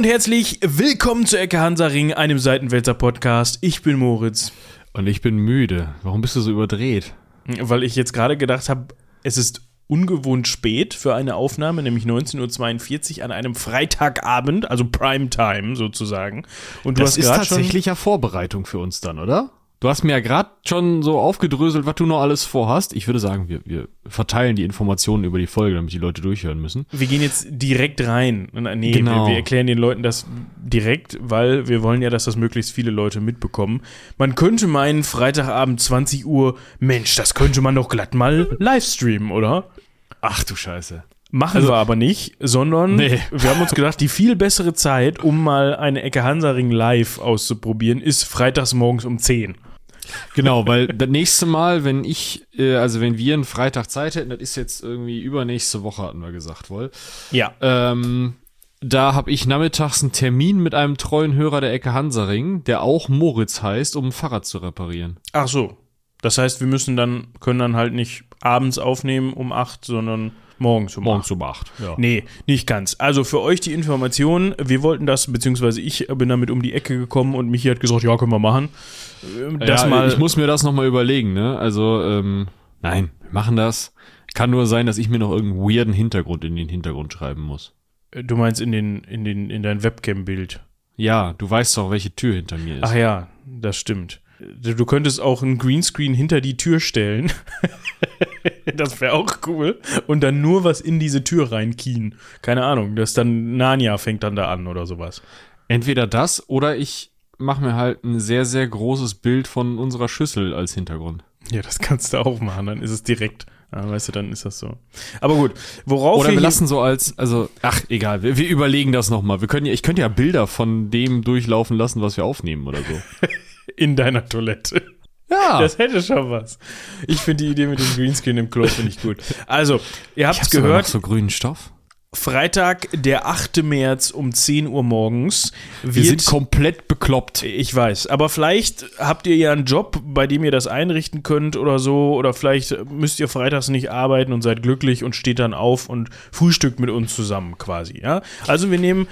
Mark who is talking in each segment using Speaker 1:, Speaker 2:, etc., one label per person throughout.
Speaker 1: und herzlich willkommen zu Ecke Hansaring, einem Seitenwälzer Podcast. Ich bin Moritz.
Speaker 2: Und ich bin müde. Warum bist du so überdreht?
Speaker 1: Weil ich jetzt gerade gedacht habe, es ist ungewohnt spät für eine Aufnahme, nämlich 19.42 Uhr an einem Freitagabend, also Primetime sozusagen.
Speaker 2: Und du das hast ist tatsächlich ja Vorbereitung für uns dann, oder? Du hast mir ja gerade schon so aufgedröselt, was du noch alles vorhast. Ich würde sagen, wir, wir verteilen die Informationen über die Folge, damit die Leute durchhören müssen.
Speaker 1: Wir gehen jetzt direkt rein. Nee, genau. wir, wir erklären den Leuten das direkt, weil wir wollen ja, dass das möglichst viele Leute mitbekommen. Man könnte meinen, Freitagabend 20 Uhr, Mensch, das könnte man doch glatt mal livestreamen, oder?
Speaker 2: Ach du Scheiße.
Speaker 1: Machen also, wir aber nicht, sondern nee. wir haben uns gedacht, die viel bessere Zeit, um mal eine Ecke Hansaring live auszuprobieren, ist freitags morgens um 10.
Speaker 2: Genau, weil das nächste Mal, wenn ich, äh, also wenn wir einen Freitag Zeit hätten, das ist jetzt irgendwie übernächste Woche, hatten wir gesagt, wohl.
Speaker 1: Ja.
Speaker 2: Ähm, da habe ich nachmittags einen Termin mit einem treuen Hörer der Ecke Hansaring, der auch Moritz heißt, um ein Fahrrad zu reparieren.
Speaker 1: Ach so. Das heißt, wir müssen dann, können dann halt nicht abends aufnehmen um 8, sondern morgens um
Speaker 2: morgens 8. um 8.
Speaker 1: Ja. Nee, nicht ganz. Also für euch die Information, wir wollten das, beziehungsweise ich bin damit um die Ecke gekommen und Michi hat gesagt, ja, können wir machen.
Speaker 2: Das ja, mal ich muss mir das nochmal überlegen, ne? Also, ähm, nein, wir machen das. Kann nur sein, dass ich mir noch irgendeinen weirden Hintergrund in den Hintergrund schreiben muss.
Speaker 1: Du meinst in den, in den, in dein Webcam-Bild?
Speaker 2: Ja, du weißt doch, welche Tür hinter mir ist.
Speaker 1: Ach ja, das stimmt. Du könntest auch ein Greenscreen hinter die Tür stellen. das wäre auch cool. Und dann nur was in diese Tür reinkien. Keine Ahnung, das dann Narnia fängt dann da an oder sowas.
Speaker 2: Entweder das oder ich mache mir halt ein sehr, sehr großes Bild von unserer Schüssel als Hintergrund.
Speaker 1: Ja, das kannst du auch machen, dann ist es direkt. Ja, weißt du, dann ist das so. Aber gut, worauf
Speaker 2: Oder wir, wir lassen so als, also, ach, egal, wir, wir überlegen das nochmal. Wir können ja, ich könnte ja Bilder von dem durchlaufen lassen, was wir aufnehmen oder so.
Speaker 1: in deiner Toilette. Ja. Das hätte schon was. Ich finde die Idee mit dem Greenscreen im Klo finde ich gut. Also, ihr habt es gehört.
Speaker 2: So grünen Stoff?
Speaker 1: Freitag, der 8. März um 10 Uhr morgens.
Speaker 2: Wir sind komplett bekloppt.
Speaker 1: Ich weiß, aber vielleicht habt ihr ja einen Job, bei dem ihr das einrichten könnt oder so, oder vielleicht müsst ihr freitags nicht arbeiten und seid glücklich und steht dann auf und frühstückt mit uns zusammen quasi, ja? Also wir nehmen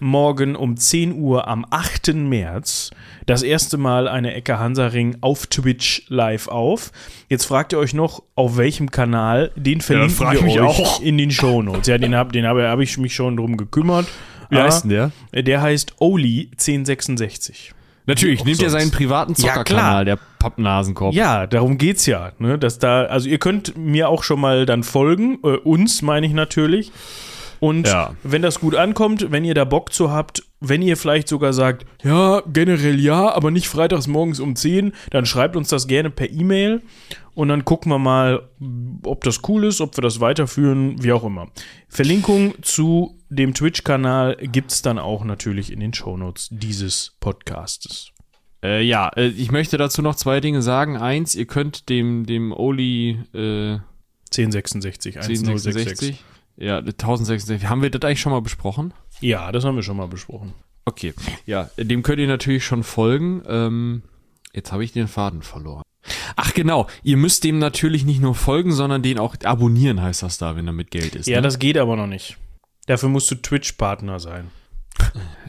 Speaker 1: Freitagmorgen um 10 Uhr am 8. März das erste Mal eine Ecke Hansaring auf Twitch live auf. Jetzt fragt ihr euch noch, auf welchem Kanal, den verlinken ja, wir euch auch. in den Shownotes. Ja, den habe den hab, hab ich mich schon drum gekümmert.
Speaker 2: Wie ah, heißt denn der?
Speaker 1: Der heißt Oli1066.
Speaker 2: Natürlich, nimmt er seinen privaten Zockerkanal, ja, der Pappnasenkopf.
Speaker 1: Ja, darum geht's ja, ne, dass da also ihr könnt mir auch schon mal dann folgen, äh, uns meine ich natürlich. Und ja. wenn das gut ankommt, wenn ihr da Bock zu habt, wenn ihr vielleicht sogar sagt, ja, generell ja, aber nicht freitags morgens um 10, dann schreibt uns das gerne per E-Mail und dann gucken wir mal, ob das cool ist, ob wir das weiterführen, wie auch immer. Verlinkung zu dem Twitch-Kanal gibt es dann auch natürlich in den Shownotes dieses Podcastes.
Speaker 2: Äh, ja, äh, ich möchte dazu noch zwei Dinge sagen. Eins, ihr könnt dem, dem Oli äh,
Speaker 1: 1066, 1066
Speaker 2: ja, 1066. Haben wir das eigentlich schon mal besprochen?
Speaker 1: Ja, das haben wir schon mal besprochen.
Speaker 2: Okay. Ja, dem könnt ihr natürlich schon folgen. Ähm, jetzt habe ich den Faden verloren. Ach genau, ihr müsst dem natürlich nicht nur folgen, sondern den auch abonnieren, heißt das da, wenn er mit Geld ist.
Speaker 1: Ja, ne? das geht aber noch nicht. Dafür musst du Twitch-Partner sein.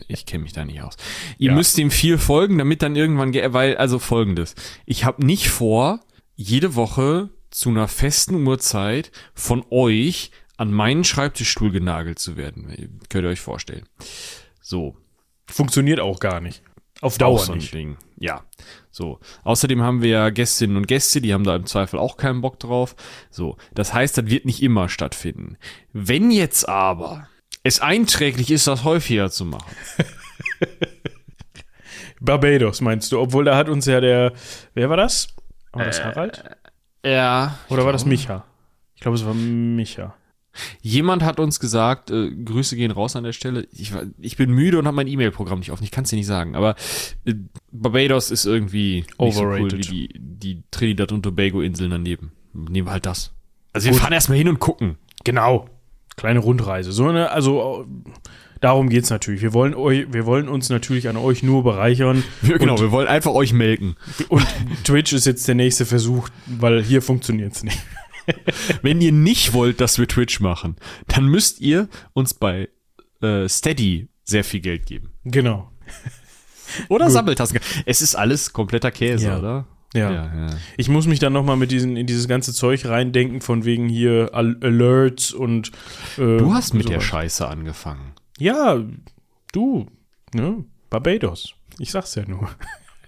Speaker 2: Ich kenne mich da nicht aus. Ihr ja. müsst dem viel folgen, damit dann irgendwann, weil, also folgendes. Ich habe nicht vor, jede Woche zu einer festen Uhrzeit von euch an meinen Schreibtischstuhl genagelt zu werden. Könnt ihr euch vorstellen. So.
Speaker 1: Funktioniert auch gar nicht. Auf Dauer so nicht.
Speaker 2: Ding. Ja. So. Außerdem haben wir ja Gästinnen und Gäste, die haben da im Zweifel auch keinen Bock drauf. So. Das heißt, das wird nicht immer stattfinden. Wenn jetzt aber es einträglich ist, das häufiger zu machen.
Speaker 1: Barbados meinst du? Obwohl da hat uns ja der, wer war das? War das äh, Harald?
Speaker 2: Ja.
Speaker 1: Oder war das Micha? Ich glaube, es war Micha.
Speaker 2: Jemand hat uns gesagt, äh, Grüße gehen raus an der Stelle. Ich, ich bin müde und habe mein E-Mail-Programm nicht offen. Ich kann es dir nicht sagen, aber äh, Barbados ist irgendwie
Speaker 1: Overrated.
Speaker 2: nicht so cool wie die, die Trinidad und Tobago-Inseln daneben. Nehmen wir halt das. Also wir Gut. fahren erstmal hin und gucken.
Speaker 1: Genau. Kleine Rundreise. So eine, also darum geht's natürlich. Wir wollen euch, wir wollen uns natürlich an euch nur bereichern.
Speaker 2: Ja, genau, wir wollen einfach euch melken.
Speaker 1: Und Twitch ist jetzt der nächste Versuch, weil hier funktioniert's nicht.
Speaker 2: Wenn ihr nicht wollt, dass wir Twitch machen, dann müsst ihr uns bei äh, Steady sehr viel Geld geben.
Speaker 1: Genau.
Speaker 2: Oder Sammeltassen. Es ist alles kompletter Käse,
Speaker 1: Ja.
Speaker 2: oder?
Speaker 1: Ja.
Speaker 2: ja, ja.
Speaker 1: Ich muss mich dann nochmal mit diesen, in dieses ganze Zeug reindenken, von wegen hier Al Alerts und. Äh,
Speaker 2: Du hast mit der
Speaker 1: sowas.
Speaker 2: Scheiße angefangen.
Speaker 1: Ja, du, ne? Barbados. Ich sag's ja nur.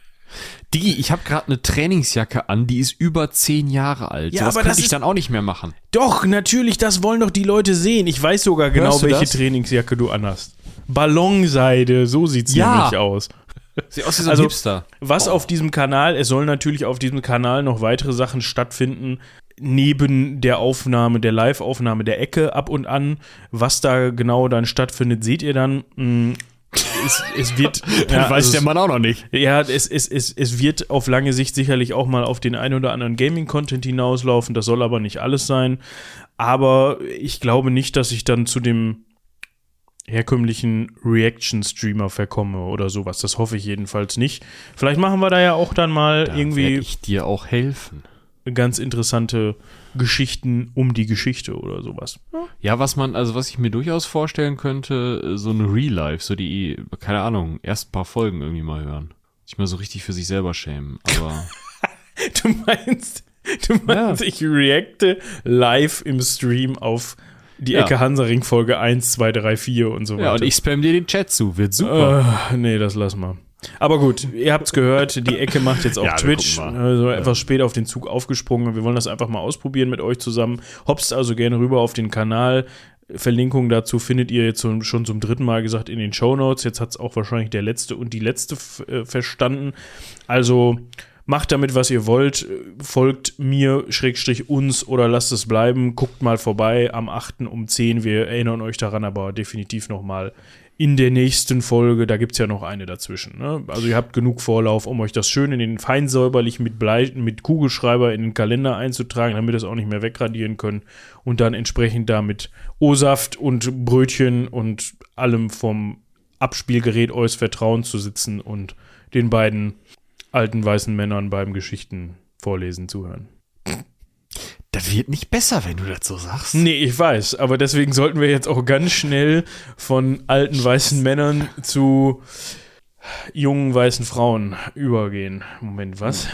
Speaker 2: Digi, ich habe gerade eine Trainingsjacke an, die ist über zehn Jahre alt.
Speaker 1: Ja,
Speaker 2: Sowas
Speaker 1: aber das
Speaker 2: ich dann auch nicht mehr machen.
Speaker 1: Doch, natürlich, das wollen doch die Leute sehen. Ich weiß sogar genau, welche
Speaker 2: das?
Speaker 1: Trainingsjacke du anhast. Ballonseide, so sieht's
Speaker 2: Ja.
Speaker 1: nämlich aus.
Speaker 2: Sieht aus wie so ein
Speaker 1: Also,
Speaker 2: Hipster.
Speaker 1: Was auf diesem Kanal, es sollen natürlich auf diesem Kanal noch weitere Sachen stattfinden, neben der Aufnahme, der Live-Aufnahme der Ecke ab und an. Was da genau dann stattfindet, seht ihr dann. Es, es wird. ja, also es-
Speaker 2: Mann auch noch nicht.
Speaker 1: Ja, es, es, es, es wird auf lange Sicht sicherlich auch mal auf den ein oder anderen Gaming-Content hinauslaufen. Das soll aber nicht alles sein. Aber ich glaube nicht, dass ich dann zu dem herkömmlichen Reaction-Streamer verkomme oder sowas. Das hoffe ich jedenfalls nicht. Vielleicht machen wir da ja auch dann mal
Speaker 2: Da
Speaker 1: irgendwie
Speaker 2: ich dir auch helfen.
Speaker 1: Ganz interessante Geschichten um die Geschichte oder sowas.
Speaker 2: Ja, was man, also was ich mir durchaus vorstellen könnte, so eine Real Life, so die, keine Ahnung, erst paar Folgen irgendwie mal hören. Sich mal so richtig für sich selber schämen. Aber
Speaker 1: Du meinst, du meinst, ich reacte live im Stream auf die
Speaker 2: Ja.
Speaker 1: Ecke Hansaring Folge 1, 2, 3, 4 und so weiter.
Speaker 2: ja, und ich spam dir den Chat zu, wird super.
Speaker 1: Äh, nee, das lass mal. Aber gut, ihr habt's gehört, die Ecke macht jetzt auch
Speaker 2: Ja,
Speaker 1: Twitch. Also etwas spät auf den Zug aufgesprungen. Wir wollen das einfach mal ausprobieren mit euch zusammen. Hopst also gerne rüber auf den Kanal. Verlinkung dazu findet ihr jetzt schon zum dritten Mal gesagt in den Show Notes. Jetzt hat's auch wahrscheinlich der letzte und die letzte äh, verstanden. Also macht damit, was ihr wollt. Folgt mir, Schrägstrich uns oder lasst es bleiben. Guckt mal vorbei am 8. um 10. Wir erinnern euch daran, aber definitiv nochmal in der nächsten Folge. Da gibt es ja noch eine dazwischen. Ne? Also ihr habt genug Vorlauf, um euch das schön in den fein säuberlich mit, Blei, mit Kugelschreiber in den Kalender einzutragen, damit ihr das auch nicht mehr wegradieren können. Und dann entsprechend da mit O-Saft und Brötchen und allem vom Abspielgerät eures Vertrauens zu sitzen und den beiden alten weißen Männern beim Geschichten vorlesen zuhören.
Speaker 2: Das wird nicht besser, wenn du das so sagst.
Speaker 1: Nee, ich weiß, aber deswegen sollten wir jetzt auch ganz schnell von alten weißen Männern zu jungen weißen Frauen übergehen. Moment, was?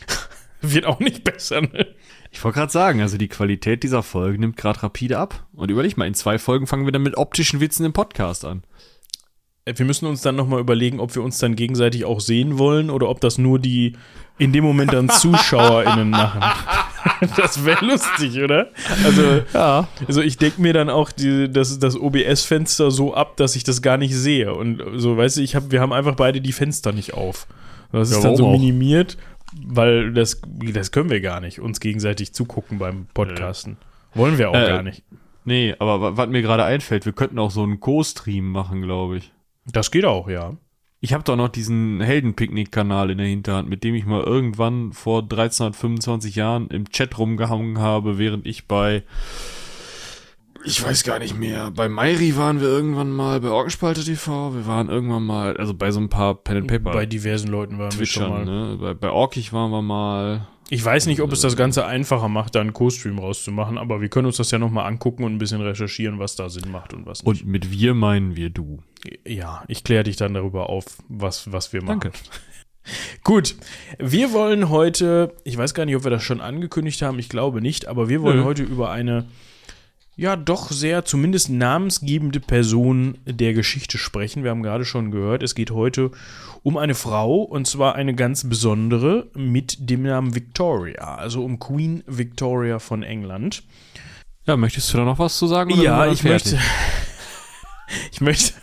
Speaker 1: Wird auch nicht besser, ne?
Speaker 2: Ich wollte gerade sagen, also die Qualität dieser Folge nimmt gerade rapide ab. Und überleg mal, in zwei Folgen fangen wir dann mit optischen Witzen im Podcast an.
Speaker 1: Wir müssen uns dann nochmal überlegen, ob wir uns dann gegenseitig auch sehen wollen oder ob das nur die in dem Moment dann ZuschauerInnen machen. Das wäre lustig, oder? Also,
Speaker 2: Ja.
Speaker 1: also ich denke mir dann auch die, das, das OBS-Fenster so ab, dass ich das gar nicht sehe. Und so, weißt du, ich hab, wir haben einfach beide die Fenster nicht auf. Das ist
Speaker 2: Ja,
Speaker 1: dann so minimiert, weil das, das können wir gar nicht, uns gegenseitig zugucken beim Podcasten. Wollen wir auch
Speaker 2: Äh,
Speaker 1: gar nicht.
Speaker 2: Nee, aber wa- was mir gerade einfällt, wir könnten auch so einen Co-Stream machen, glaube ich.
Speaker 1: Das geht auch, ja.
Speaker 2: Ich habe doch noch diesen Heldenpicknick-Kanal in der Hinterhand, mit dem ich mal irgendwann vor 1325 Jahren im Chat rumgehangen habe, während ich bei ich weiß gar nicht mehr. Bei Mairi waren wir irgendwann mal, bei Orgenspalte TV, wir waren irgendwann mal, also bei so ein paar Pen and Paper
Speaker 1: Bei diversen Leuten waren wir schon mal.
Speaker 2: Twitchern, ne? Bei, bei Orkig waren wir mal.
Speaker 1: Ich weiß nicht, ob es das Ganze einfacher macht, da einen Co-Stream rauszumachen, aber wir können uns das ja nochmal angucken und ein bisschen recherchieren, was da Sinn macht und was nicht.
Speaker 2: Und mit wir meinen wir du.
Speaker 1: ja, ich kläre dich dann darüber auf, was, was wir machen.
Speaker 2: Danke.
Speaker 1: Gut, wir wollen heute, ich weiß gar nicht, ob wir das schon angekündigt haben, ich glaube nicht, aber wir wollen
Speaker 2: Nö.
Speaker 1: heute über eine, ja, doch sehr, zumindest namensgebende Person der Geschichte sprechen. Wir haben gerade schon gehört, es geht heute um eine Frau und zwar eine ganz besondere mit dem Namen Victoria, also um Queen Victoria von England.
Speaker 2: Ja, möchtest du da noch was zu sagen?
Speaker 1: Ja, ich möchte, ich möchte,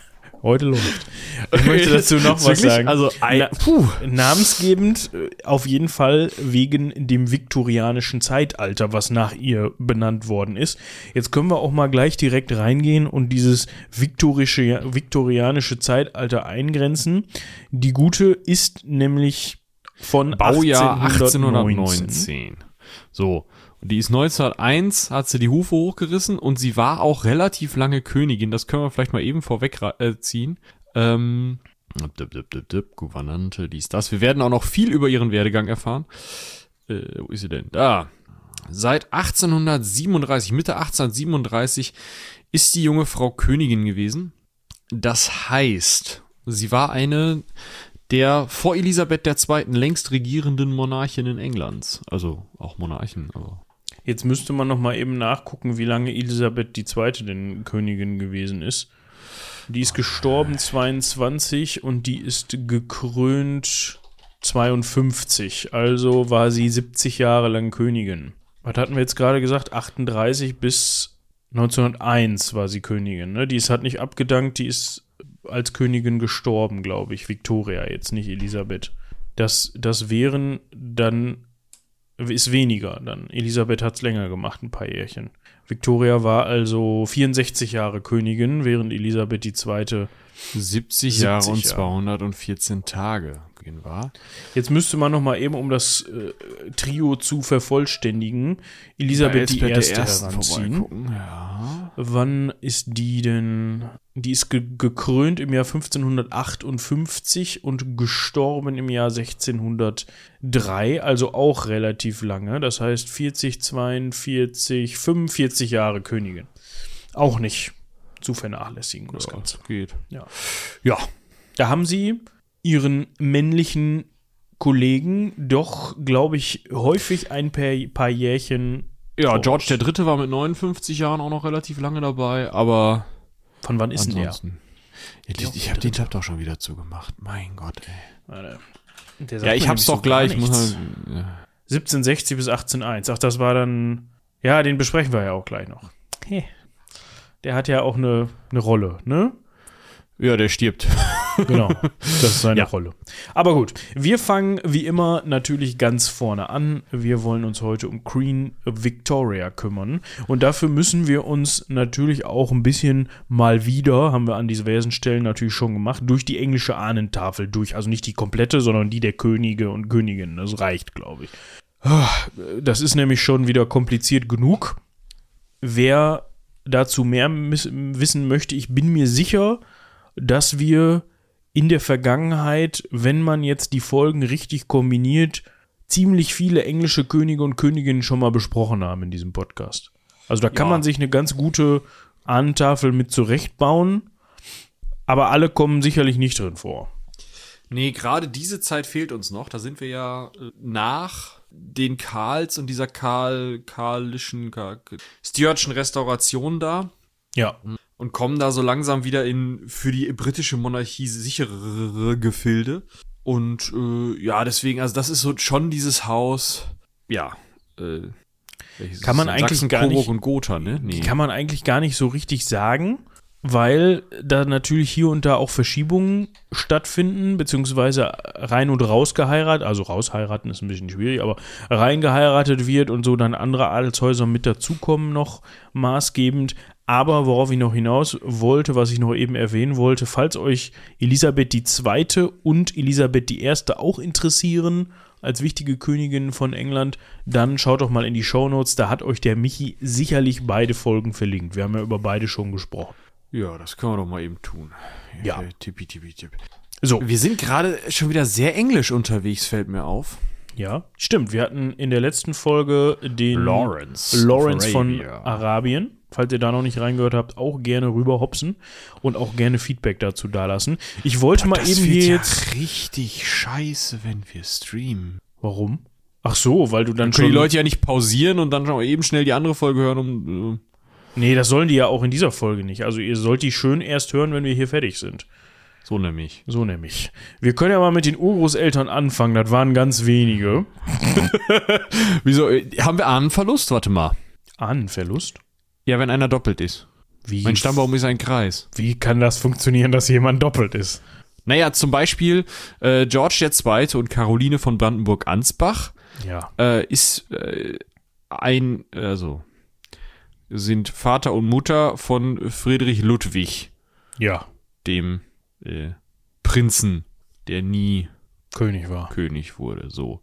Speaker 1: heute läuft. Ich möchte dazu noch was
Speaker 2: Wirklich?
Speaker 1: sagen.
Speaker 2: Also, ein,
Speaker 1: Na-
Speaker 2: puh.
Speaker 1: Namensgebend äh, auf jeden Fall wegen dem viktorianischen Zeitalter, was nach ihr benannt worden ist. Jetzt können wir auch mal gleich direkt reingehen und dieses viktorische, viktorianische Zeitalter eingrenzen. Die gute ist nämlich von
Speaker 2: Baujahr
Speaker 1: 1819.
Speaker 2: 1819. So. Die ist 1901, hat sie die Hufe hochgerissen und sie war auch relativ lange Königin. Das können wir vielleicht mal eben vorweg ra- äh, ziehen. Ähm, Gouvernante, dies, das. Wir werden auch noch viel über ihren Werdegang erfahren. Äh, wo ist sie denn? Da. Seit 1837, Mitte 1837 ist die junge Frau Königin gewesen. Das heißt, sie war eine der vor Elisabeth II. längst regierenden Monarchinnen Englands. Also auch Monarchen, aber.
Speaker 1: Jetzt müsste man noch mal eben nachgucken, wie lange Elisabeth II. denn Königin gewesen ist. Die ist gestorben 22 und die ist gekrönt 52. Also war sie 70 Jahre lang Königin. Was hatten wir jetzt gerade gesagt? 38 bis 1901 war sie Königin. Ne? Die ist halt nicht abgedankt, die ist als Königin gestorben, glaube ich. Victoria, jetzt nicht Elisabeth. Das, das wären dann, ist weniger dann. Elisabeth hat es länger gemacht, ein paar Jährchen. Victoria war also 64 Jahre Königin, während Elisabeth II.
Speaker 2: 70, 70 Jahre und 214 Tage war.
Speaker 1: Jetzt müsste man noch mal eben, um das äh, Trio zu vervollständigen, Elisabeth I. heranziehen. Ja. Wann ist die denn? Die ist ge gekrönt im Jahr 1558 und gestorben im Jahr 1603, also auch relativ lange. Das heißt 40, 42, 45 Jahre Königin. Auch nicht zu vernachlässigen,
Speaker 2: das ja, Ganze. Geht.
Speaker 1: Ja. ja. Da haben sie ihren männlichen Kollegen doch, glaube ich, häufig ein paar, paar Jährchen.
Speaker 2: Ja, George der Dritte war mit 59 Jahren auch noch relativ lange dabei, aber.
Speaker 1: Von wann ist denn der?
Speaker 2: Ja, die, ich habe den Tab doch schon wieder zugemacht. Mein Gott, ey. Warte. ja, ich hab's doch gleich. Muss
Speaker 1: ja. 1760 bis 1801. Ach, das war dann. Ja, den besprechen wir ja auch gleich noch. Hey. Der hat ja auch eine, eine Rolle, ne?
Speaker 2: Ja, der stirbt.
Speaker 1: Genau, das ist seine ja. Rolle. Aber gut, wir fangen wie immer natürlich ganz vorne an. Wir wollen uns heute um Queen Victoria kümmern. Und dafür müssen wir uns natürlich auch ein bisschen mal wieder, haben wir an diversen Stellen natürlich schon gemacht, durch die englische Ahnentafel durch. Also nicht die komplette, sondern die der Könige und Königinnen. Das reicht, glaube ich. Das ist nämlich schon wieder kompliziert genug. Wer dazu mehr wissen möchte, ich bin mir sicher, dass wir in der Vergangenheit, wenn man jetzt die Folgen richtig kombiniert, ziemlich viele englische Könige und Königinnen schon mal besprochen haben in diesem Podcast. Also da kann ja. man sich eine ganz gute Ahnentafel mit zurechtbauen, aber alle kommen sicherlich nicht drin vor.
Speaker 2: Nee, gerade diese Zeit fehlt uns noch. Da sind wir ja äh, nach den Karls und dieser Karl, karlischen, Karl, Stuartschen Restauration da.
Speaker 1: Ja
Speaker 2: und kommen da so langsam wieder in für die britische Monarchie sicherere Gefilde. Und äh, ja, deswegen, also das ist so schon dieses Haus, ja, äh,
Speaker 1: kann man eigentlich gar nicht
Speaker 2: und Gotha, ne?
Speaker 1: Nee. Kann man eigentlich gar nicht so richtig sagen, weil da natürlich hier und da auch Verschiebungen stattfinden, beziehungsweise rein und raus geheiratet, also rausheiraten ist ein bisschen schwierig, aber rein geheiratet wird und so dann andere Adelshäuser mit dazukommen noch maßgebend. Aber worauf ich noch hinaus wollte, was ich noch eben erwähnen wollte, falls euch Elisabeth II. und Elisabeth I. auch interessieren als wichtige Königin von England, dann schaut doch mal in die Shownotes, da hat euch der Michi sicherlich beide Folgen verlinkt. Wir haben ja über beide schon gesprochen.
Speaker 2: Ja, das können wir doch mal eben tun.
Speaker 1: Ja.
Speaker 2: Tippi, tippi, tipp. So. Wir sind gerade schon wieder sehr englisch unterwegs, fällt mir auf.
Speaker 1: Ja, stimmt. Wir hatten in der letzten Folge den
Speaker 2: Lawrence,
Speaker 1: Lawrence von Arabien falls ihr da noch nicht reingehört habt, auch gerne rüber hopsen und auch gerne Feedback dazu dalassen. Ich wollte Boah, mal eben hier ja jetzt.
Speaker 2: richtig scheiße, wenn wir streamen.
Speaker 1: Warum? Ach so, weil du dann, dann
Speaker 2: schon. die Leute ja nicht pausieren und dann schon eben schnell die andere Folge hören, um.
Speaker 1: Äh nee, das sollen die ja auch in dieser Folge nicht. Also ihr sollt die schön erst hören, wenn wir hier fertig sind.
Speaker 2: So nämlich.
Speaker 1: So nämlich. Wir können ja mal mit den Urgroßeltern anfangen, das waren ganz wenige.
Speaker 2: Wieso? Haben wir Ahnenverlust? Warte mal.
Speaker 1: Ahnenverlust?
Speaker 2: Ja, wenn einer doppelt ist. Wie mein Stammbaum ist ein Kreis.
Speaker 1: Wie kann das funktionieren, dass jemand doppelt ist?
Speaker 2: Naja, zum Beispiel äh, George II. und Caroline von Brandenburg-Ansbach
Speaker 1: ja.
Speaker 2: äh, ist äh, ein, also sind Vater und Mutter von Friedrich Ludwig.
Speaker 1: Ja.
Speaker 2: Dem äh, Prinzen, der nie
Speaker 1: König war.
Speaker 2: König wurde, so.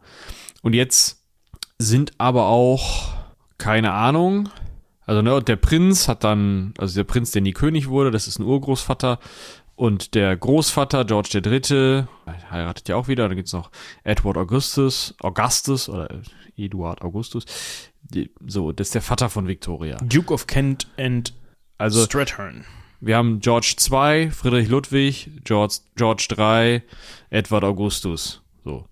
Speaker 2: Und jetzt sind aber auch, keine Ahnung, also, ne, und der Prinz hat dann, also der Prinz, der nie König wurde, das ist ein Urgroßvater. Und der Großvater, George III., heiratet ja auch wieder. Dann gibt's noch Edward Augustus, Augustus oder Eduard Augustus. Die, so, das ist der Vater von Victoria.
Speaker 1: Duke of Kent and also, Strathern.
Speaker 2: Wir haben George II, Friedrich Ludwig, George, George III, Edward Augustus. So.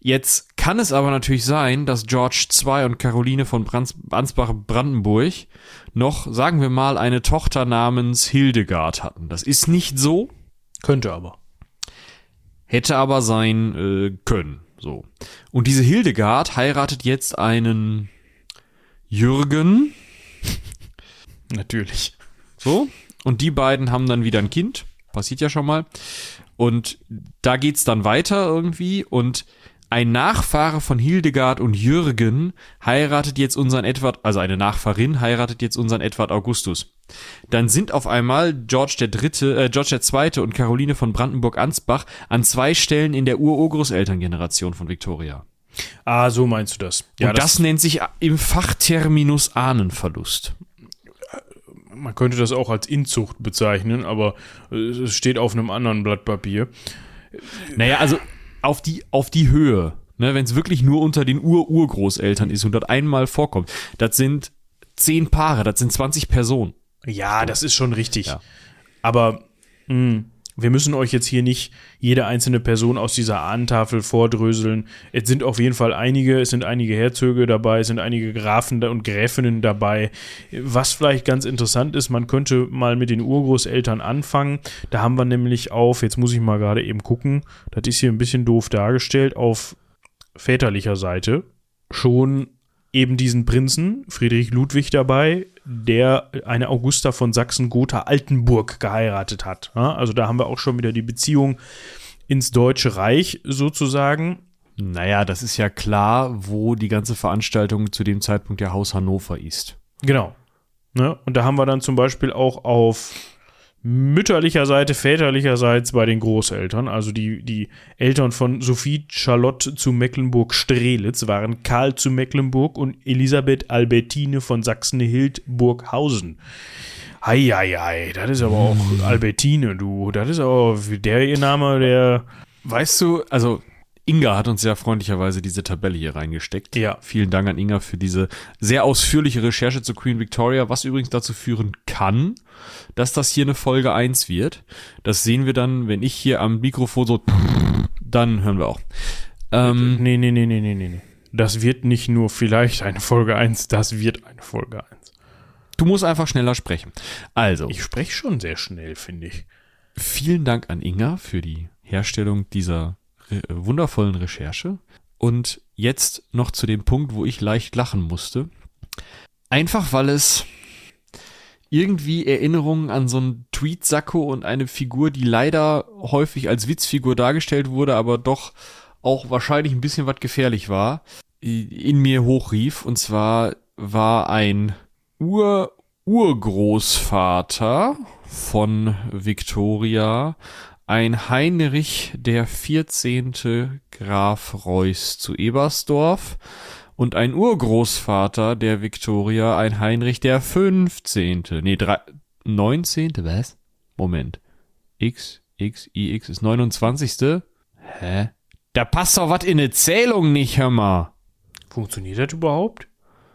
Speaker 2: Jetzt kann es aber natürlich sein, dass George II und Caroline von Ansbach-Brandenburg noch, sagen wir mal, eine Tochter namens Hildegard hatten. Das ist nicht so.
Speaker 1: Könnte aber.
Speaker 2: Hätte aber sein äh, können. So. Und diese Hildegard heiratet jetzt einen Jürgen.
Speaker 1: Natürlich.
Speaker 2: So. Und die beiden haben dann wieder ein Kind. Passiert ja schon mal. Und da geht's dann weiter irgendwie. Und ein Nachfahre von Hildegard und Jürgen heiratet jetzt unseren Edward, also eine Nachfahrin heiratet jetzt unseren Edward Augustus. Dann sind auf einmal George der Dritte, äh, George der Zweite und Caroline von Brandenburg-Ansbach an zwei Stellen in der Ururgroßelterngeneration von Victoria.
Speaker 1: Ah, so meinst du das.
Speaker 2: Ja, und das, das nennt sich im Fachterminus Ahnenverlust
Speaker 1: man könnte das auch als Inzucht bezeichnen, aber es steht auf einem anderen Blatt Papier.
Speaker 2: Naja, also auf die, auf die Höhe, ne, wenn es wirklich nur unter den Ur-Urgroßeltern ist und dort einmal vorkommt, das sind zehn Paare, das sind 20 Personen.
Speaker 1: Ja, das ist schon richtig. Ja. Aber mh, hm, wir müssen euch jetzt hier nicht jede einzelne Person aus dieser Ahnentafel vordröseln. Es sind auf jeden Fall einige, es sind einige Herzöge dabei, es sind einige Grafen und Gräfinnen dabei. Was vielleicht ganz interessant ist, man könnte mal mit den Urgroßeltern anfangen. Da haben wir nämlich auf, jetzt muss ich mal gerade eben gucken, das ist hier ein bisschen doof dargestellt, auf väterlicher Seite schon eben diesen Prinzen, Friedrich Ludwig dabei, der eine Augusta von Sachsen-Gotha-Altenburg geheiratet hat. Also da haben wir auch schon wieder die Beziehung ins Deutsche Reich sozusagen.
Speaker 2: Naja, das ist ja klar, wo die ganze Veranstaltung zu dem Zeitpunkt der Haus Hannover ist.
Speaker 1: Genau. Ne? Und da haben wir dann zum Beispiel auch auf mütterlicher Seite, väterlicherseits bei den Großeltern. Also die, die Eltern von Sophie Charlotte zu Mecklenburg-Strelitz waren Karl zu Mecklenburg und Elisabeth Albertine von Sachsen-Hildburghausen. Eieiei, das ist aber auch hm. Albertine, du. Das ist aber der ihr Name, der.
Speaker 2: Weißt du, also Inga hat uns sehr freundlicherweise diese Tabelle hier reingesteckt.
Speaker 1: Ja.
Speaker 2: Vielen Dank an Inga für diese sehr ausführliche Recherche zu Queen Victoria, was übrigens dazu führen kann, dass das hier eine Folge 1 wird. Das sehen wir dann, wenn ich hier am Mikrofon so, dann hören wir auch.
Speaker 1: Ähm, nee, nee, nee, nee, nee, nee. Das wird nicht nur vielleicht eine Folge 1, das wird eine Folge 1.
Speaker 2: Du musst einfach schneller sprechen. Also.
Speaker 1: Ich spreche schon sehr schnell, finde ich.
Speaker 2: Vielen Dank an Inga für die Herstellung dieser äh, wundervollen Recherche. Und jetzt noch zu dem Punkt, wo ich leicht lachen musste. Einfach weil es irgendwie Erinnerungen an so einen Tweet-Sacko und eine Figur, die leider häufig als Witzfigur dargestellt wurde, aber doch auch wahrscheinlich ein bisschen was gefährlich war, in mir hochrief. Und zwar war ein Ur Urgroßvater von Victoria ein Heinrich der 14. Graf Reuß zu Ebersdorf und ein Urgroßvater der Viktoria, ein Heinrich der 15. Nee, 3, 19. Was? Moment. X, X, I, X ist 29. Hä? Da passt doch was in eine Zählung nicht, hör mal.
Speaker 1: Funktioniert das überhaupt?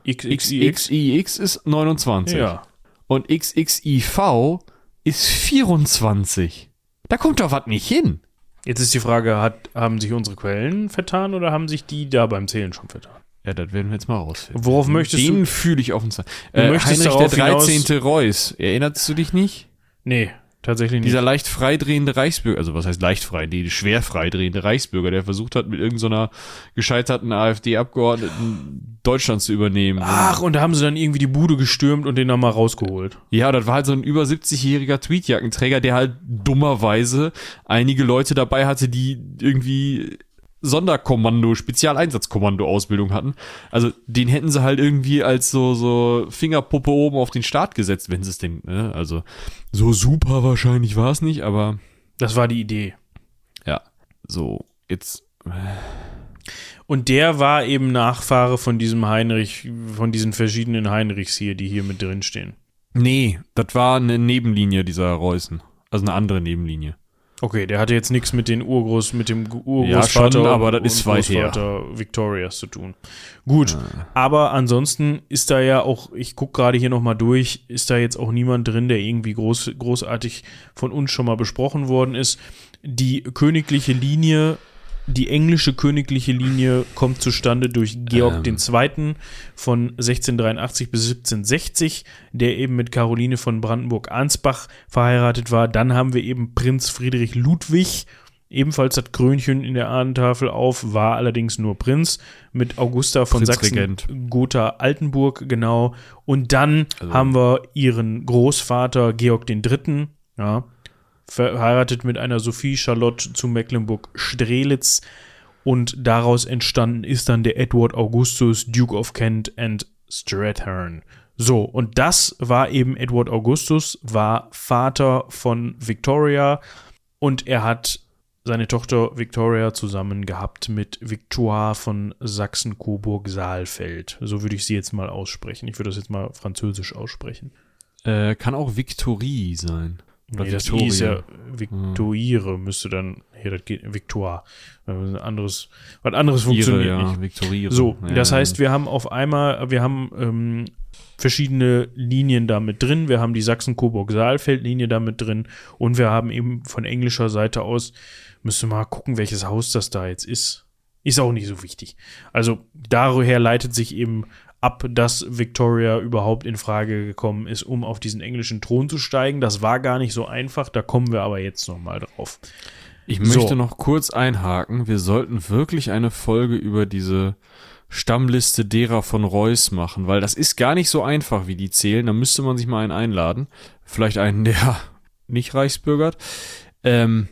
Speaker 2: X, X, I, X, I, X ist 29. Ja. Und X, X, I, V ist 24. Da kommt doch was nicht hin.
Speaker 1: Jetzt ist die Frage, hat, haben sich unsere Quellen vertan oder haben sich die da beim Zählen schon vertan?
Speaker 2: Ja, das werden wir jetzt mal rausfinden.
Speaker 1: Worauf möchtest
Speaker 2: Den du? Den fühle ich offen sein. Äh, Heinrich der 13. Reuß. Erinnerst du dich nicht?
Speaker 1: Nee. Tatsächlich nicht.
Speaker 2: Dieser leicht freidrehende Reichsbürger, also was heißt leicht frei, nee, schwer freidrehende Reichsbürger, der versucht hat, mit irgendeiner gescheiterten AfD-Abgeordneten Deutschland zu übernehmen.
Speaker 1: Ach, und da haben sie dann irgendwie die Bude gestürmt und den nochmal rausgeholt.
Speaker 2: Ja, das war halt so ein über 70-jähriger Tweetjackenträger, der halt dummerweise einige Leute dabei hatte, die irgendwie Sonderkommando, Spezialeinsatzkommando-Ausbildung hatten. Also den hätten sie halt irgendwie als so, so Fingerpuppe oben auf den Start gesetzt, wenn sie es denn, ne? Also so super wahrscheinlich war es nicht, aber.
Speaker 1: Das war die Idee.
Speaker 2: Ja. So, jetzt. Äh.
Speaker 1: Und der war eben Nachfahre von diesem Heinrich, von diesen verschiedenen Heinrichs hier, die hier mit drin stehen.
Speaker 2: Nee, das war eine Nebenlinie dieser Reußen. Also eine andere Nebenlinie.
Speaker 1: Okay, der hatte jetzt nichts mit den Urgroß, mit dem Urgroßvater
Speaker 2: ja, schon, aber das ist weit her.
Speaker 1: Victorias zu tun. Gut, ja. aber ansonsten ist da ja auch, ich gucke gerade hier nochmal durch, ist da jetzt auch niemand drin, der irgendwie groß, großartig von uns schon mal besprochen worden ist. Die königliche Linie die englische königliche Linie kommt zustande durch Georg ähm. II. von 1683 bis 1760, der eben mit Caroline von Brandenburg-Ansbach verheiratet war. Dann haben wir eben Prinz Friedrich Ludwig, ebenfalls das Krönchen in der Ahnentafel auf, war allerdings nur Prinz, mit Augusta von Sachsen-Gotha-Altenburg, genau. Und dann also. haben wir ihren Großvater Georg III., ja, verheiratet mit einer Sophie Charlotte zu Mecklenburg-Strelitz und daraus entstanden ist dann der Edward Augustus, Duke of Kent and Strathern. So, und das war eben Edward Augustus, war Vater von Victoria und er hat seine Tochter Victoria zusammen gehabt mit Victoire von Sachsen-Coburg-Saalfeld. So würde ich sie jetzt mal aussprechen. Ich würde das jetzt mal französisch aussprechen.
Speaker 2: Äh, kann auch Victorie sein.
Speaker 1: Oder nee, das I ist ja Victoire, hm. müsste dann, hier, das geht, Victoire. Ein anderes, was anderes funktioniert
Speaker 2: ja,
Speaker 1: nicht.
Speaker 2: Victoriere.
Speaker 1: So, ja, das heißt, wir haben auf einmal, wir haben ähm, verschiedene Linien da mit drin. Wir haben die Sachsen-Coburg-Saalfeld-Linie da mit drin und wir haben eben von englischer Seite aus, müssen wir mal gucken, welches Haus das da jetzt ist. Ist auch nicht so wichtig. Also daher leitet sich eben ab, dass Victoria überhaupt in Frage gekommen ist, um auf diesen englischen Thron zu steigen. Das war gar nicht so einfach, da kommen wir aber jetzt nochmal drauf.
Speaker 2: Ich möchte so. noch kurz einhaken. Wir sollten wirklich eine Folge über diese Stammliste derer von Reus machen, weil das ist gar nicht so einfach, wie die zählen. Da müsste man sich mal einen einladen. Vielleicht einen, der nicht Reichsbürgert. Ähm,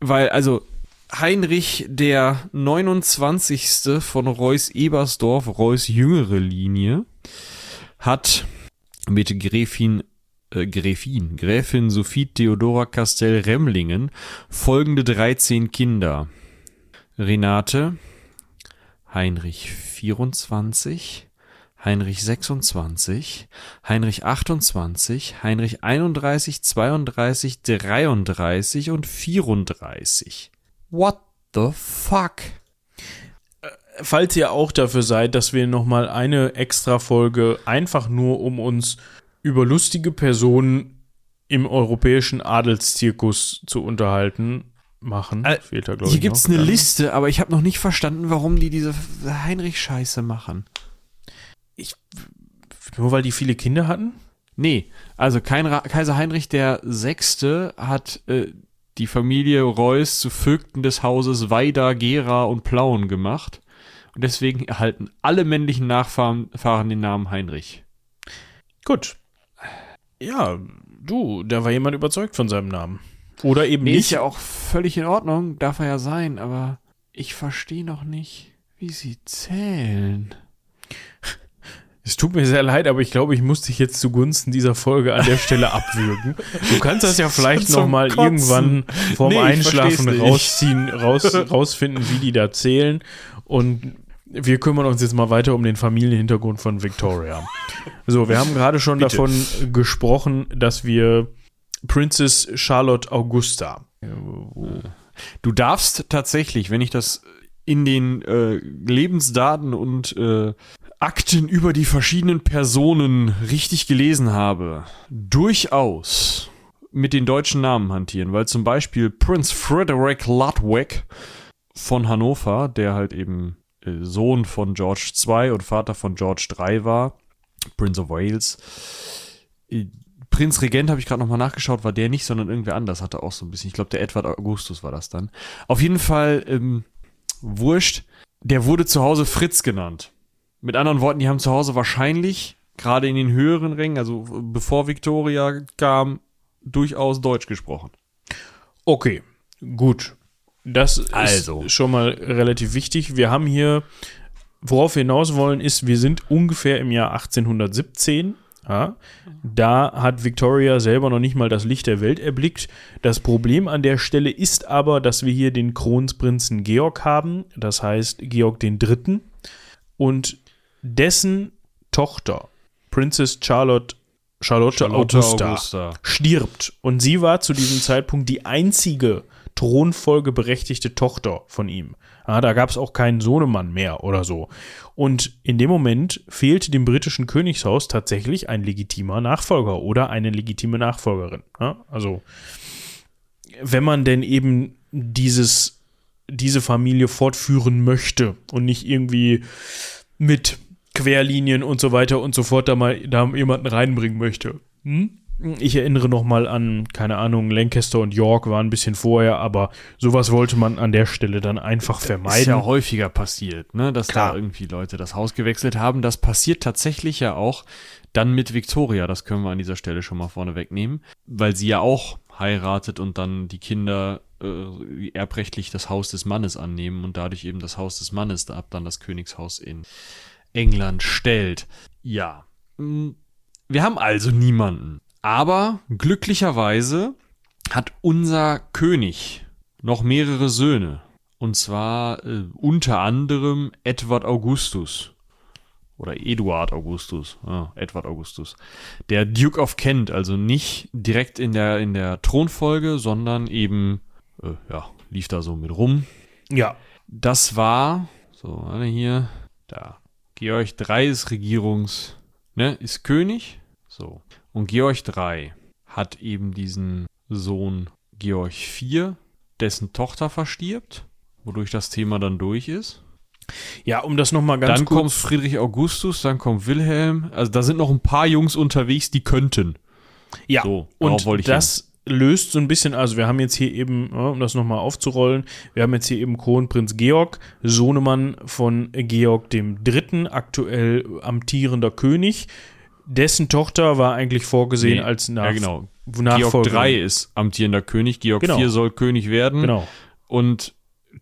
Speaker 2: weil, also, Heinrich der 29. von Reuß Ebersdorf, Reuß jüngere Linie, hat mit Gräfin äh, Gräfin, Gräfin Sophie Theodora Castell Remlingen folgende 13 Kinder. Renate, Heinrich 24, Heinrich 26, Heinrich 28, Heinrich 31, 32, 33 und 34. What the fuck?
Speaker 1: Äh, falls ihr auch dafür seid, dass wir nochmal eine extra Folge einfach nur um uns über lustige Personen im europäischen Adelszirkus zu unterhalten, machen.
Speaker 2: Äh, Fehlt da, hier gibt es eine Liste, aber ich habe noch nicht verstanden, warum die diese Heinrich-Scheiße machen.
Speaker 1: Ich, nur weil die viele Kinder hatten?
Speaker 2: Nee, also kein Kaiser Heinrich der Sechste hat äh, die Familie Reuß zu Vögten des Hauses Weida, Gera und Plauen gemacht. Und deswegen erhalten alle männlichen Nachfahren den Namen Heinrich.
Speaker 1: Gut. Ja, du, da war jemand überzeugt von seinem Namen. Oder eben nee, nicht.
Speaker 2: Ist ja auch völlig in Ordnung, darf er ja sein, aber ich verstehe noch nicht, wie sie zählen.
Speaker 1: Es tut mir sehr leid, aber ich glaube, ich muss dich jetzt zugunsten dieser Folge an der Stelle abwürgen. Du kannst das ja vielleicht nochmal irgendwann vorm nee, Einschlafen rausziehen, raus, rausfinden, wie die da zählen. Und wir kümmern uns jetzt mal weiter um den Familienhintergrund von Victoria. So, wir haben gerade schon Bitte. davon gesprochen, dass wir Princess Charlotte Augusta.
Speaker 2: Du darfst tatsächlich, wenn ich das in den äh, Lebensdaten und äh, Akten über die verschiedenen Personen richtig gelesen habe, durchaus mit den deutschen Namen hantieren, weil zum Beispiel Prince Frederick Ludwig von Hannover, der halt eben äh, Sohn von George II und Vater von George III war, Prince of Wales. Äh, Prinz Regent habe ich gerade nochmal nachgeschaut, war der nicht, sondern irgendwer anders hatte auch so ein bisschen. Ich glaube, der Edward Augustus war das dann. Auf jeden Fall, ähm, wurscht, der wurde zu Hause Fritz genannt. Mit anderen Worten, die haben zu Hause wahrscheinlich, gerade in den höheren Rängen, also bevor Victoria kam, durchaus Deutsch gesprochen.
Speaker 1: Okay, gut. Das also. ist schon mal relativ wichtig. Wir haben hier, worauf wir hinaus wollen, ist, wir sind ungefähr im Jahr 1817. Ja, da hat Victoria selber noch nicht mal das Licht der Welt erblickt. Das Problem an der Stelle ist aber, dass wir hier den Kronprinzen Georg haben, das heißt Georg den Dritten. Und dessen Tochter, Princess Charlotte Charlotte, Charlotte Augusta, Augusta, stirbt. Und sie war zu diesem Zeitpunkt die einzige thronfolgeberechtigte Tochter von ihm. Ja, da gab es auch keinen Sohnemann mehr oder so. Und in dem Moment fehlte dem britischen Königshaus tatsächlich ein legitimer Nachfolger oder eine legitime Nachfolgerin. Ja, also, wenn man denn eben dieses, diese Familie fortführen möchte und nicht irgendwie mit Querlinien und so weiter und so fort da mal da jemanden reinbringen möchte. Hm? Ich erinnere noch mal an, keine Ahnung, Lancaster und York waren ein bisschen vorher, aber sowas wollte man an der Stelle dann einfach vermeiden. Ist
Speaker 2: ja häufiger passiert, ne, dass Klar. da irgendwie Leute das Haus gewechselt haben. Das passiert tatsächlich ja auch dann mit Victoria, das können wir an dieser Stelle schon mal vorne wegnehmen, weil sie ja auch heiratet und dann die Kinder äh, erbrechtlich das Haus des Mannes annehmen und dadurch eben das Haus des Mannes da ab dann das Königshaus in England stellt. Ja. Hm, wir haben also niemanden. Aber glücklicherweise hat unser König noch mehrere Söhne. Und zwar äh, unter anderem Edward Augustus. Oder Eduard Augustus. Ah, Edward Augustus. Der Duke of Kent, also nicht direkt in der, in der Thronfolge, sondern eben, äh, ja, lief da so mit rum.
Speaker 1: Ja.
Speaker 2: Das war, so, alle hier, da. Georg III ist Regierungs, ne, ist König. So. Und Georg III hat eben diesen Sohn Georg IV, dessen Tochter verstirbt, wodurch das Thema dann durch ist.
Speaker 1: Ja, um das nochmal ganz
Speaker 2: Dann kurz kommt Friedrich Augustus, dann kommt Wilhelm. Also da sind noch ein paar Jungs unterwegs, die könnten.
Speaker 1: Ja, so, und das hin. Löst so ein bisschen, also wir haben jetzt hier eben, um das nochmal aufzurollen, wir haben jetzt hier eben Kronprinz Georg, Sohnemann von Georg III., aktuell amtierender König, dessen Tochter war eigentlich vorgesehen nee, als
Speaker 2: Nach ja, genau. Nachfolger. Georg III ist amtierender König, Georg genau. IV soll König werden.
Speaker 1: Genau.
Speaker 2: Und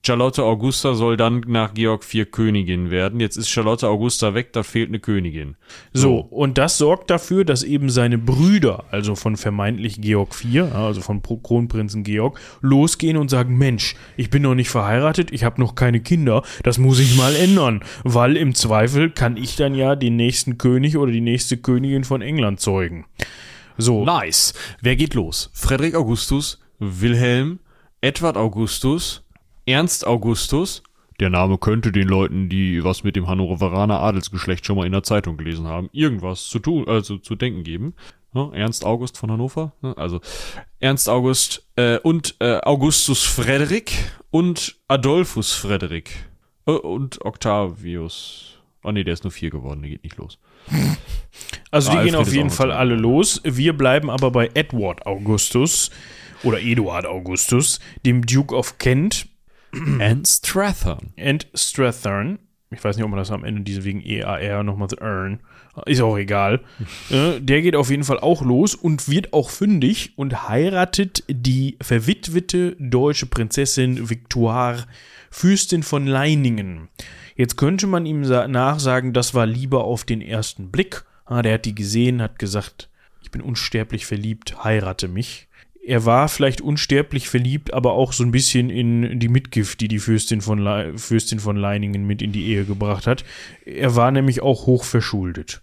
Speaker 2: Charlotte Augusta soll dann nach Georg IV Königin werden. Jetzt ist Charlotte Augusta weg, da fehlt eine Königin.
Speaker 1: So, und das sorgt dafür, dass eben seine Brüder, also von vermeintlich Georg IV, also von Kronprinzen Georg, losgehen und sagen, Mensch, ich bin noch nicht verheiratet, ich habe noch keine Kinder, das muss ich mal ändern, weil im Zweifel kann ich dann ja den nächsten König oder die nächste Königin von England zeugen.
Speaker 2: So. Nice. Wer geht los? Frederik Augustus, Wilhelm, Edward Augustus, Ernst Augustus. Der Name könnte den Leuten, die was mit dem Hannoveraner Adelsgeschlecht schon mal in der Zeitung gelesen haben, irgendwas zu tun, also zu denken geben. Ja, Ernst August von Hannover, ne? also Ernst August äh, und äh, Augustus Frederik und Adolphus Frederik äh, und Octavius. Oh nee, der ist nur vier geworden, der geht nicht los.
Speaker 1: Also die ah, gehen auf jeden Fall alle los. Wir bleiben aber bei Edward Augustus oder Eduard Augustus, dem Duke of Kent,
Speaker 2: And Strathern.
Speaker 1: And Strathern. Ich weiß nicht, ob man das am Ende diese wegen EAR nochmal so earn. Ist auch egal. äh, der geht auf jeden Fall auch los und wird auch fündig und heiratet die verwitwete deutsche Prinzessin Victoire, Fürstin von Leiningen. Jetzt könnte man ihm nachsagen, das war lieber auf den ersten Blick. Ah, der hat die gesehen, hat gesagt, ich bin unsterblich verliebt, heirate mich er war vielleicht unsterblich verliebt, aber auch so ein bisschen in die Mitgift, die die Fürstin von, Le Fürstin von Leiningen mit in die Ehe gebracht hat. Er war nämlich auch hoch verschuldet.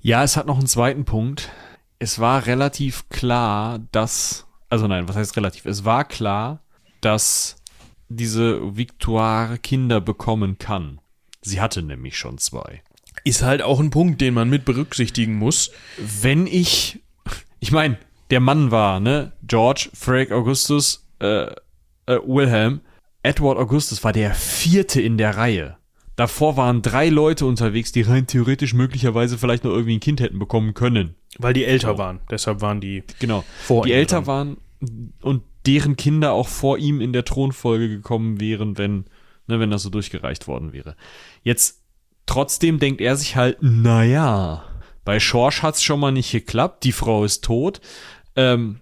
Speaker 2: Ja, es hat noch einen zweiten Punkt. Es war relativ klar, dass, also nein, was heißt relativ? Es war klar, dass diese Victoire Kinder bekommen kann. Sie hatte nämlich schon zwei.
Speaker 1: Ist halt auch ein Punkt, den man mit berücksichtigen muss.
Speaker 2: Wenn ich, ich meine, der Mann war, ne? George, Frank Augustus, äh, äh, Wilhelm. Edward Augustus war der vierte in der Reihe. Davor waren drei Leute unterwegs, die rein theoretisch möglicherweise vielleicht noch irgendwie ein Kind hätten bekommen können.
Speaker 1: Weil die älter so. waren. Deshalb waren die
Speaker 2: genau. vor Die älter dran. waren und deren Kinder auch vor ihm in der Thronfolge gekommen wären, wenn, ne, wenn das so durchgereicht worden wäre. Jetzt trotzdem denkt er sich halt, naja, bei Schorsch hat's schon mal nicht geklappt, die Frau ist tot. Ähm,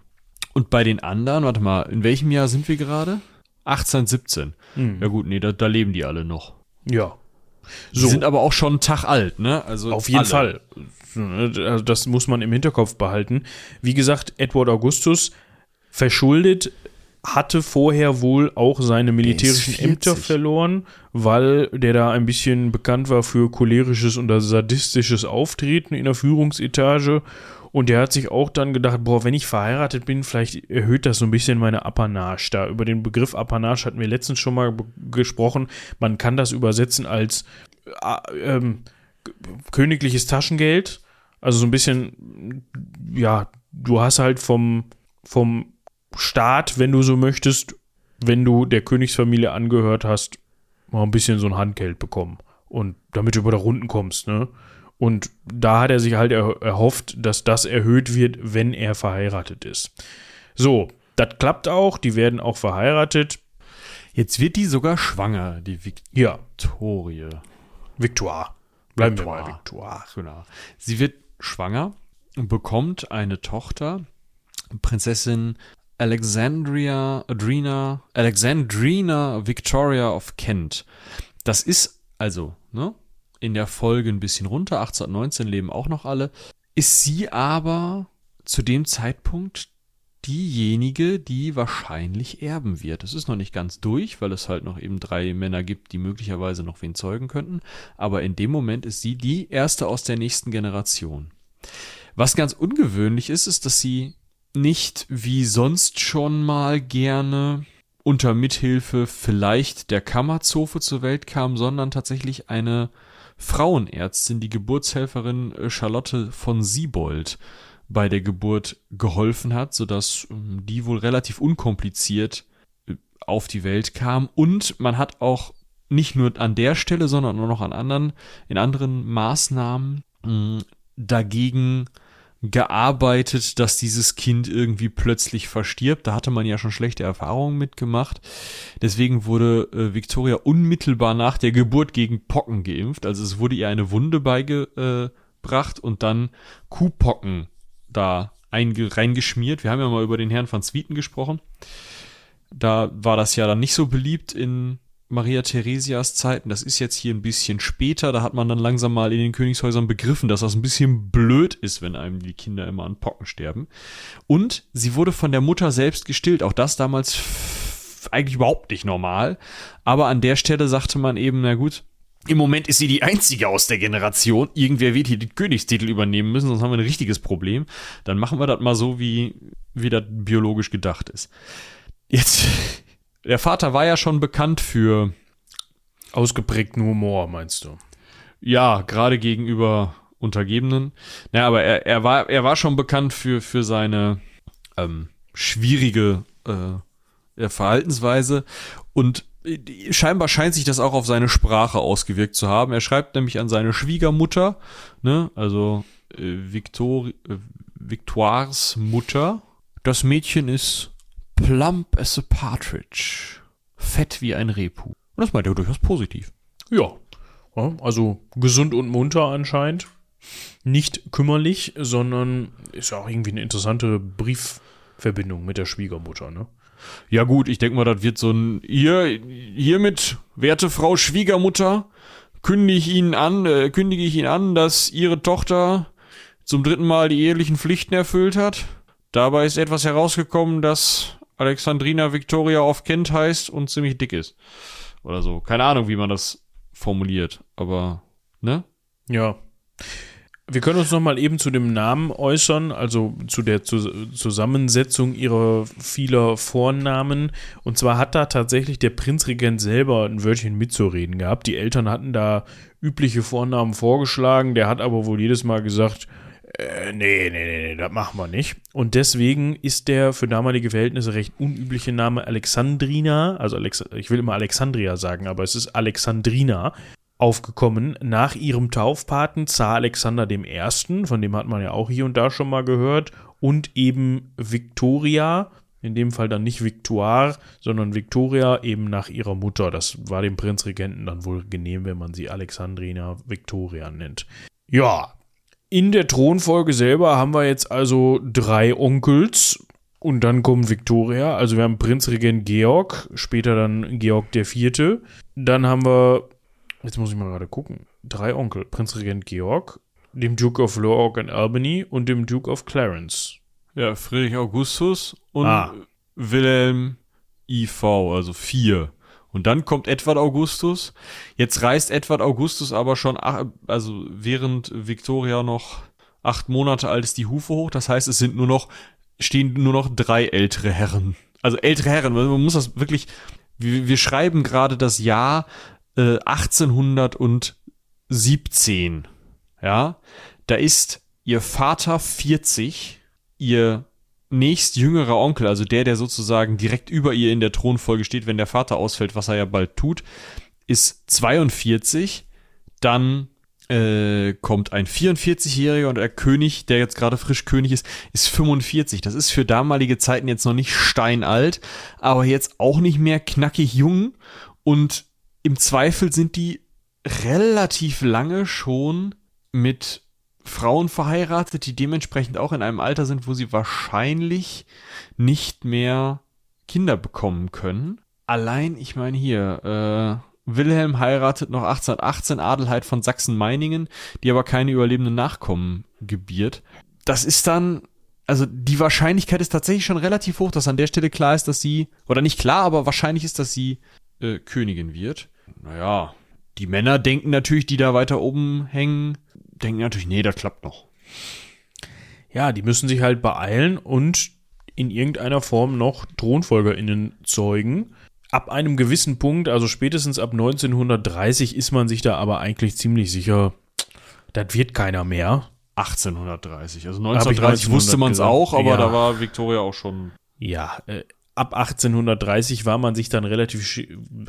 Speaker 2: und bei den anderen, warte mal, in welchem Jahr sind wir gerade? 18, 17. Hm. Ja gut, nee, da, da, leben die alle noch.
Speaker 1: Ja.
Speaker 2: So. Die sind aber auch schon einen Tag alt, ne?
Speaker 1: Also Auf jeden alle. Fall. Also das muss man im Hinterkopf behalten. Wie gesagt, Edward Augustus verschuldet hatte vorher wohl auch seine militärischen Ämter verloren, weil der da ein bisschen bekannt war für cholerisches und sadistisches Auftreten in der Führungsetage Und der hat sich auch dann gedacht, boah, wenn ich verheiratet bin, vielleicht erhöht das so ein bisschen meine Apanage. Da über den Begriff Apanage hatten wir letztens schon mal gesprochen. Man kann das übersetzen als äh, ähm, königliches Taschengeld. Also so ein bisschen, ja, du hast halt vom, vom Staat, wenn du so möchtest, wenn du der Königsfamilie angehört hast, mal ein bisschen so ein Handgeld bekommen. Und damit du über der Runden kommst, ne? Und da hat er sich halt er erhofft, dass das erhöht wird, wenn er verheiratet ist. So, das klappt auch, die werden auch verheiratet.
Speaker 2: Jetzt wird die sogar schwanger, die Victorie.
Speaker 1: Ja. Victoire. Bleiben
Speaker 2: Victoire. wir mal Victoire. Genau. Sie wird schwanger und bekommt eine Tochter, Prinzessin Alexandria Adrina, Alexandrina Victoria of Kent. Das ist also, ne, in der Folge ein bisschen runter, 1819 leben auch noch alle, ist sie aber zu dem Zeitpunkt diejenige, die wahrscheinlich erben wird. Es ist noch nicht ganz durch, weil es halt noch eben drei Männer gibt, die möglicherweise noch wen zeugen könnten. Aber in dem Moment ist sie die erste aus der nächsten Generation. Was ganz ungewöhnlich ist, ist, dass sie nicht wie sonst schon mal gerne unter Mithilfe vielleicht der Kammerzofe zur Welt kam, sondern tatsächlich eine Frauenärztin, die Geburtshelferin äh, Charlotte von Siebold bei der Geburt geholfen hat, sodass ähm, die wohl relativ unkompliziert äh, auf die Welt kam. Und man hat auch nicht nur an der Stelle, sondern auch noch an anderen, in anderen Maßnahmen dagegen gearbeitet, dass dieses Kind irgendwie plötzlich verstirbt. Da hatte man ja schon schlechte Erfahrungen mitgemacht. Deswegen wurde äh, Victoria unmittelbar nach der Geburt gegen Pocken geimpft. Also es wurde ihr eine Wunde beigebracht und dann Kuhpocken da reingeschmiert. Wir haben ja mal über den Herrn von Zwieten gesprochen. Da war das ja dann nicht so beliebt in Maria Theresias Zeiten, das ist jetzt hier ein bisschen später, da hat man dann langsam mal in den Königshäusern begriffen, dass das ein bisschen blöd ist, wenn einem die Kinder immer an Pocken sterben. Und sie wurde von der Mutter selbst gestillt, auch das damals eigentlich überhaupt nicht normal. Aber an der Stelle sagte man eben, na gut, im Moment ist sie die einzige aus der Generation. Irgendwer wird hier den Königstitel übernehmen müssen, sonst haben wir ein richtiges Problem. Dann machen wir das mal so, wie, wie das biologisch gedacht ist. Jetzt der Vater war ja schon bekannt für
Speaker 1: ausgeprägten Humor, meinst du?
Speaker 2: Ja, gerade gegenüber Untergebenen. Naja, aber er, er, war, er war schon bekannt für, für seine ähm, schwierige äh, Verhaltensweise und äh, scheinbar scheint sich das auch auf seine Sprache ausgewirkt zu haben. Er schreibt nämlich an seine Schwiegermutter, ne, also äh, Victor, äh, Victoires Mutter. Das Mädchen ist plump as a partridge. Fett wie ein Repu. Und das meint er durchaus positiv.
Speaker 1: Ja. Also gesund und munter anscheinend. Nicht kümmerlich, sondern ist ja auch irgendwie eine interessante Briefverbindung mit der Schwiegermutter, ne?
Speaker 2: Ja, gut, ich denke mal, das wird so ein. Hier, hiermit, werte Frau Schwiegermutter, kündige ich Ihnen an, äh, kündige ich Ihnen an, dass Ihre Tochter zum dritten Mal die ehelichen Pflichten erfüllt hat. Dabei ist etwas herausgekommen, das Alexandrina Victoria of Kent heißt und ziemlich dick ist. Oder so. Keine Ahnung, wie man das formuliert, aber, ne?
Speaker 1: Ja. Wir können uns noch mal eben zu dem Namen äußern, also zu der Zusammensetzung ihrer vieler Vornamen. Und zwar hat da tatsächlich der Prinzregent selber ein Wörtchen mitzureden gehabt. Die Eltern hatten da übliche Vornamen vorgeschlagen. Der hat aber wohl jedes Mal gesagt, äh, nee, nee, nee, nee, das machen wir nicht. Und deswegen ist der für damalige Verhältnisse recht unübliche Name Alexandrina, also Alex ich will immer Alexandria sagen, aber es ist Alexandrina, aufgekommen nach ihrem Taufpaten Zar Alexander I., von dem hat man ja auch hier und da schon mal gehört, und eben Victoria, in dem Fall dann nicht Victoire, sondern Victoria eben nach ihrer Mutter. Das war dem Prinzregenten dann wohl genehm, wenn man sie Alexandrina Victoria nennt. Ja, in der Thronfolge selber haben wir jetzt also drei Onkels und dann kommt Victoria. Also wir haben Prinzregent Georg, später dann Georg der Vierte. Dann haben wir, jetzt muss ich mal gerade gucken, drei Onkel. Prinzregent Georg, dem Duke of York and Albany und dem Duke of Clarence.
Speaker 2: Ja, Friedrich Augustus und ah. Wilhelm IV, also vier. Und dann kommt Edward Augustus. Jetzt reist Edward Augustus aber schon, also während Victoria noch acht Monate alt ist die Hufe hoch. Das heißt, es sind nur noch, stehen nur noch drei ältere Herren. Also ältere Herren, man muss das wirklich, wir, wir schreiben gerade das Jahr äh, 1817. Ja, da ist ihr Vater 40, ihr nächst jüngerer Onkel, also der, der sozusagen direkt über ihr in der Thronfolge steht, wenn der Vater ausfällt, was er ja bald tut, ist 42. Dann äh, kommt ein 44-Jähriger und der König, der jetzt gerade frisch König ist, ist 45. Das ist für damalige Zeiten jetzt noch nicht steinalt, aber jetzt auch nicht mehr knackig jung. Und im Zweifel sind die relativ lange schon mit Frauen verheiratet, die dementsprechend auch in einem Alter sind, wo sie wahrscheinlich nicht mehr Kinder bekommen können. Allein, ich meine hier, äh, Wilhelm heiratet noch 1818 Adelheid von Sachsen-Meiningen, die aber keine überlebenden Nachkommen gebiert. Das ist dann, also die Wahrscheinlichkeit ist tatsächlich schon relativ hoch, dass an der Stelle klar ist, dass sie, oder nicht klar, aber wahrscheinlich ist, dass sie äh, Königin wird. Naja, die Männer denken natürlich, die da weiter oben hängen, denken natürlich, nee, das klappt noch.
Speaker 1: Ja, die müssen sich halt beeilen und in irgendeiner Form noch ThronfolgerInnen zeugen. Ab einem gewissen Punkt, also spätestens ab 1930, ist man sich da aber eigentlich ziemlich sicher, das wird keiner mehr.
Speaker 2: 1830. Also 1930 wusste man es auch, aber ja. da war Victoria auch schon.
Speaker 1: Ja, äh, ab 1830 war man sich dann relativ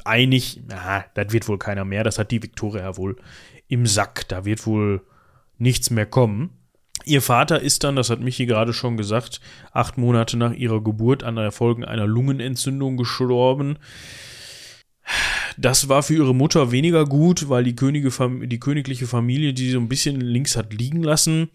Speaker 1: einig, na, das wird wohl keiner mehr. Das hat die Victoria wohl im Sack. Da wird wohl nichts mehr kommen. Ihr Vater ist dann, das hat Michi gerade schon gesagt, acht Monate nach ihrer Geburt an der Folgen einer Lungenentzündung gestorben. Das war für ihre Mutter weniger gut, weil die, Könige, die königliche Familie die so ein bisschen links hat liegen lassen.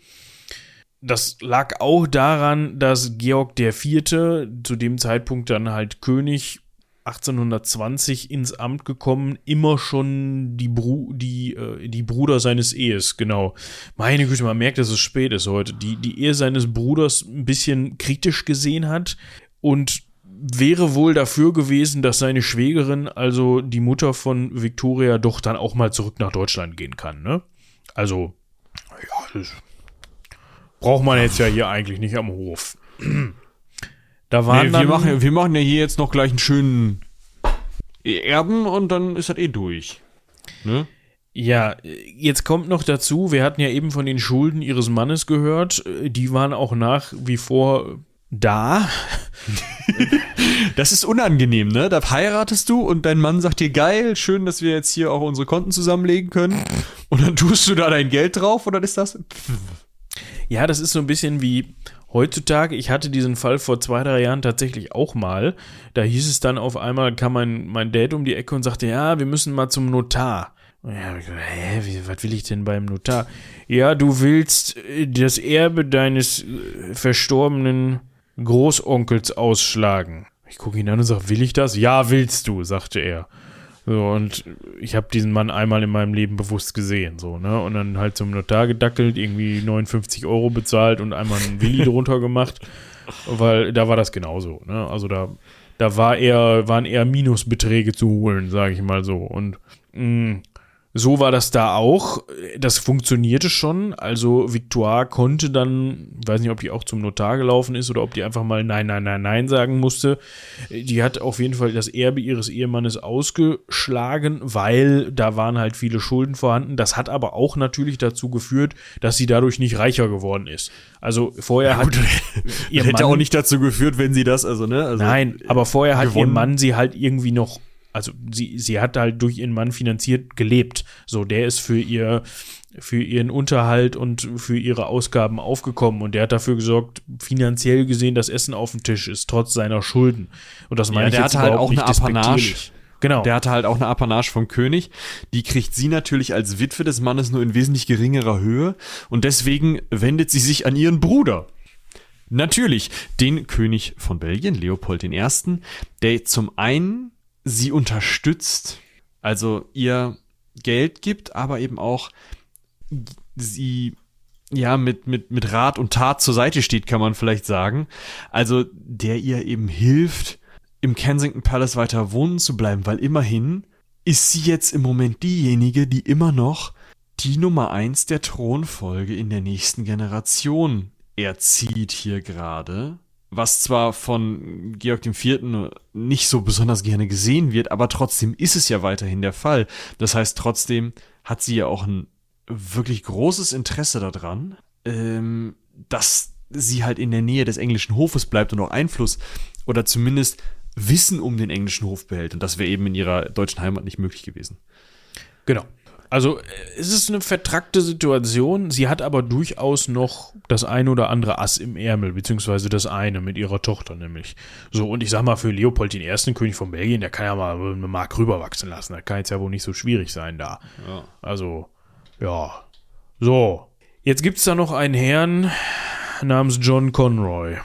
Speaker 1: Das lag auch daran, dass Georg IV. zu dem Zeitpunkt dann halt König 1820 ins Amt gekommen, immer schon die, Bru die, äh, die Bruder seines Ehes, genau. Meine Güte, man merkt, dass es spät ist heute. Die, die Ehe seines Bruders ein bisschen kritisch gesehen hat und wäre wohl dafür gewesen, dass seine Schwägerin, also die Mutter von Victoria, doch dann auch mal zurück nach Deutschland gehen kann, ne? Also, ja, das braucht man jetzt ja hier eigentlich nicht am Hof.
Speaker 2: Da waren nee, wir, machen, wir machen ja hier jetzt noch gleich einen schönen Erben und dann ist das eh durch.
Speaker 1: Ne? Ja, jetzt kommt noch dazu, wir hatten ja eben von den Schulden ihres Mannes gehört, die waren auch nach wie vor da.
Speaker 2: das ist unangenehm, ne? Da heiratest du und dein Mann sagt dir, geil, schön, dass wir jetzt hier auch unsere Konten zusammenlegen können. Und dann tust du da dein Geld drauf oder ist das?
Speaker 1: Ja, das ist so ein bisschen wie, Heutzutage, ich hatte diesen Fall vor zwei, drei Jahren tatsächlich auch mal. Da hieß es dann auf einmal, kam mein, mein Dad um die Ecke und sagte, ja, wir müssen mal zum Notar. Und ja, hä, wie, was will ich denn beim Notar? Ja, du willst äh, das Erbe deines äh, verstorbenen Großonkels ausschlagen. Ich gucke ihn an und sage, will ich das? Ja, willst du, sagte er. So, und ich habe diesen Mann einmal in meinem Leben bewusst gesehen, so, ne? Und dann halt zum Notar gedackelt, irgendwie 59 Euro bezahlt und einmal einen Willi drunter gemacht, weil da war das genauso, ne? Also da, da war eher, waren eher Minusbeträge zu holen, sage ich mal so. Und mh, mm, so war das da auch. Das funktionierte schon. Also Victoire konnte dann, ich weiß nicht, ob die auch zum Notar gelaufen ist oder ob die einfach mal Nein, Nein, Nein, Nein sagen musste. Die hat auf jeden Fall das Erbe ihres Ehemannes ausgeschlagen, weil da waren halt viele Schulden vorhanden. Das hat aber auch natürlich dazu geführt, dass sie dadurch nicht reicher geworden ist. Also vorher ja, gut, hat
Speaker 2: ihr hätte Mann, auch nicht dazu geführt, wenn sie das, also ne? Also
Speaker 1: nein, aber vorher hat gewonnen. ihr Mann sie halt irgendwie noch also sie, sie hat halt durch ihren Mann finanziert gelebt. So, der ist für ihr, für ihren Unterhalt und für ihre Ausgaben aufgekommen und der hat dafür gesorgt, finanziell gesehen, dass Essen auf dem Tisch ist, trotz seiner Schulden. Und das meine ja,
Speaker 2: ich jetzt halt auch eine Apanage.
Speaker 1: Genau.
Speaker 2: Der hatte halt auch eine Apanage vom König. Die kriegt sie natürlich als Witwe des Mannes nur in wesentlich geringerer Höhe und deswegen wendet sie sich an ihren Bruder. Natürlich, den König von Belgien, Leopold I., der zum einen sie unterstützt, also ihr Geld gibt, aber eben auch sie ja mit, mit, mit Rat und Tat zur Seite steht, kann man vielleicht sagen. Also der ihr eben hilft, im Kensington Palace weiter wohnen zu bleiben, weil immerhin ist sie jetzt im Moment diejenige, die immer noch die Nummer eins der Thronfolge in der nächsten Generation erzieht hier gerade. Was zwar von Georg IV. nicht so besonders gerne gesehen wird, aber trotzdem ist es ja weiterhin der Fall. Das heißt, trotzdem hat sie ja auch ein wirklich großes Interesse daran, ähm, dass sie halt in der Nähe des englischen Hofes bleibt und auch Einfluss oder zumindest Wissen um den englischen Hof behält. Und das wäre eben in ihrer deutschen Heimat nicht möglich gewesen.
Speaker 1: Genau. Also es ist eine vertrackte Situation. Sie hat aber durchaus noch das ein oder andere Ass im Ärmel, beziehungsweise das eine mit ihrer Tochter nämlich. So, und ich sag mal, für Leopold den ersten König von Belgien, der kann ja mal eine Mark rüberwachsen lassen. Das kann jetzt ja wohl nicht so schwierig sein da. Ja. Also, ja. So. Jetzt gibt es da noch einen Herrn namens John Conroy.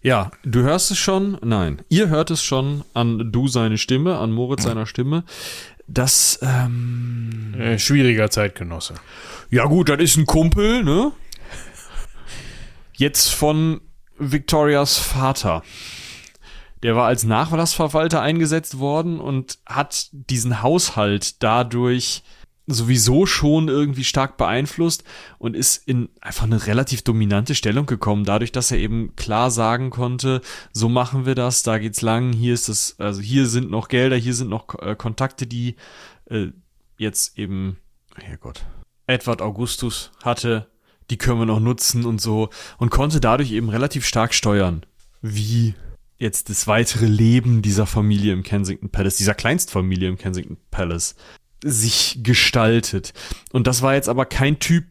Speaker 2: Ja, du hörst es schon, nein, ihr hört es schon an du seine Stimme, an Moritz seiner Stimme. Das, ähm,
Speaker 1: äh, schwieriger Zeitgenosse.
Speaker 2: Ja gut, das ist ein Kumpel, ne? Jetzt von Victorias Vater. Der war als Nachlassverwalter eingesetzt worden und hat diesen Haushalt dadurch sowieso schon irgendwie stark beeinflusst und ist in einfach eine relativ dominante Stellung gekommen, dadurch, dass er eben klar sagen konnte, so machen wir das, da geht's lang, hier ist es, also hier sind noch Gelder, hier sind noch äh, Kontakte, die äh, jetzt eben, Herrgott, Edward Augustus hatte, die können wir noch nutzen und so und konnte dadurch eben relativ stark steuern, wie jetzt das weitere Leben dieser Familie im Kensington Palace, dieser Kleinstfamilie im Kensington Palace sich gestaltet. Und das war jetzt aber kein Typ,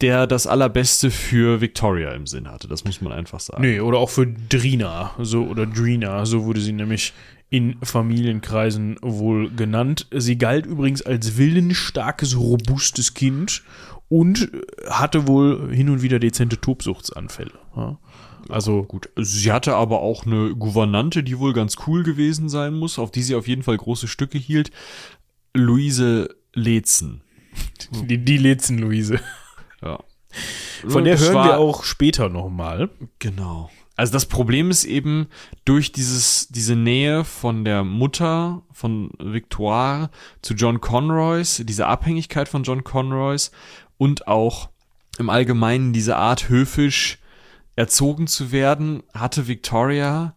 Speaker 2: der das Allerbeste für Victoria im Sinn hatte. Das muss man einfach sagen.
Speaker 1: Nee, oder auch für Drina, so oder Drina, so wurde sie nämlich in Familienkreisen wohl genannt. Sie galt übrigens als willensstarkes, robustes Kind und hatte wohl hin und wieder dezente Tobsuchtsanfälle. Ja.
Speaker 2: Also gut, sie hatte aber auch eine Gouvernante, die wohl ganz cool gewesen sein muss, auf die sie auf jeden Fall große Stücke hielt. Luise Letzen.
Speaker 1: Die, die Letzen-Luise.
Speaker 2: Ja.
Speaker 1: Von der hören wir auch später nochmal.
Speaker 2: Genau. Also das Problem ist eben durch dieses, diese Nähe von der Mutter von Victoire zu John Conroys, diese Abhängigkeit von John Conroys und auch im Allgemeinen diese Art höfisch erzogen zu werden, hatte Victoria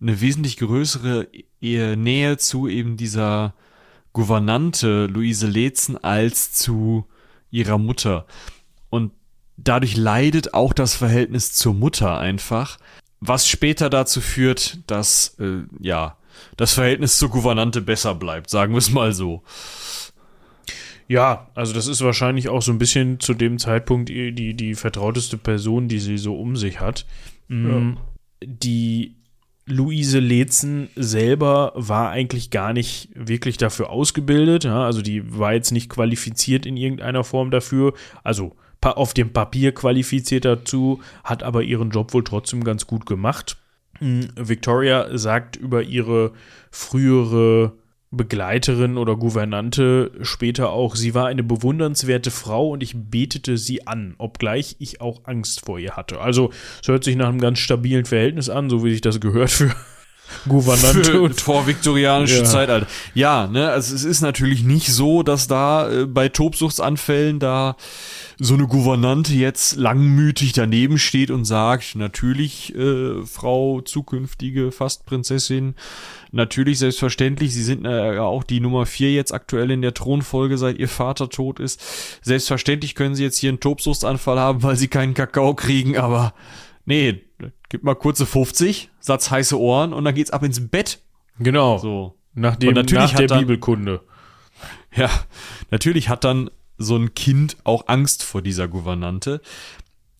Speaker 2: eine wesentlich größere Nähe zu eben dieser Gouvernante Luise Letzen als zu ihrer Mutter. Und dadurch leidet auch das Verhältnis zur Mutter einfach, was später dazu führt, dass, äh, ja, das Verhältnis zur Gouvernante besser bleibt, sagen wir es mal so.
Speaker 1: Ja, also das ist wahrscheinlich auch so ein bisschen zu dem Zeitpunkt die, die, die vertrauteste Person, die sie so um sich hat. Mhm. Ja. Die Luise Letzen selber war eigentlich gar nicht wirklich dafür ausgebildet. Ja? Also die war jetzt nicht qualifiziert in irgendeiner Form dafür. Also auf dem Papier qualifiziert dazu, hat aber ihren Job wohl trotzdem ganz gut gemacht. Hm, Victoria sagt über ihre frühere Begleiterin oder Gouvernante später auch, sie war eine bewundernswerte Frau und ich betete sie an, obgleich ich auch Angst vor ihr hatte. Also es hört sich nach einem ganz stabilen Verhältnis an, so wie sich das gehört für Gouvernante
Speaker 2: und vorviktorianische ja. Zeitalter. Ja, ne, also es ist natürlich nicht so, dass da äh, bei Tobsuchtsanfällen da so eine Gouvernante jetzt langmütig daneben steht und sagt, natürlich, äh, Frau zukünftige Fastprinzessin, natürlich selbstverständlich, Sie sind äh, auch die Nummer vier jetzt aktuell in der Thronfolge, seit Ihr Vater tot ist. Selbstverständlich können Sie jetzt hier einen Tobsuchtsanfall haben, weil Sie keinen Kakao kriegen, aber nee, gib mal kurze 50, Satz heiße Ohren und dann geht's ab ins Bett.
Speaker 1: Genau.
Speaker 2: So.
Speaker 1: Nach, dem,
Speaker 2: natürlich
Speaker 1: nach der dann, Bibelkunde.
Speaker 2: Ja, natürlich hat dann so ein Kind auch Angst vor dieser Gouvernante.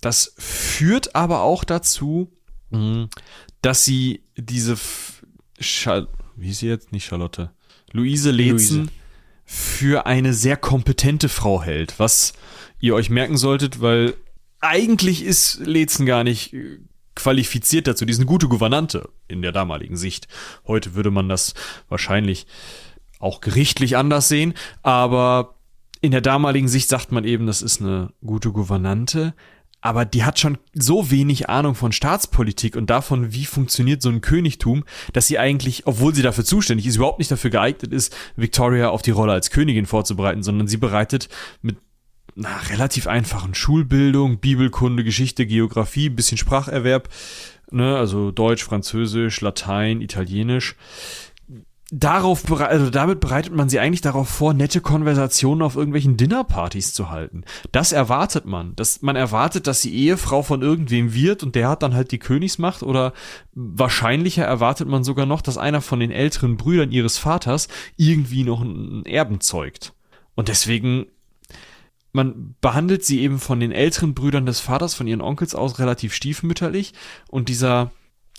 Speaker 2: Das führt aber auch dazu, hm, dass sie diese Schal wie ist sie jetzt? Nicht Charlotte. Luise Letzen Luise. für eine sehr kompetente Frau hält, was ihr euch merken solltet, weil eigentlich ist Letzen gar nicht äh, qualifiziert dazu. Die eine gute Gouvernante in der damaligen Sicht. Heute würde man das wahrscheinlich auch gerichtlich anders sehen, aber in der damaligen Sicht sagt man eben, das ist eine gute Gouvernante, aber die hat schon so wenig Ahnung von Staatspolitik und davon, wie funktioniert so ein Königtum, dass sie eigentlich, obwohl sie dafür zuständig ist, überhaupt nicht dafür geeignet ist, Victoria auf die Rolle als Königin vorzubereiten, sondern sie bereitet mit na, relativ einfachen Schulbildung, Bibelkunde, Geschichte, Geografie, bisschen Spracherwerb, ne, also Deutsch, Französisch, Latein, Italienisch darauf, also damit bereitet man sie eigentlich darauf vor, nette Konversationen auf irgendwelchen Dinnerpartys zu halten. Das erwartet man. Das, man erwartet, dass sie Ehefrau von irgendwem wird und der hat dann halt die Königsmacht oder wahrscheinlicher erwartet man sogar noch, dass einer von den älteren Brüdern ihres Vaters irgendwie noch einen Erben zeugt. Und deswegen man behandelt sie eben von den älteren Brüdern des Vaters, von ihren Onkels aus relativ stiefmütterlich und dieser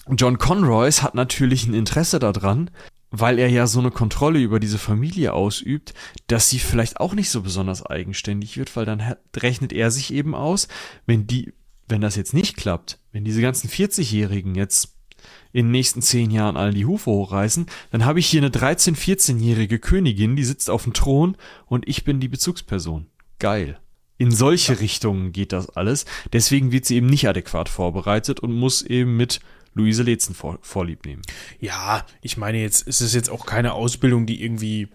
Speaker 2: John Conroys hat natürlich ein Interesse daran, weil er ja so eine Kontrolle über diese Familie ausübt, dass sie vielleicht auch nicht so besonders eigenständig wird, weil dann rechnet er sich eben aus, wenn die, wenn das jetzt nicht klappt, wenn diese ganzen 40-Jährigen jetzt in den nächsten zehn Jahren alle die Hufe hochreißen, dann habe ich hier eine 13-, 14-jährige Königin, die sitzt auf dem Thron und ich bin die Bezugsperson. Geil. In solche Richtungen geht das alles. Deswegen wird sie eben nicht adäquat vorbereitet und muss eben mit Luise Letzen vor, vorlieb nehmen.
Speaker 1: Ja, ich meine jetzt, es ist jetzt auch keine Ausbildung, die irgendwie,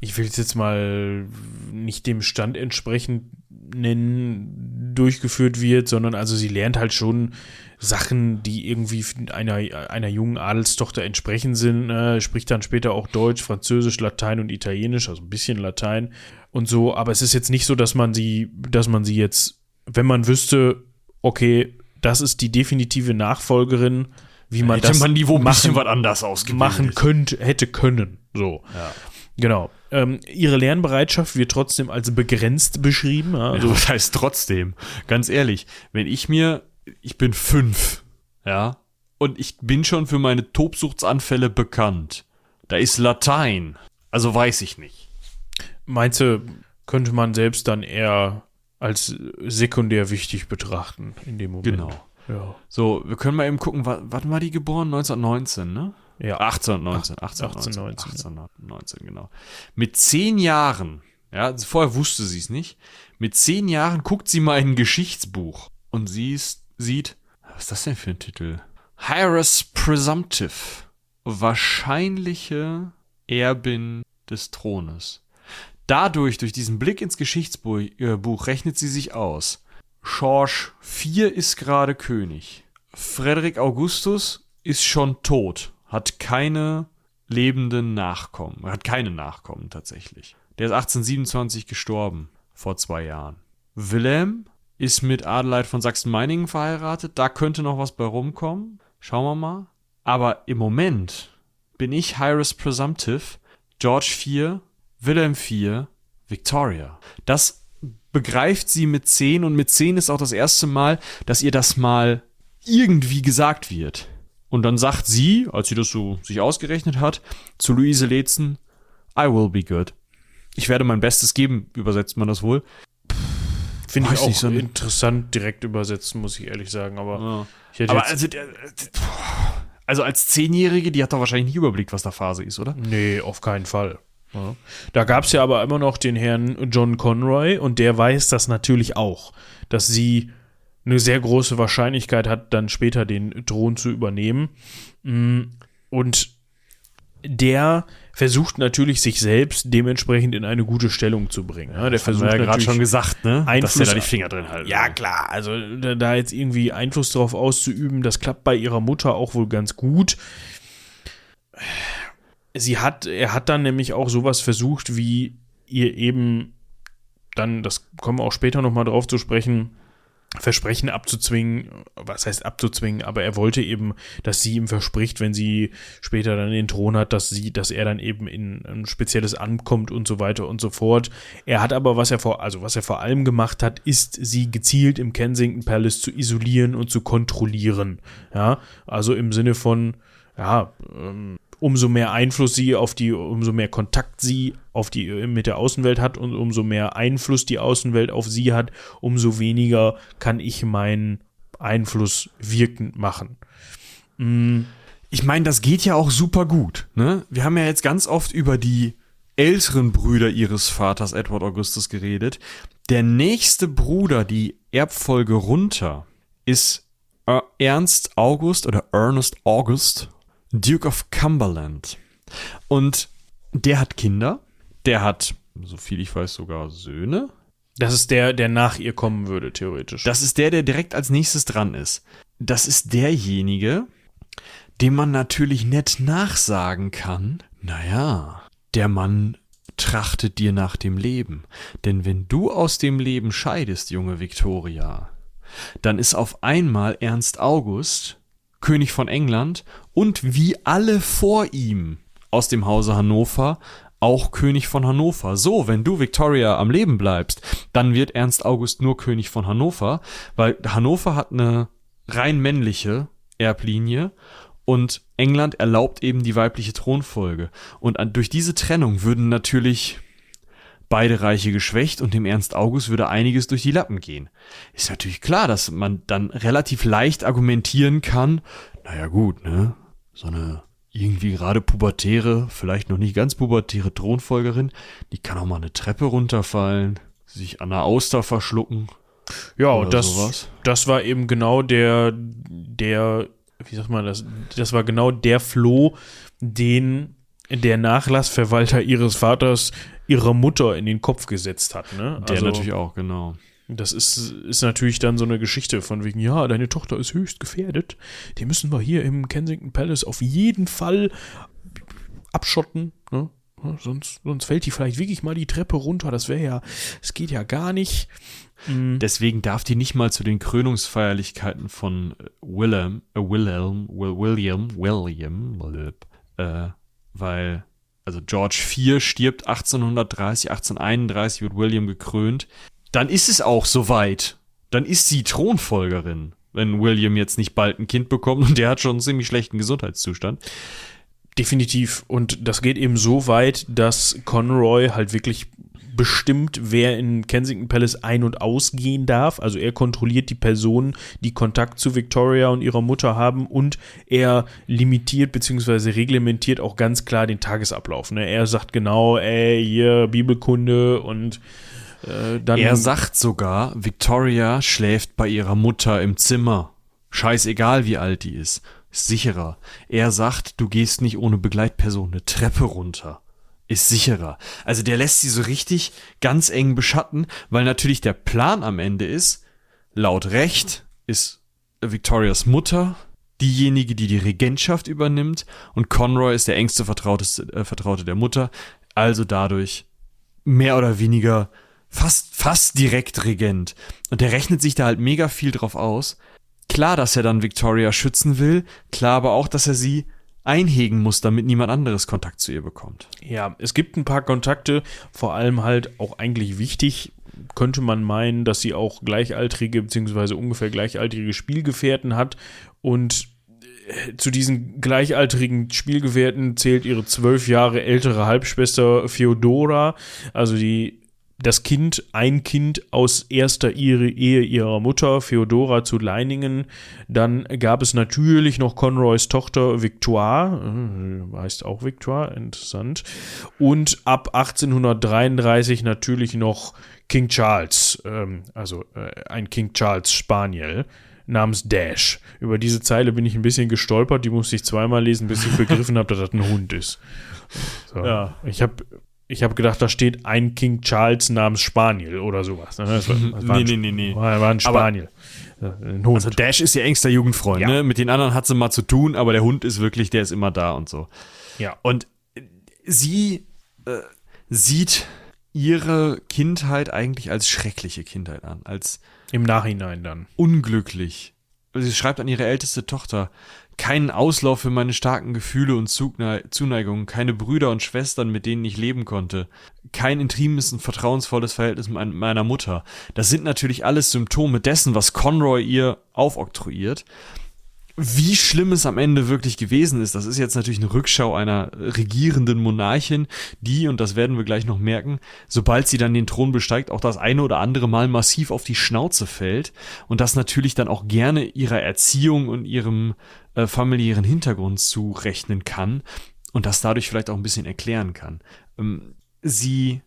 Speaker 1: ich will es jetzt mal nicht dem Stand entsprechend nennen, durchgeführt wird, sondern also sie lernt halt schon Sachen, die irgendwie einer, einer jungen Adelstochter entsprechend sind, äh, spricht dann später auch Deutsch, Französisch, Latein und Italienisch, also ein bisschen Latein und so, aber es ist jetzt nicht so, dass man sie, dass man sie jetzt, wenn man wüsste, okay, das ist die definitive Nachfolgerin, wie man
Speaker 2: hätte
Speaker 1: das
Speaker 2: man wo
Speaker 1: machen,
Speaker 2: was anders
Speaker 1: machen könnte, hätte können. So.
Speaker 2: Ja.
Speaker 1: Genau. Ähm, ihre Lernbereitschaft wird trotzdem als begrenzt beschrieben.
Speaker 2: Ja, also, ja, das heißt trotzdem, ganz ehrlich, wenn ich mir, ich bin fünf, ja, und ich bin schon für meine Tobsuchtsanfälle bekannt. Da ist Latein. Also weiß ich nicht.
Speaker 1: Meinst du, könnte man selbst dann eher als sekundär wichtig betrachten in dem Moment.
Speaker 2: Genau. Ja. So, wir können mal eben gucken, wann war die geboren? 1919, ne?
Speaker 1: Ja.
Speaker 2: 1819, 1819, 1819, genau. Mit zehn Jahren, ja, vorher wusste sie es nicht, mit zehn Jahren guckt sie mal in ein Geschichtsbuch und sie ist, sieht, was ist das denn für ein Titel? Hyrus Presumptive, wahrscheinliche Erbin des Thrones. Dadurch, durch diesen Blick ins Geschichtsbuch, äh, rechnet sie sich aus. George IV ist gerade König. Frederik Augustus ist schon tot, hat keine lebenden Nachkommen, hat keine Nachkommen tatsächlich. Der ist 1827 gestorben, vor zwei Jahren. Wilhelm ist mit Adelheid von Sachsen-Meiningen verheiratet, da könnte noch was bei rumkommen. Schauen wir mal. Aber im Moment bin ich Hyrus Presumptive, George IV Wilhelm IV, Victoria. Das begreift sie mit 10 und mit 10 ist auch das erste Mal, dass ihr das mal irgendwie gesagt wird. Und dann sagt sie, als sie das so sich ausgerechnet hat, zu Luise Letzen, I will be good. Ich werde mein Bestes geben, übersetzt man das wohl.
Speaker 1: Finde ich auch so interessant direkt übersetzen, muss ich ehrlich sagen, aber
Speaker 2: ja. aber also, also als Zehnjährige, die hat doch wahrscheinlich nicht überblickt, was da Phase ist, oder?
Speaker 1: Nee, auf keinen Fall. Ja. Da gab es ja aber immer noch den Herrn John Conroy und der weiß das natürlich auch, dass sie eine sehr große Wahrscheinlichkeit hat, dann später den Thron zu übernehmen. Mm, und der versucht natürlich, sich selbst dementsprechend in eine gute Stellung zu bringen. Ja, der das versucht
Speaker 2: ja gerade schon gesagt, ne?
Speaker 1: Einfluss,
Speaker 2: dass
Speaker 1: er
Speaker 2: da die Finger drin halten.
Speaker 1: Ja, klar. Also da jetzt irgendwie Einfluss darauf auszuüben, das klappt bei ihrer Mutter auch wohl ganz gut sie hat, er hat dann nämlich auch sowas versucht, wie ihr eben dann, das kommen wir auch später nochmal drauf zu sprechen, Versprechen abzuzwingen, was heißt abzuzwingen, aber er wollte eben, dass sie ihm verspricht, wenn sie später dann den Thron hat, dass sie, dass er dann eben in ein spezielles ankommt und so weiter und so fort. Er hat aber, was er vor, also was er vor allem gemacht hat, ist, sie gezielt im Kensington Palace zu isolieren und zu kontrollieren. Ja, also im Sinne von, ja, ähm, umso mehr Einfluss sie auf die, umso mehr Kontakt sie auf die mit der Außenwelt hat und umso mehr Einfluss die Außenwelt auf sie hat, umso weniger kann ich meinen Einfluss wirkend machen.
Speaker 2: Mhm. Ich meine, das geht ja auch super gut. Ne? Wir haben ja jetzt ganz oft über die älteren Brüder ihres Vaters Edward Augustus geredet. Der nächste Bruder, die Erbfolge runter, ist Ernst August oder Ernest August Duke of Cumberland. Und der hat Kinder. Der hat, so viel ich weiß, sogar Söhne.
Speaker 1: Das ist der, der nach ihr kommen würde, theoretisch.
Speaker 2: Das ist der, der direkt als nächstes dran ist. Das ist derjenige, dem man natürlich nett nachsagen kann, naja, der Mann trachtet dir nach dem Leben. Denn wenn du aus dem Leben scheidest, junge Victoria, dann ist auf einmal Ernst August König von England und wie alle vor ihm aus dem Hause Hannover auch König von Hannover. So, wenn du Victoria am Leben bleibst, dann wird Ernst August nur König von Hannover, weil Hannover hat eine rein männliche Erblinie und England erlaubt eben die weibliche Thronfolge. Und durch diese Trennung würden natürlich beide Reiche geschwächt und dem Ernst August würde einiges durch die Lappen gehen. Ist natürlich klar, dass man dann relativ leicht argumentieren kann, naja gut, ne, so eine irgendwie gerade pubertäre, vielleicht noch nicht ganz pubertäre Thronfolgerin, die kann auch mal eine Treppe runterfallen, sich an einer Auster verschlucken.
Speaker 1: Ja, und das, das war eben genau der, der wie sagt man das, das war genau der Floh, den der Nachlassverwalter ihres Vaters ihrer Mutter in den Kopf gesetzt hat. Ne?
Speaker 2: Der also, natürlich auch, genau.
Speaker 1: Das ist, ist natürlich dann so eine Geschichte von wegen, ja, deine Tochter ist höchst gefährdet. Die müssen wir hier im Kensington Palace auf jeden Fall abschotten. Ne? Sonst, sonst fällt die vielleicht wirklich mal die Treppe runter. Das wäre ja, es geht ja gar nicht.
Speaker 2: Mhm. Deswegen darf die nicht mal zu den Krönungsfeierlichkeiten von äh, Willem, äh, Wilhelm, William, William, äh, weil, also George IV stirbt 1830, 1831 wird William gekrönt. Dann ist es auch soweit. Dann ist sie Thronfolgerin, wenn William jetzt nicht bald ein Kind bekommt und der hat schon einen ziemlich schlechten Gesundheitszustand.
Speaker 1: Definitiv. Und das geht eben so weit, dass Conroy halt wirklich bestimmt, wer in Kensington Palace ein- und ausgehen darf. Also er kontrolliert die Personen, die Kontakt zu Victoria und ihrer Mutter haben und er limitiert bzw. reglementiert auch ganz klar den Tagesablauf. Ne? Er sagt genau, ey, hier Bibelkunde und äh, dann.
Speaker 2: Er sagt sogar, Victoria schläft bei ihrer Mutter im Zimmer. Scheißegal, wie alt die ist. Sicherer. Er sagt, du gehst nicht ohne Begleitperson eine Treppe runter ist sicherer. Also der lässt sie so richtig ganz eng beschatten, weil natürlich der Plan am Ende ist, laut Recht ist Victorias Mutter diejenige, die die Regentschaft übernimmt und Conroy ist der engste Vertraute, äh, Vertraute der Mutter, also dadurch mehr oder weniger fast, fast direkt Regent. Und der rechnet sich da halt mega viel drauf aus. Klar, dass er dann Victoria schützen will, klar aber auch, dass er sie einhegen muss, damit niemand anderes Kontakt zu ihr bekommt.
Speaker 1: Ja, es gibt ein paar Kontakte, vor allem halt auch eigentlich wichtig, könnte man meinen, dass sie auch gleichaltrige bzw. ungefähr gleichaltrige Spielgefährten hat und äh, zu diesen gleichaltrigen Spielgefährten zählt ihre zwölf Jahre ältere Halbschwester Theodora, also die das Kind, ein Kind aus erster Ehe ihrer Mutter, Feodora zu Leiningen. Dann gab es natürlich noch Conroys Tochter Victoire, äh, heißt auch Victoire, interessant. Und ab 1833 natürlich noch King Charles, ähm, also äh, ein King Charles Spaniel namens Dash. Über diese Zeile bin ich ein bisschen gestolpert, die musste ich zweimal lesen, bis ich begriffen habe, dass das ein Hund ist. So. Ja. Ich habe ich habe gedacht, da steht ein King Charles namens Spaniel oder sowas. Ne? Das
Speaker 2: war, das war nee, nee, nee, nee.
Speaker 1: War, ein Spaniel.
Speaker 2: Aber, ein Hund. Also Dash ist ihr engster Jugendfreund. Ja. Ne? Mit den anderen hat sie mal zu tun, aber der Hund ist wirklich, der ist immer da und so.
Speaker 1: Ja.
Speaker 2: Und sie äh, sieht ihre Kindheit eigentlich als schreckliche Kindheit an, als
Speaker 1: im Nachhinein dann
Speaker 2: unglücklich. Sie schreibt an ihre älteste Tochter, keinen Auslauf für meine starken Gefühle und Zuneigungen, keine Brüder und Schwestern, mit denen ich leben konnte, kein intimes und vertrauensvolles Verhältnis mit meiner Mutter. Das sind natürlich alles Symptome dessen, was Conroy ihr aufoktroyiert wie schlimm es am Ende wirklich gewesen ist, das ist jetzt natürlich eine Rückschau einer regierenden Monarchin, die, und das werden wir gleich noch merken, sobald sie dann den Thron besteigt, auch das eine oder andere Mal massiv auf die Schnauze fällt und das natürlich dann auch gerne ihrer Erziehung und ihrem äh, familiären Hintergrund zurechnen kann und das dadurch vielleicht auch ein bisschen erklären kann. Ähm, sie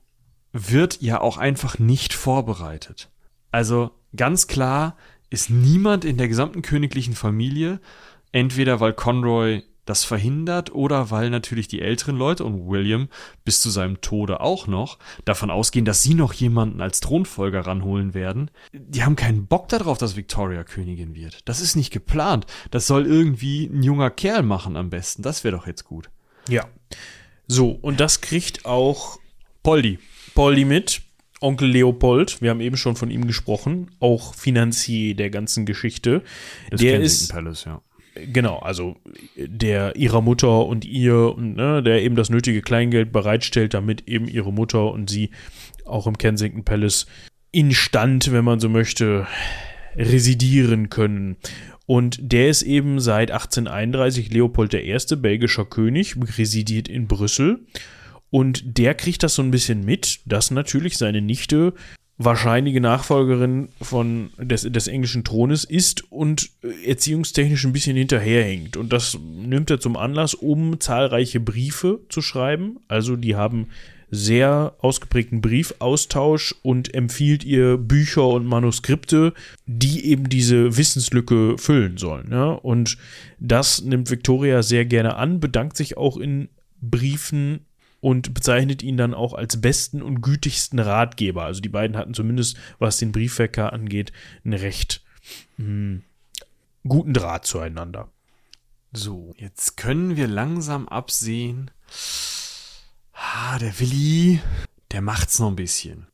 Speaker 2: wird ja auch einfach nicht vorbereitet. Also ganz klar, ist niemand in der gesamten königlichen Familie, entweder weil Conroy das verhindert oder weil natürlich die älteren Leute und William bis zu seinem Tode auch noch davon ausgehen, dass sie noch jemanden als Thronfolger ranholen werden. Die haben keinen Bock darauf, dass Victoria Königin wird. Das ist nicht geplant. Das soll irgendwie ein junger Kerl machen am besten. Das wäre doch jetzt gut.
Speaker 1: Ja. So, und das kriegt auch
Speaker 2: Poldi.
Speaker 1: Poldi mit. Onkel Leopold, wir haben eben schon von ihm gesprochen, auch Finanzier der ganzen Geschichte.
Speaker 2: Das
Speaker 1: der
Speaker 2: Kensington
Speaker 1: ist
Speaker 2: Palace, ja.
Speaker 1: Genau, also der ihrer Mutter und ihr, ne, der eben das nötige Kleingeld bereitstellt, damit eben ihre Mutter und sie auch im Kensington Palace instand, wenn man so möchte, residieren können. Und der ist eben seit 1831 Leopold I., belgischer König, residiert in Brüssel. Und der kriegt das so ein bisschen mit, dass natürlich seine Nichte wahrscheinliche Nachfolgerin von des, des englischen Thrones ist und erziehungstechnisch ein bisschen hinterherhängt. Und das nimmt er zum Anlass, um zahlreiche Briefe zu schreiben. Also die haben sehr ausgeprägten Briefaustausch und empfiehlt ihr Bücher und Manuskripte, die eben diese Wissenslücke füllen sollen. Ja? Und das nimmt Victoria sehr gerne an, bedankt sich auch in Briefen und bezeichnet ihn dann auch als besten und gütigsten Ratgeber. Also die beiden hatten zumindest, was den Briefwecker angeht, einen recht mh, hm, guten Draht zueinander.
Speaker 2: So, jetzt können wir langsam absehen. Ah, der Willi, der macht's noch ein bisschen.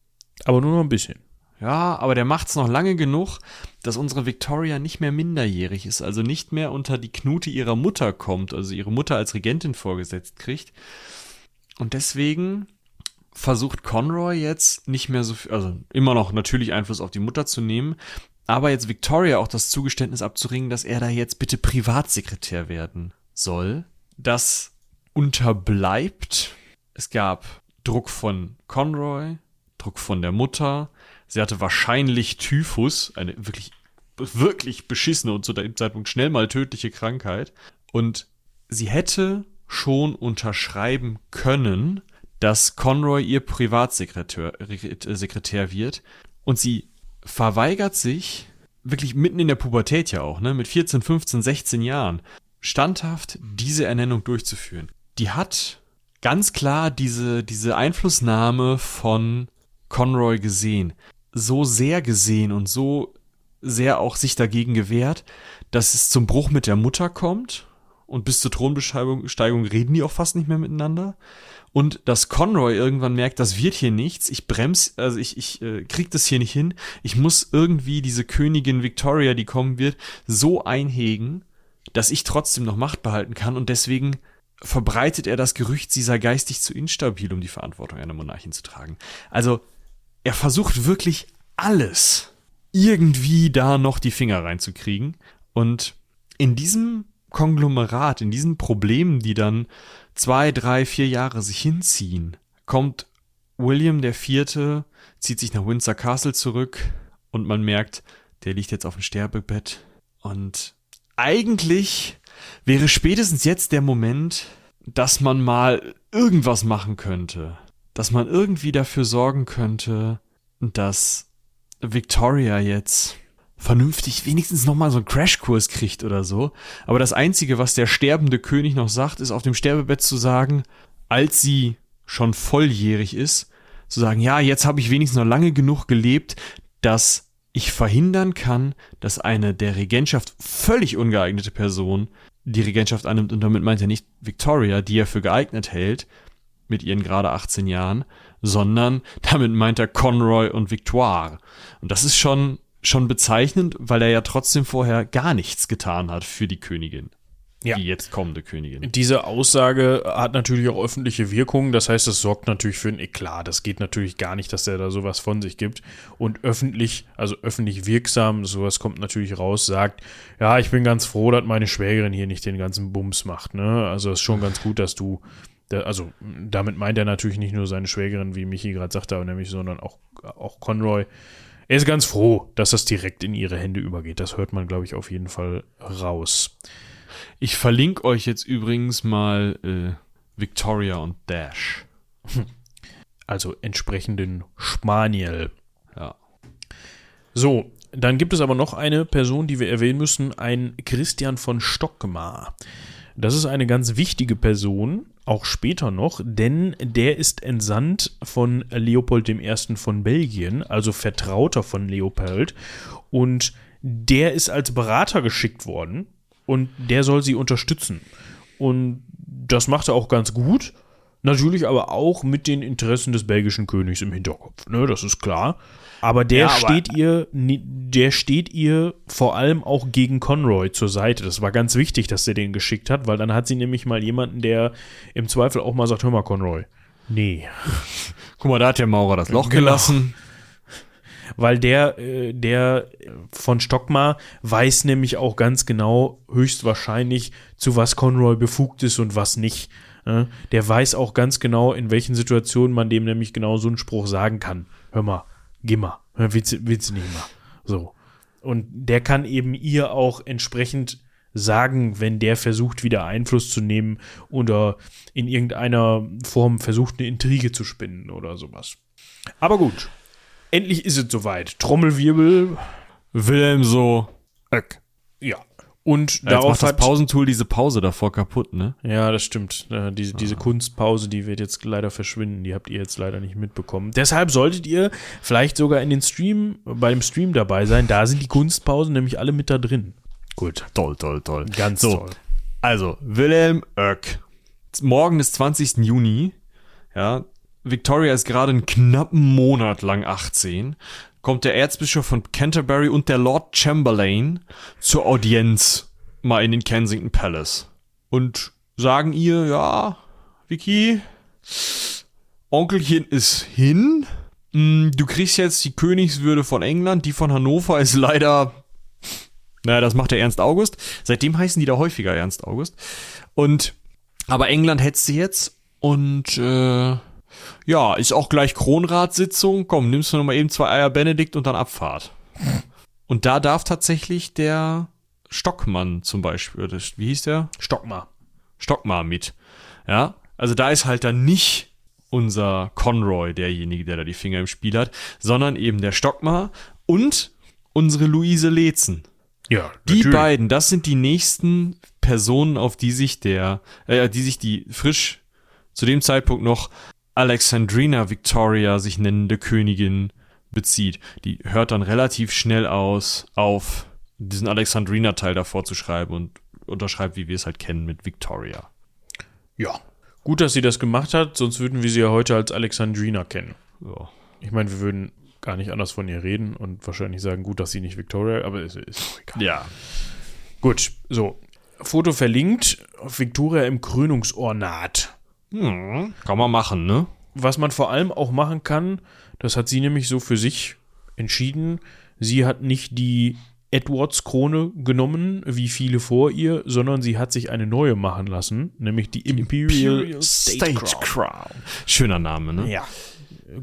Speaker 1: Aber nur noch ein bisschen.
Speaker 2: Ja, aber der macht's noch lange genug, dass unsere Victoria nicht mehr minderjährig ist, also nicht mehr unter die Knute ihrer Mutter kommt, also ihre Mutter als Regentin vorgesetzt kriegt, und deswegen versucht Conroy jetzt nicht mehr so viel, also immer noch natürlich Einfluss auf die Mutter zu nehmen, aber jetzt Victoria auch das Zugeständnis abzuringen, dass er da jetzt bitte Privatsekretär werden soll. Das unterbleibt. Es gab Druck von Conroy, Druck von der Mutter. Sie hatte wahrscheinlich Typhus, eine wirklich, wirklich beschissene und zu dem Zeitpunkt schnell mal tödliche Krankheit. Und sie hätte schon unterschreiben können, dass Conroy ihr Privatsekretär äh, wird und sie verweigert sich wirklich mitten in der Pubertät ja auch, ne, mit 14, 15, 16 Jahren, standhaft diese Ernennung durchzuführen. Die hat ganz klar diese, diese Einflussnahme von Conroy gesehen. So sehr gesehen und so sehr auch sich dagegen gewehrt, dass es zum Bruch mit der Mutter kommt und bis zur Thronbesteigung reden die auch fast nicht mehr miteinander. Und dass Conroy irgendwann merkt, das wird hier nichts, ich bremse, also ich, ich äh, krieg das hier nicht hin, ich muss irgendwie diese Königin Victoria, die kommen wird, so einhegen, dass ich trotzdem noch Macht behalten kann und deswegen verbreitet er das Gerücht, sie sei geistig zu instabil, um die Verantwortung einer Monarchin zu tragen. Also er versucht wirklich alles irgendwie da noch die Finger reinzukriegen und in diesem Konglomerat, in diesen Problemen, die dann zwei, drei, vier Jahre sich hinziehen, kommt William der Vierte, zieht sich nach Windsor Castle zurück und man merkt, der liegt jetzt auf dem Sterbebett. Und eigentlich wäre spätestens jetzt der Moment, dass man mal irgendwas machen könnte, dass man irgendwie dafür sorgen könnte, dass Victoria jetzt vernünftig wenigstens nochmal so einen Crashkurs kriegt oder so. Aber das Einzige, was der sterbende König noch sagt, ist auf dem Sterbebett zu sagen, als sie schon volljährig ist, zu sagen, ja, jetzt habe ich wenigstens noch lange genug gelebt, dass ich verhindern kann, dass eine der Regentschaft völlig ungeeignete Person die Regentschaft annimmt und damit meint er nicht Victoria, die er für geeignet hält, mit ihren gerade 18 Jahren, sondern damit meint er Conroy und Victoire. Und das ist schon schon bezeichnend, weil er ja trotzdem vorher gar nichts getan hat für die Königin. Ja. Die jetzt kommende Königin.
Speaker 1: Diese Aussage hat natürlich auch öffentliche Wirkung. Das heißt, es sorgt natürlich für ein Eklat. Das geht natürlich gar nicht, dass er da sowas von sich gibt. Und öffentlich, also öffentlich wirksam, sowas kommt natürlich raus, sagt, ja, ich bin ganz froh, dass meine Schwägerin hier nicht den ganzen Bums macht. Ne? Also es ist schon ganz gut, dass du, also damit meint er natürlich nicht nur seine Schwägerin, wie Michi gerade sagte, nämlich, sondern auch, auch Conroy er ist ganz froh, dass das direkt in ihre Hände übergeht. Das hört man, glaube ich, auf jeden Fall raus.
Speaker 2: Ich verlinke euch jetzt übrigens mal äh, Victoria und Dash.
Speaker 1: Also entsprechenden Spaniel.
Speaker 2: Ja.
Speaker 1: So, dann gibt es aber noch eine Person, die wir erwähnen müssen, ein Christian von Stockmar. Das ist eine ganz wichtige Person, auch später noch, denn der ist entsandt von Leopold I. von Belgien, also Vertrauter von Leopold. Und der ist als Berater geschickt worden und der soll sie unterstützen. Und das macht er auch ganz gut. Natürlich aber auch mit den Interessen des belgischen Königs im Hinterkopf. Ne, das ist klar. Aber der ja, aber steht ihr, der steht ihr vor allem auch gegen Conroy zur Seite. Das war ganz wichtig, dass er den geschickt hat, weil dann hat sie nämlich mal jemanden, der im Zweifel auch mal sagt, hör mal, Conroy. Nee.
Speaker 2: Guck mal, da hat der Maurer das Loch genau. gelassen.
Speaker 1: Weil der, äh, der von Stockmar weiß nämlich auch ganz genau, höchstwahrscheinlich, zu was Conroy befugt ist und was nicht. Der weiß auch ganz genau, in welchen Situationen man dem nämlich genau so einen Spruch sagen kann. Hör mal, geh mal, willst, willst du nicht mal. So. Und der kann eben ihr auch entsprechend sagen, wenn der versucht, wieder Einfluss zu nehmen oder in irgendeiner Form versucht, eine Intrige zu spinnen oder sowas. Aber gut, endlich ist es soweit. Trommelwirbel.
Speaker 2: Wilhelm so.
Speaker 1: Öck. Ja. Und ja, darauf
Speaker 2: hat das Pausentool diese Pause davor kaputt, ne?
Speaker 1: Ja, das stimmt. Äh, diese, diese ah. Kunstpause, die wird jetzt leider verschwinden. Die habt ihr jetzt leider nicht mitbekommen. Deshalb solltet ihr vielleicht sogar in den Stream, bei dem Stream dabei sein. Da sind die Kunstpausen nämlich alle mit da drin.
Speaker 2: Gut. Toll, toll, toll.
Speaker 1: Ganz so, toll.
Speaker 2: Also, Wilhelm Oeck. Morgen des 20. Juni. Ja, Victoria ist gerade einen knappen Monat lang 18 kommt der Erzbischof von Canterbury und der Lord Chamberlain zur Audienz mal in den Kensington Palace und sagen ihr, ja, Vicky, Onkelchen ist hin. Hm, du kriegst jetzt die Königswürde von England, die von Hannover ist leider naja, das macht der Ernst August. Seitdem heißen die da häufiger Ernst August. Und aber England hättest du jetzt und äh, ja, ist auch gleich Kronratssitzung. Komm, nimmst du noch mal eben zwei Eier Benedikt und dann Abfahrt. Und da darf tatsächlich der Stockmann zum Beispiel, wie hieß der?
Speaker 1: Stockmar.
Speaker 2: Stockmar mit. Ja, also da ist halt dann nicht unser Conroy derjenige, der da die Finger im Spiel hat, sondern eben der Stockmar und unsere Luise Lezen.
Speaker 1: Ja,
Speaker 2: die beiden, das sind die nächsten Personen, auf die sich der, äh, die sich die frisch zu dem Zeitpunkt noch Alexandrina Victoria sich nennende Königin bezieht. Die hört dann relativ schnell aus, auf diesen Alexandrina-Teil davor zu schreiben und unterschreibt, wie wir es halt kennen, mit Victoria.
Speaker 1: Ja. Gut, dass sie das gemacht hat, sonst würden wir sie ja heute als Alexandrina kennen. Ja. Ich meine, wir würden gar nicht anders von ihr reden und wahrscheinlich sagen, gut, dass sie nicht Victoria, aber es ist auch
Speaker 2: egal. Ja.
Speaker 1: Gut, so. Foto verlinkt. Victoria im Krönungsornat.
Speaker 2: Hm, kann man machen, ne?
Speaker 1: Was man vor allem auch machen kann, das hat sie nämlich so für sich entschieden. Sie hat nicht die Edwards-Krone genommen, wie viele vor ihr, sondern sie hat sich eine neue machen lassen, nämlich die Imperial, Imperial State, State Crown. Crown.
Speaker 2: Schöner Name, ne?
Speaker 1: Ja.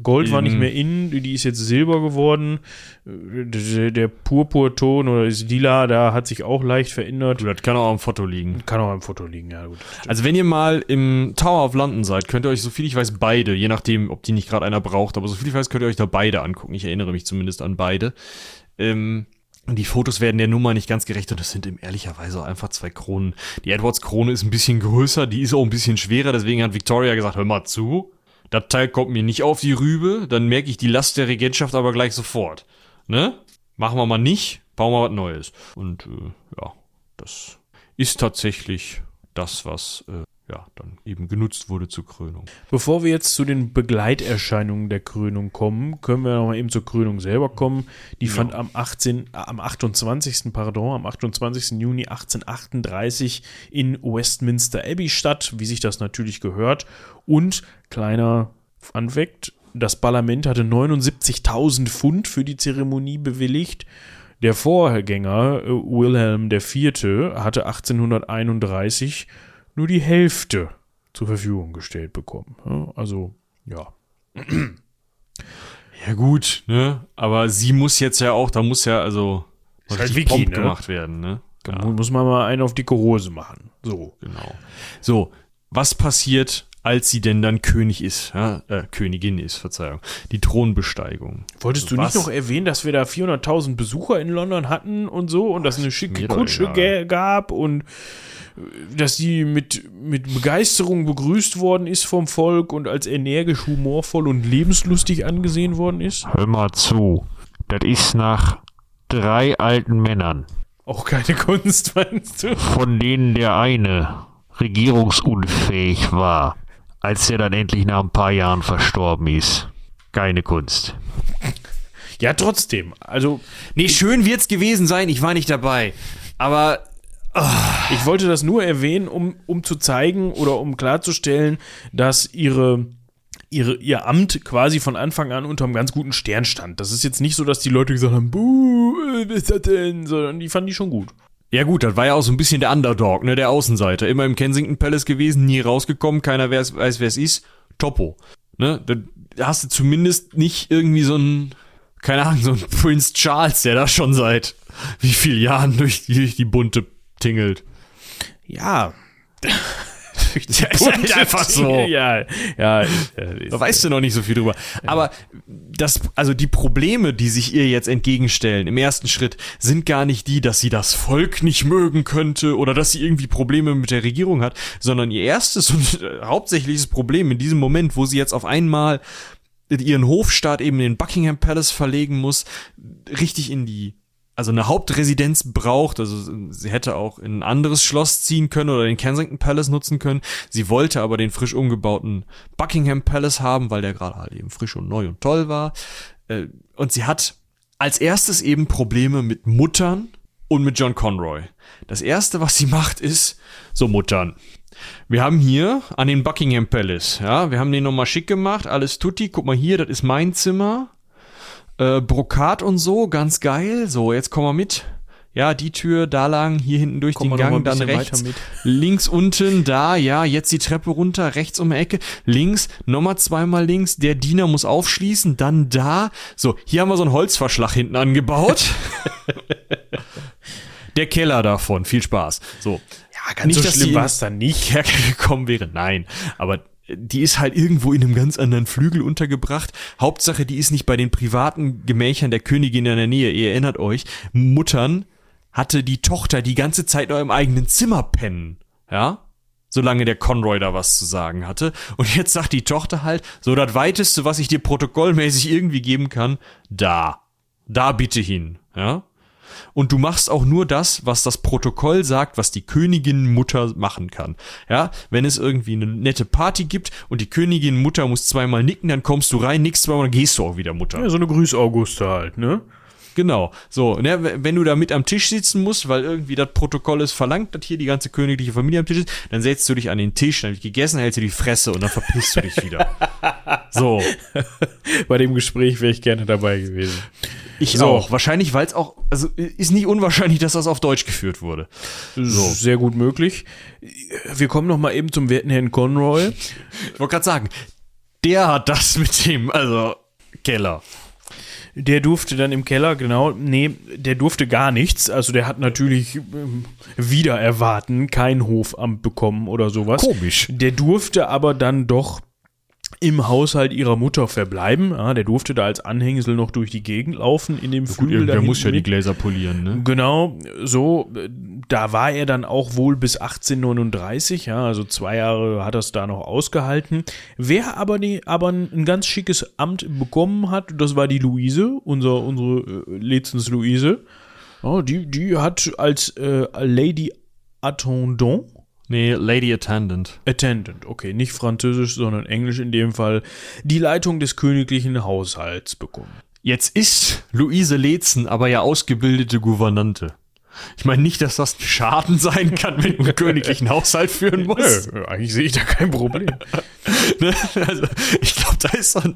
Speaker 1: Gold war nicht mehr in, die ist jetzt Silber geworden. Der, der Purpurton oder das Lila, da hat sich auch leicht verändert.
Speaker 2: Das kann auch am Foto liegen.
Speaker 1: Kann auch am Foto liegen, ja gut.
Speaker 2: Also wenn ihr mal im Tower of London seid, könnt ihr euch, so viel ich weiß, beide, je nachdem, ob die nicht gerade einer braucht, aber so viel ich weiß, könnt ihr euch da beide angucken. Ich erinnere mich zumindest an beide. Ähm, die Fotos werden der Nummer nicht ganz gerecht und das sind im ehrlicherweise auch einfach zwei Kronen. Die Edwards Krone ist ein bisschen größer, die ist auch ein bisschen schwerer, deswegen hat Victoria gesagt, hör mal zu, das Teil kommt mir nicht auf die Rübe, dann merke ich die Last der Regentschaft aber gleich sofort. Ne? Machen wir mal nicht, bauen wir was Neues. Und äh, ja, das ist tatsächlich das, was äh, ja, dann eben genutzt wurde zur Krönung.
Speaker 1: Bevor wir jetzt zu den Begleiterscheinungen der Krönung kommen, können wir noch mal eben zur Krönung selber kommen. Die ja. fand am 18, äh, am 28. Pardon, am 28. Juni 1838 in Westminster Abbey statt, wie sich das natürlich gehört. Und kleiner Fun Fact, das Parlament hatte 79.000 Pfund für die Zeremonie bewilligt. Der Vorgänger, äh, Wilhelm IV., hatte 1831 nur die Hälfte zur Verfügung gestellt bekommen. Also, ja.
Speaker 2: Ja, gut, ne? Aber sie muss jetzt ja auch, da muss ja also
Speaker 1: ist halt Wiki, ne?
Speaker 2: gemacht werden, ne?
Speaker 1: Da ja. muss man mal einen auf dicke Hose machen. So.
Speaker 2: Genau. So, was passiert als sie denn dann König ist, ja, äh, Königin ist, Verzeihung, die Thronbesteigung.
Speaker 1: Wolltest also du nicht noch erwähnen, dass wir da 400.000 Besucher in London hatten und so und dass es eine schicke Kutsche gab und dass sie mit, mit Begeisterung begrüßt worden ist vom Volk und als energisch, humorvoll und lebenslustig angesehen worden ist?
Speaker 3: Hör mal zu, das ist nach drei alten Männern.
Speaker 1: Auch keine Kunst, meinst du?
Speaker 3: Von denen der eine regierungsunfähig war als er dann endlich nach ein paar Jahren verstorben ist. Keine Kunst.
Speaker 1: Ja, trotzdem. Also.
Speaker 2: Nee, schön wird's gewesen sein, ich war nicht dabei. Aber.
Speaker 1: Ich wollte das nur erwähnen, um, um zu zeigen oder um klarzustellen, dass ihre, ihre, ihr Amt quasi von Anfang an unter einem ganz guten Stern stand. Das ist jetzt nicht so, dass die Leute gesagt haben, buh, was ist das denn? Sondern die fanden die schon gut.
Speaker 2: Ja gut, das war ja auch so ein bisschen der Underdog, ne, der Außenseiter. Immer im Kensington Palace gewesen, nie rausgekommen, keiner weiß, wer es ist. Topo. Ne, da hast du zumindest nicht irgendwie so ein, keine Ahnung, so ein Prince Charles, der da schon seit wie viel Jahren durch, durch die Bunte tingelt.
Speaker 1: Ja.
Speaker 2: durch die ja, ist einfach so.
Speaker 1: Ja, ja.
Speaker 2: Da weißt du noch nicht so viel drüber. Aber das, also die Probleme, die sich ihr jetzt entgegenstellen im ersten Schritt, sind gar nicht die, dass sie das Volk nicht mögen könnte oder dass sie irgendwie Probleme mit der Regierung hat, sondern ihr erstes und hauptsächliches Problem in diesem Moment, wo sie jetzt auf einmal ihren Hofstaat eben in den Buckingham Palace verlegen muss, richtig in die also eine Hauptresidenz braucht. Also sie hätte auch in ein anderes Schloss ziehen können oder den Kensington Palace nutzen können. Sie wollte aber den frisch umgebauten Buckingham Palace haben, weil der gerade halt eben frisch und neu und toll war. Äh, und sie hat als erstes eben Probleme mit Muttern und mit John Conroy. Das erste, was sie macht, ist so Muttern. Wir haben hier an den Buckingham Palace, ja, wir haben den nochmal schick gemacht, alles tutti. Guck mal hier, das ist mein Zimmer äh, Brokat und so, ganz geil. So, jetzt komm mal mit. Ja, die Tür da lang, hier hinten durch Komm den Gang, dann rechts. Links unten, da, ja, jetzt die Treppe runter, rechts um die Ecke, links, nochmal zweimal links, der Diener muss aufschließen, dann da. So, hier haben wir so einen Holzverschlag hinten angebaut. der Keller davon, viel Spaß. So.
Speaker 1: Ja, ganz nicht, so schlimm war es dann nicht
Speaker 2: hergekommen wäre, nein. Aber die ist halt irgendwo in einem ganz anderen Flügel untergebracht. Hauptsache, die ist nicht bei den privaten Gemächern der Königin in der Nähe. Ihr erinnert euch, Muttern hatte die Tochter die ganze Zeit noch im eigenen Zimmer pennen. Ja? Solange der Conroy da was zu sagen hatte. Und jetzt sagt die Tochter halt, so das weiteste, was ich dir protokollmäßig irgendwie geben kann, da. Da bitte hin. Ja? Und du machst auch nur das, was das Protokoll sagt, was die Königin Mutter machen kann. Ja, wenn es irgendwie eine nette Party gibt und die Königin Mutter muss zweimal nicken, dann kommst du rein, nickst zweimal, dann gehst du auch wieder Mutter.
Speaker 1: Ja, so eine Grüß-Auguste halt, ne?
Speaker 2: Genau. So, ne, wenn du da mit am Tisch sitzen musst, weil irgendwie das Protokoll es verlangt, dass hier die ganze königliche Familie am Tisch ist, dann setzt du dich an den Tisch, dann wird gegessen, hältst du die Fresse und dann verpisst du dich wieder. So.
Speaker 1: Bei dem Gespräch wäre ich gerne dabei gewesen.
Speaker 2: Ich so. auch. Wahrscheinlich, weil es auch, also ist nicht unwahrscheinlich, dass das auf Deutsch geführt wurde.
Speaker 1: So. Sehr gut möglich. Wir kommen noch mal eben zum werten Herrn Conroy.
Speaker 2: Ich wollte gerade sagen, der hat das mit dem, also Keller.
Speaker 1: Der durfte dann im Keller, genau, nee, der durfte gar nichts. Also der hat natürlich ähm, wieder erwarten kein Hofamt bekommen oder sowas.
Speaker 2: Komisch.
Speaker 1: Der durfte aber dann doch im Haushalt ihrer Mutter verbleiben. Ja, der durfte da als Anhängsel noch durch die Gegend laufen in dem Flügel.
Speaker 2: Der muss ja die Gläser polieren, ne?
Speaker 1: Genau, so. Da war er dann auch wohl bis 1839, ja, also zwei Jahre hat er es da noch ausgehalten. Wer aber, die, aber ein ganz schickes Amt bekommen hat, das war die Luise, unser, unsere äh, Lezens Luise. Ja, die, die hat als äh, Lady Attendant
Speaker 2: Nee, Lady Attendant.
Speaker 1: Attendant, okay. Nicht Französisch, sondern Englisch in dem Fall. Die Leitung des königlichen Haushalts bekommen.
Speaker 2: Jetzt ist Luise Letzen aber ja ausgebildete Gouvernante. Ich meine nicht, dass das Schaden sein kann, wenn du einen königlichen Haushalt führen musst.
Speaker 1: Nö, eigentlich sehe ich da kein Problem.
Speaker 2: ne? also, ich glaube, da ist so ein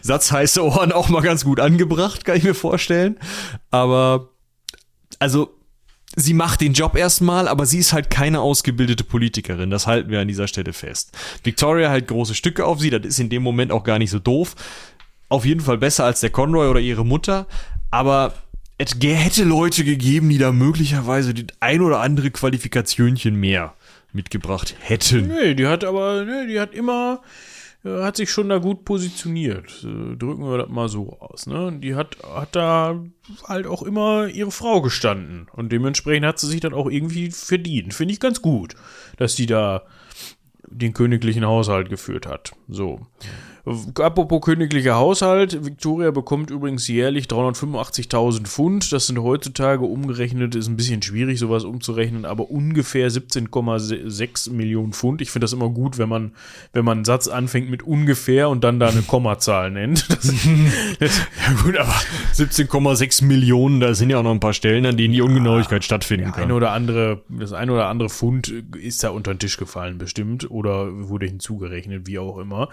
Speaker 2: Satz heiße Ohren auch mal ganz gut angebracht, kann ich mir vorstellen. Aber, also, sie macht den Job erstmal, aber sie ist halt keine ausgebildete Politikerin. Das halten wir an dieser Stelle fest. Victoria hält große Stücke auf sie, das ist in dem Moment auch gar nicht so doof. Auf jeden Fall besser als der Conroy oder ihre Mutter, aber es hätte Leute gegeben, die da möglicherweise die ein oder andere Qualifikationchen mehr mitgebracht hätten.
Speaker 1: Nee, die hat aber, nee, die hat immer, hat sich schon da gut positioniert. Äh, drücken wir das mal so aus. Ne? Die hat, hat da halt auch immer ihre Frau gestanden. Und dementsprechend hat sie sich dann auch irgendwie verdient. Finde ich ganz gut, dass die da den königlichen Haushalt geführt hat. So. Apropos königlicher Haushalt, Victoria bekommt übrigens jährlich 385.000 Pfund. Das sind heutzutage umgerechnet, ist ein bisschen schwierig, sowas umzurechnen, aber ungefähr 17,6 Millionen Pfund. Ich finde das immer gut, wenn man, wenn man einen Satz anfängt mit ungefähr und dann da eine Kommazahl nennt. Das,
Speaker 2: das, ja gut, aber 17,6 Millionen, da sind ja auch noch ein paar Stellen, an denen die Ungenauigkeit stattfinden kann.
Speaker 1: Eine oder andere, das eine oder andere Pfund ist da unter den Tisch gefallen, bestimmt, oder wurde hinzugerechnet, wie auch immer.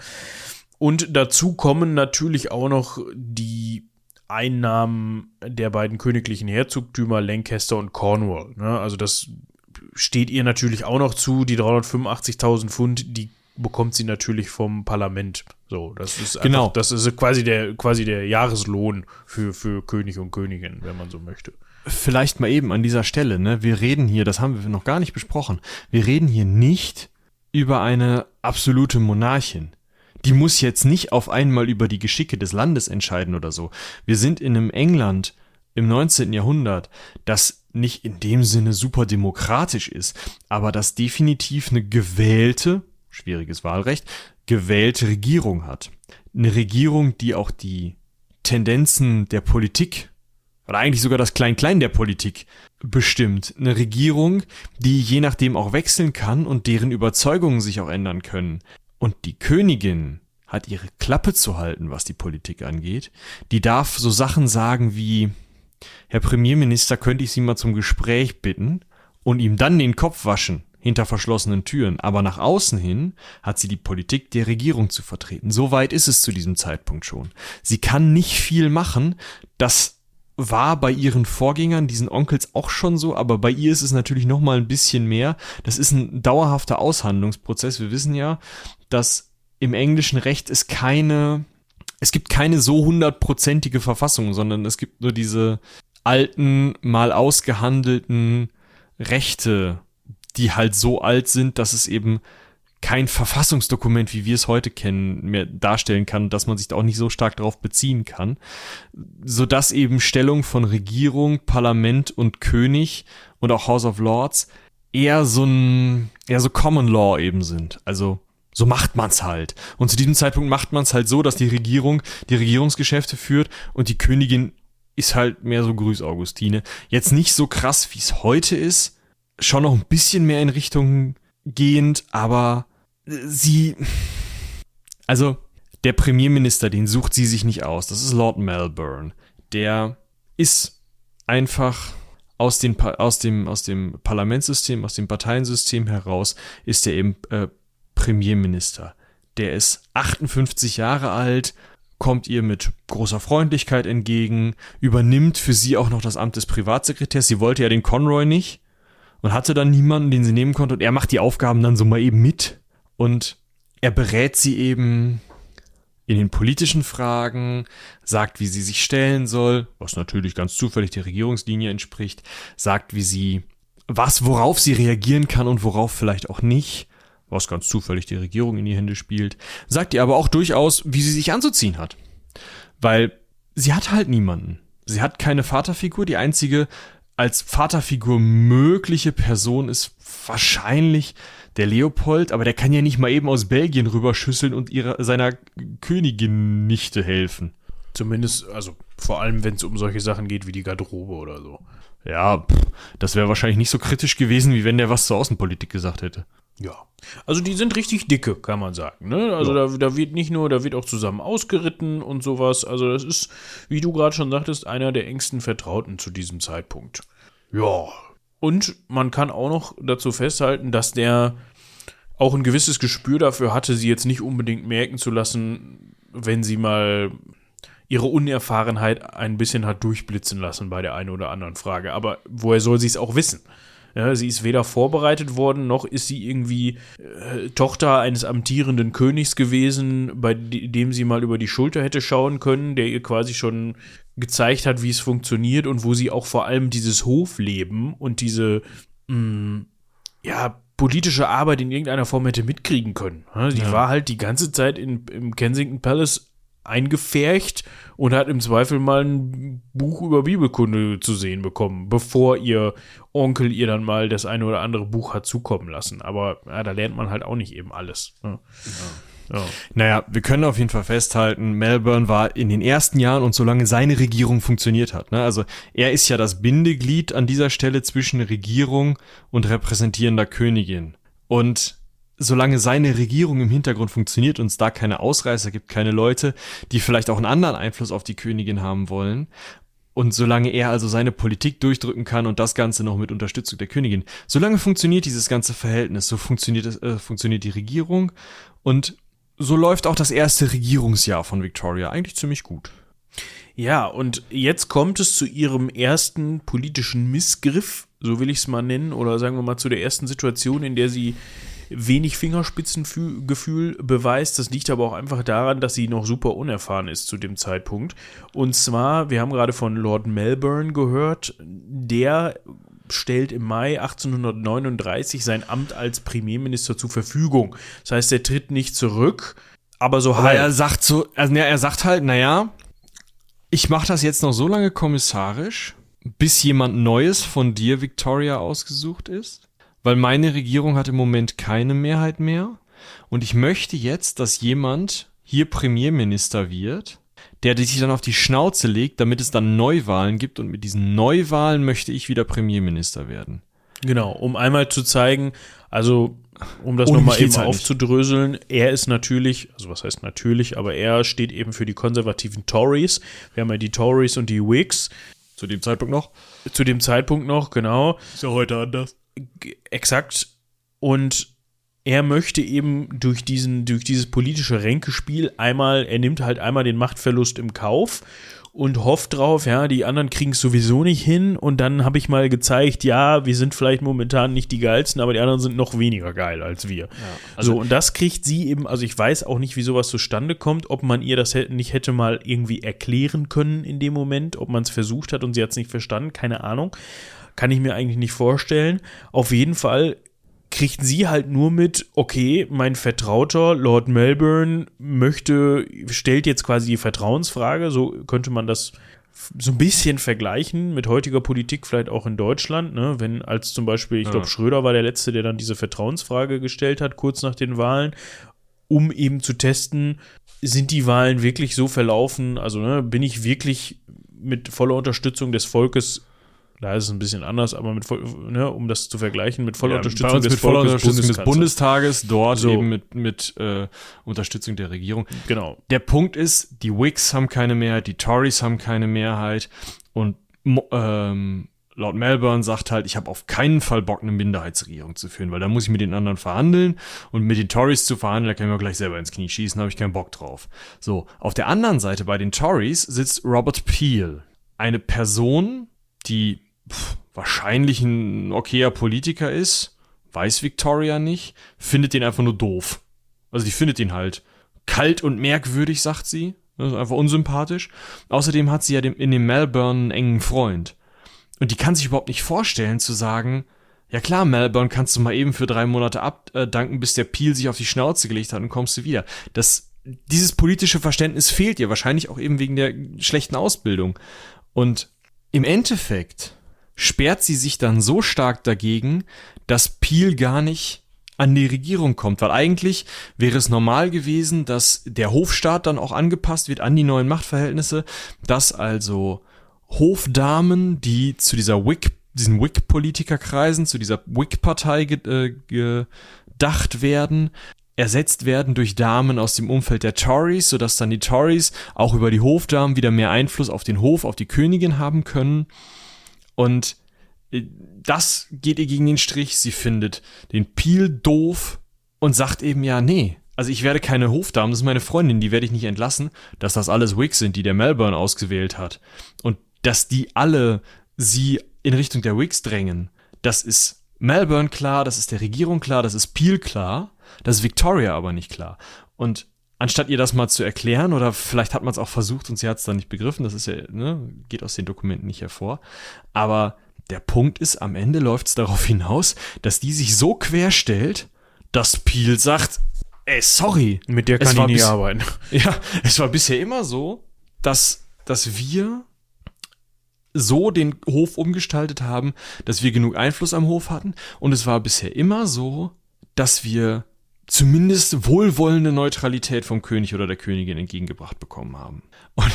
Speaker 1: Und dazu kommen natürlich auch noch die Einnahmen der beiden königlichen Herzogtümer Lancaster und Cornwall. Ne? Also das steht ihr natürlich auch noch zu. Die 385.000 Pfund, die bekommt sie natürlich vom Parlament. So, das ist einfach, genau. das ist quasi der quasi der Jahreslohn für für König und Königin, wenn man so möchte.
Speaker 2: Vielleicht mal eben an dieser Stelle, ne? Wir reden hier, das haben wir noch gar nicht besprochen. Wir reden hier nicht über eine absolute Monarchin die muss jetzt nicht auf einmal über die Geschicke des Landes entscheiden oder so. Wir sind in einem England im 19. Jahrhundert, das nicht in dem Sinne super demokratisch ist, aber das definitiv eine gewählte, schwieriges Wahlrecht, gewählte Regierung hat. Eine Regierung, die auch die Tendenzen der Politik oder eigentlich sogar das Klein-Klein der Politik bestimmt. Eine Regierung, die je nachdem auch wechseln kann und deren Überzeugungen sich auch ändern können. Und die Königin hat ihre Klappe zu halten, was die Politik angeht. Die darf so Sachen sagen wie, Herr Premierminister, könnte ich Sie mal zum Gespräch bitten und ihm dann den Kopf waschen hinter verschlossenen Türen. Aber nach außen hin hat sie die Politik der Regierung zu vertreten. So weit ist es zu diesem Zeitpunkt schon. Sie kann nicht viel machen. Das war bei ihren Vorgängern, diesen Onkels auch schon so, aber bei ihr ist es natürlich noch mal ein bisschen mehr. Das ist ein dauerhafter Aushandlungsprozess. Wir wissen ja, dass im englischen Recht es keine, es gibt keine so hundertprozentige Verfassung, sondern es gibt nur diese alten, mal ausgehandelten Rechte, die halt so alt sind, dass es eben kein Verfassungsdokument, wie wir es heute kennen, mehr darstellen kann, dass man sich da auch nicht so stark darauf beziehen kann, so dass eben Stellung von Regierung, Parlament und König und auch House of Lords eher so ein, eher so Common Law eben sind. Also so macht man's halt. Und zu diesem Zeitpunkt macht man's halt so, dass die Regierung die Regierungsgeschäfte führt und die Königin ist halt mehr so Grüß Augustine. Jetzt nicht so krass, wie es heute ist, schon noch ein bisschen mehr in Richtung gehend, aber sie, also der Premierminister, den sucht sie sich nicht aus. Das ist Lord Melbourne. Der ist einfach aus, den, aus, dem, aus dem Parlamentssystem, aus dem Parteiensystem heraus, ist er eben äh, Premierminister. Der ist 58 Jahre alt, kommt ihr mit großer Freundlichkeit entgegen, übernimmt für sie auch noch das Amt des Privatsekretärs. Sie wollte ja den Conroy nicht und hatte dann niemanden, den sie nehmen konnte. Und er macht die Aufgaben dann so mal eben mit. Und er berät sie eben in den politischen Fragen, sagt, wie sie sich stellen soll, was natürlich ganz zufällig der Regierungslinie entspricht, sagt, wie sie, was, worauf sie reagieren kann und worauf vielleicht auch nicht, was ganz zufällig die Regierung in die Hände spielt, sagt ihr aber auch durchaus, wie sie sich anzuziehen hat. Weil sie hat halt niemanden. Sie hat keine Vaterfigur. Die einzige als Vaterfigur mögliche Person ist wahrscheinlich der Leopold, aber der kann ja nicht mal eben aus Belgien rüberschüsseln und ihrer, seiner Königin Nichte helfen.
Speaker 1: Zumindest, also vor allem, wenn es um solche Sachen geht wie die Garderobe oder so.
Speaker 2: Ja, pff, das wäre wahrscheinlich nicht so kritisch gewesen, wie wenn der was zur Außenpolitik gesagt hätte.
Speaker 1: Ja. Also die sind richtig dicke, kann man sagen. Ne? Also ja. da, da wird nicht nur, da wird auch zusammen ausgeritten und sowas. Also das ist, wie du gerade schon sagtest, einer der engsten Vertrauten zu diesem Zeitpunkt. Ja. Und man kann auch noch dazu festhalten, dass der auch ein gewisses Gespür dafür hatte, sie jetzt nicht unbedingt merken zu lassen, wenn sie mal ihre Unerfahrenheit ein bisschen hat durchblitzen lassen bei der einen oder anderen Frage. Aber woher soll sie es auch wissen? Ja, sie ist weder vorbereitet worden, noch ist sie irgendwie äh, Tochter eines amtierenden Königs gewesen, bei dem sie mal über die Schulter hätte schauen können, der ihr quasi schon gezeigt hat, wie es funktioniert und wo sie auch vor allem dieses Hofleben und diese, mh, mm, ja, politische Arbeit in irgendeiner Form hätte mitkriegen können. Die ja. war halt die ganze Zeit in, im Kensington Palace eingefärcht und hat im Zweifel mal ein Buch über Bibelkunde zu sehen bekommen, bevor ihr Onkel ihr dann mal das eine oder andere Buch hat zukommen lassen. Aber ja, da lernt man halt auch nicht eben alles. Ne?
Speaker 2: Ja. Ja. Naja, wir können auf jeden Fall festhalten, Melbourne war in den ersten Jahren und solange seine Regierung funktioniert hat. Ne? Also er ist ja das Bindeglied an dieser Stelle zwischen Regierung und repräsentierender Königin. Und solange seine Regierung im Hintergrund funktioniert und es da keine Ausreißer gibt, keine Leute, die vielleicht auch einen anderen Einfluss auf die Königin haben wollen, und solange er also seine Politik durchdrücken kann und das Ganze noch mit Unterstützung der Königin, solange funktioniert dieses ganze Verhältnis, so funktioniert es, äh, funktioniert die Regierung und so läuft auch das erste Regierungsjahr von Victoria eigentlich ziemlich gut.
Speaker 1: Ja, und jetzt kommt es zu ihrem ersten politischen Missgriff, so will ich es mal nennen, oder sagen wir mal zu der ersten Situation, in der sie wenig Fingerspitzengefühl beweist. Das liegt aber auch einfach daran, dass sie noch super unerfahren ist zu dem Zeitpunkt. Und zwar, wir haben gerade von Lord Melbourne gehört, der stellt im Mai 1839 sein Amt als Premierminister zur Verfügung. Das heißt, er tritt nicht zurück, aber so
Speaker 2: aber halt. er sagt so, also er sagt halt, naja, ich mache das jetzt noch so lange kommissarisch, bis jemand Neues von dir, Victoria, ausgesucht ist weil meine Regierung hat im Moment keine Mehrheit mehr. Und ich möchte jetzt, dass jemand hier Premierminister wird, der sich dann auf die Schnauze legt, damit es dann Neuwahlen gibt. Und mit diesen Neuwahlen möchte ich wieder Premierminister werden.
Speaker 1: Genau, um einmal zu zeigen, also um das nochmal eben halt aufzudröseln, er ist natürlich, also was heißt natürlich, aber er steht eben für die konservativen Tories. Wir haben ja die Tories und die Whigs.
Speaker 2: Zu dem Zeitpunkt noch?
Speaker 1: Zu dem Zeitpunkt noch, genau.
Speaker 2: Ist ja heute anders
Speaker 1: exakt. Und er möchte eben durch diesen, durch dieses politische Ränkespiel einmal, er nimmt halt einmal den Machtverlust im Kauf und hofft drauf, ja, die anderen kriegen es sowieso nicht hin und dann habe ich mal gezeigt, ja, wir sind vielleicht momentan nicht die geilsten, aber die anderen sind noch weniger geil als wir. Ja, also so, und das kriegt sie eben, also ich weiß auch nicht, wie sowas zustande kommt, ob man ihr das nicht hätte mal irgendwie erklären können in dem Moment, ob man es versucht hat und sie hat es nicht verstanden, keine Ahnung. Kann ich mir eigentlich nicht vorstellen. Auf jeden Fall kriegt sie halt nur mit, okay, mein Vertrauter Lord Melbourne möchte, stellt jetzt quasi die Vertrauensfrage, so könnte man das so ein bisschen vergleichen mit heutiger Politik, vielleicht auch in Deutschland, ne? wenn als zum Beispiel, ich glaube, ja. Schröder war der Letzte, der dann diese Vertrauensfrage gestellt hat, kurz nach den Wahlen, um eben zu testen, sind die Wahlen wirklich so verlaufen, also ne, bin ich wirklich mit voller Unterstützung des Volkes da ist es ein bisschen anders, aber mit voll, ne, um das zu vergleichen, mit voller ja, Unterstützung
Speaker 2: des mit voller Unterstützung des Bundestages, dort so. eben mit, mit äh, Unterstützung der Regierung.
Speaker 1: Genau.
Speaker 2: Der Punkt ist, die Whigs haben keine Mehrheit, die Tories haben keine Mehrheit und ähm, Lord Melbourne sagt halt, ich habe auf keinen Fall Bock, eine Minderheitsregierung zu führen, weil da muss ich mit den anderen verhandeln und mit den Tories zu verhandeln, da kann ich mir gleich selber ins Knie schießen, habe ich keinen Bock drauf. So, auf der anderen Seite bei den Tories sitzt Robert Peel, eine Person, die wahrscheinlich ein okayer Politiker ist, weiß Victoria nicht, findet den einfach nur doof. Also die findet ihn halt kalt und merkwürdig, sagt sie. Ist einfach unsympathisch. Außerdem hat sie ja in dem Melbourne einen engen Freund. Und die kann sich überhaupt nicht vorstellen zu sagen, ja klar, Melbourne kannst du mal eben für drei Monate abdanken, bis der Peel sich auf die Schnauze gelegt hat und kommst du wieder. Das, dieses politische Verständnis fehlt ihr, wahrscheinlich auch eben wegen der schlechten Ausbildung. Und im Endeffekt sperrt sie sich dann so stark dagegen, dass Peel gar nicht an die Regierung kommt, weil eigentlich wäre es normal gewesen, dass der Hofstaat dann auch angepasst wird an die neuen Machtverhältnisse, dass also Hofdamen, die zu dieser Whig, diesen Whig-Politikerkreisen, zu dieser Whig-Partei äh, gedacht werden, ersetzt werden durch Damen aus dem Umfeld der Tories, sodass dann die Tories auch über die Hofdamen wieder mehr Einfluss auf den Hof, auf die Königin haben können. Und äh, das geht ihr gegen den Strich. Sie findet den Peel doof und sagt eben ja, nee. Also ich werde keine Hofdame, das ist meine Freundin, die werde ich nicht entlassen, dass das alles Wigs sind, die der Melbourne ausgewählt hat. Und dass die alle sie in Richtung der Wigs drängen, das ist Melbourne klar, das ist der Regierung klar, das ist Peel klar, das ist Victoria aber nicht klar. Und anstatt ihr das mal zu erklären, oder vielleicht hat man es auch versucht und sie hat es dann nicht begriffen, das ist ja, ne, geht aus den Dokumenten nicht hervor, aber Der Punkt ist, am Ende läuft es darauf hinaus, dass die sich so quer stellt, dass Peel sagt, ey, sorry.
Speaker 1: Mit der kann ich nicht arbeiten.
Speaker 2: Ja, es war bisher immer so, dass, dass wir so den Hof umgestaltet haben, dass wir genug Einfluss am Hof hatten. Und es war bisher immer so, dass wir zumindest wohlwollende Neutralität vom König oder der Königin entgegengebracht bekommen haben. Und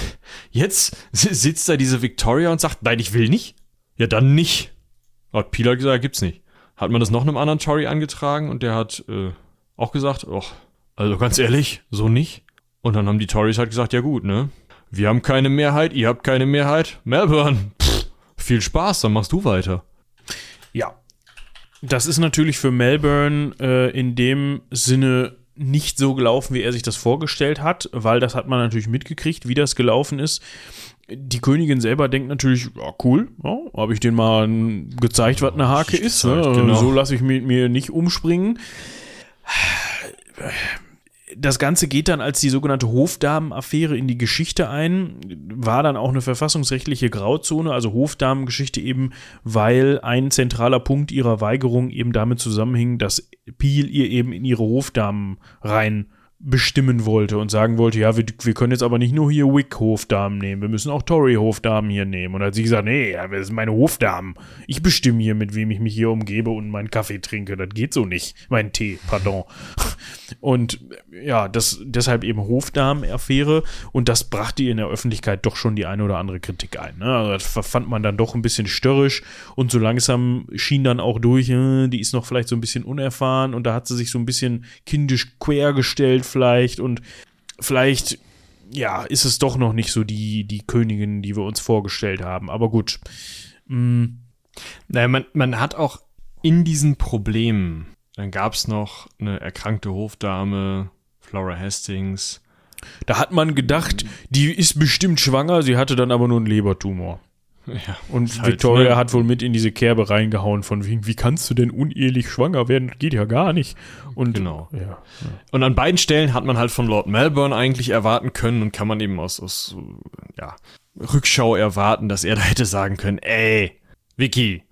Speaker 2: jetzt sitzt da diese Victoria und sagt, nein, ich will nicht. Ja, dann nicht. Hat Pila gesagt, gibt's nicht. Hat man das noch einem anderen Tory angetragen und der hat äh, auch gesagt, ach, also ganz ehrlich, so nicht. Und dann haben die Tories halt gesagt, ja gut, ne? Wir haben keine Mehrheit, ihr habt keine Mehrheit. Melbourne, pff, viel Spaß, dann machst du weiter.
Speaker 1: Ja. Das ist natürlich für Melbourne äh, in dem Sinne nicht so gelaufen, wie er sich das vorgestellt hat, weil das hat man natürlich mitgekriegt, wie das gelaufen ist. Die Königin selber denkt natürlich, ja, cool, ja, habe ich denen mal gezeigt, was eine Hake ist. Ne? Genau. So lasse ich mir, mir nicht umspringen das Ganze geht dann als die sogenannte Hofdamen-Affäre in die Geschichte ein, war dann auch eine verfassungsrechtliche Grauzone, also Hofdamen-Geschichte eben, weil ein zentraler Punkt ihrer Weigerung eben damit zusammenhing, dass Peel ihr eben in ihre Hofdamen rein bestimmen wollte und sagen wollte, ja, wir, wir können jetzt aber nicht nur hier Wick-Hofdamen nehmen, wir müssen auch Tory-Hofdamen hier nehmen. Und hat sie gesagt, nee, das sind meine Hofdamen. Ich bestimme hier, mit wem ich mich hier umgebe und meinen Kaffee trinke. Das geht so nicht. Mein Tee, pardon. Und ja, das deshalb eben Hofdamen-Affäre und das brachte ihr in der Öffentlichkeit doch schon die eine oder andere Kritik ein. Ne? Also das fand man dann doch ein bisschen störrisch und so langsam schien dann auch durch, äh, die ist noch vielleicht so ein bisschen unerfahren und da hat sie sich so ein bisschen kindisch quergestellt vielleicht und vielleicht, ja, ist es doch noch nicht so die, die Königin, die wir uns vorgestellt haben. Aber gut.
Speaker 2: Mhm. Naja, man, man hat auch in diesen Problemen, dann gab es noch eine erkrankte Hofdame, Flora Hastings.
Speaker 1: Da hat man gedacht, die ist bestimmt schwanger, sie hatte dann aber nur einen Lebertumor. Ja, und halt, Victoria ne? hat wohl mit in diese Kerbe reingehauen, von wegen, wie kannst du denn unehelich schwanger werden? Das geht ja gar nicht. Und
Speaker 2: genau. Ja, ja. Und an beiden Stellen hat man halt von Lord Melbourne eigentlich erwarten können und kann man eben aus, aus ja, Rückschau erwarten, dass er da hätte sagen können, ey, Vicky,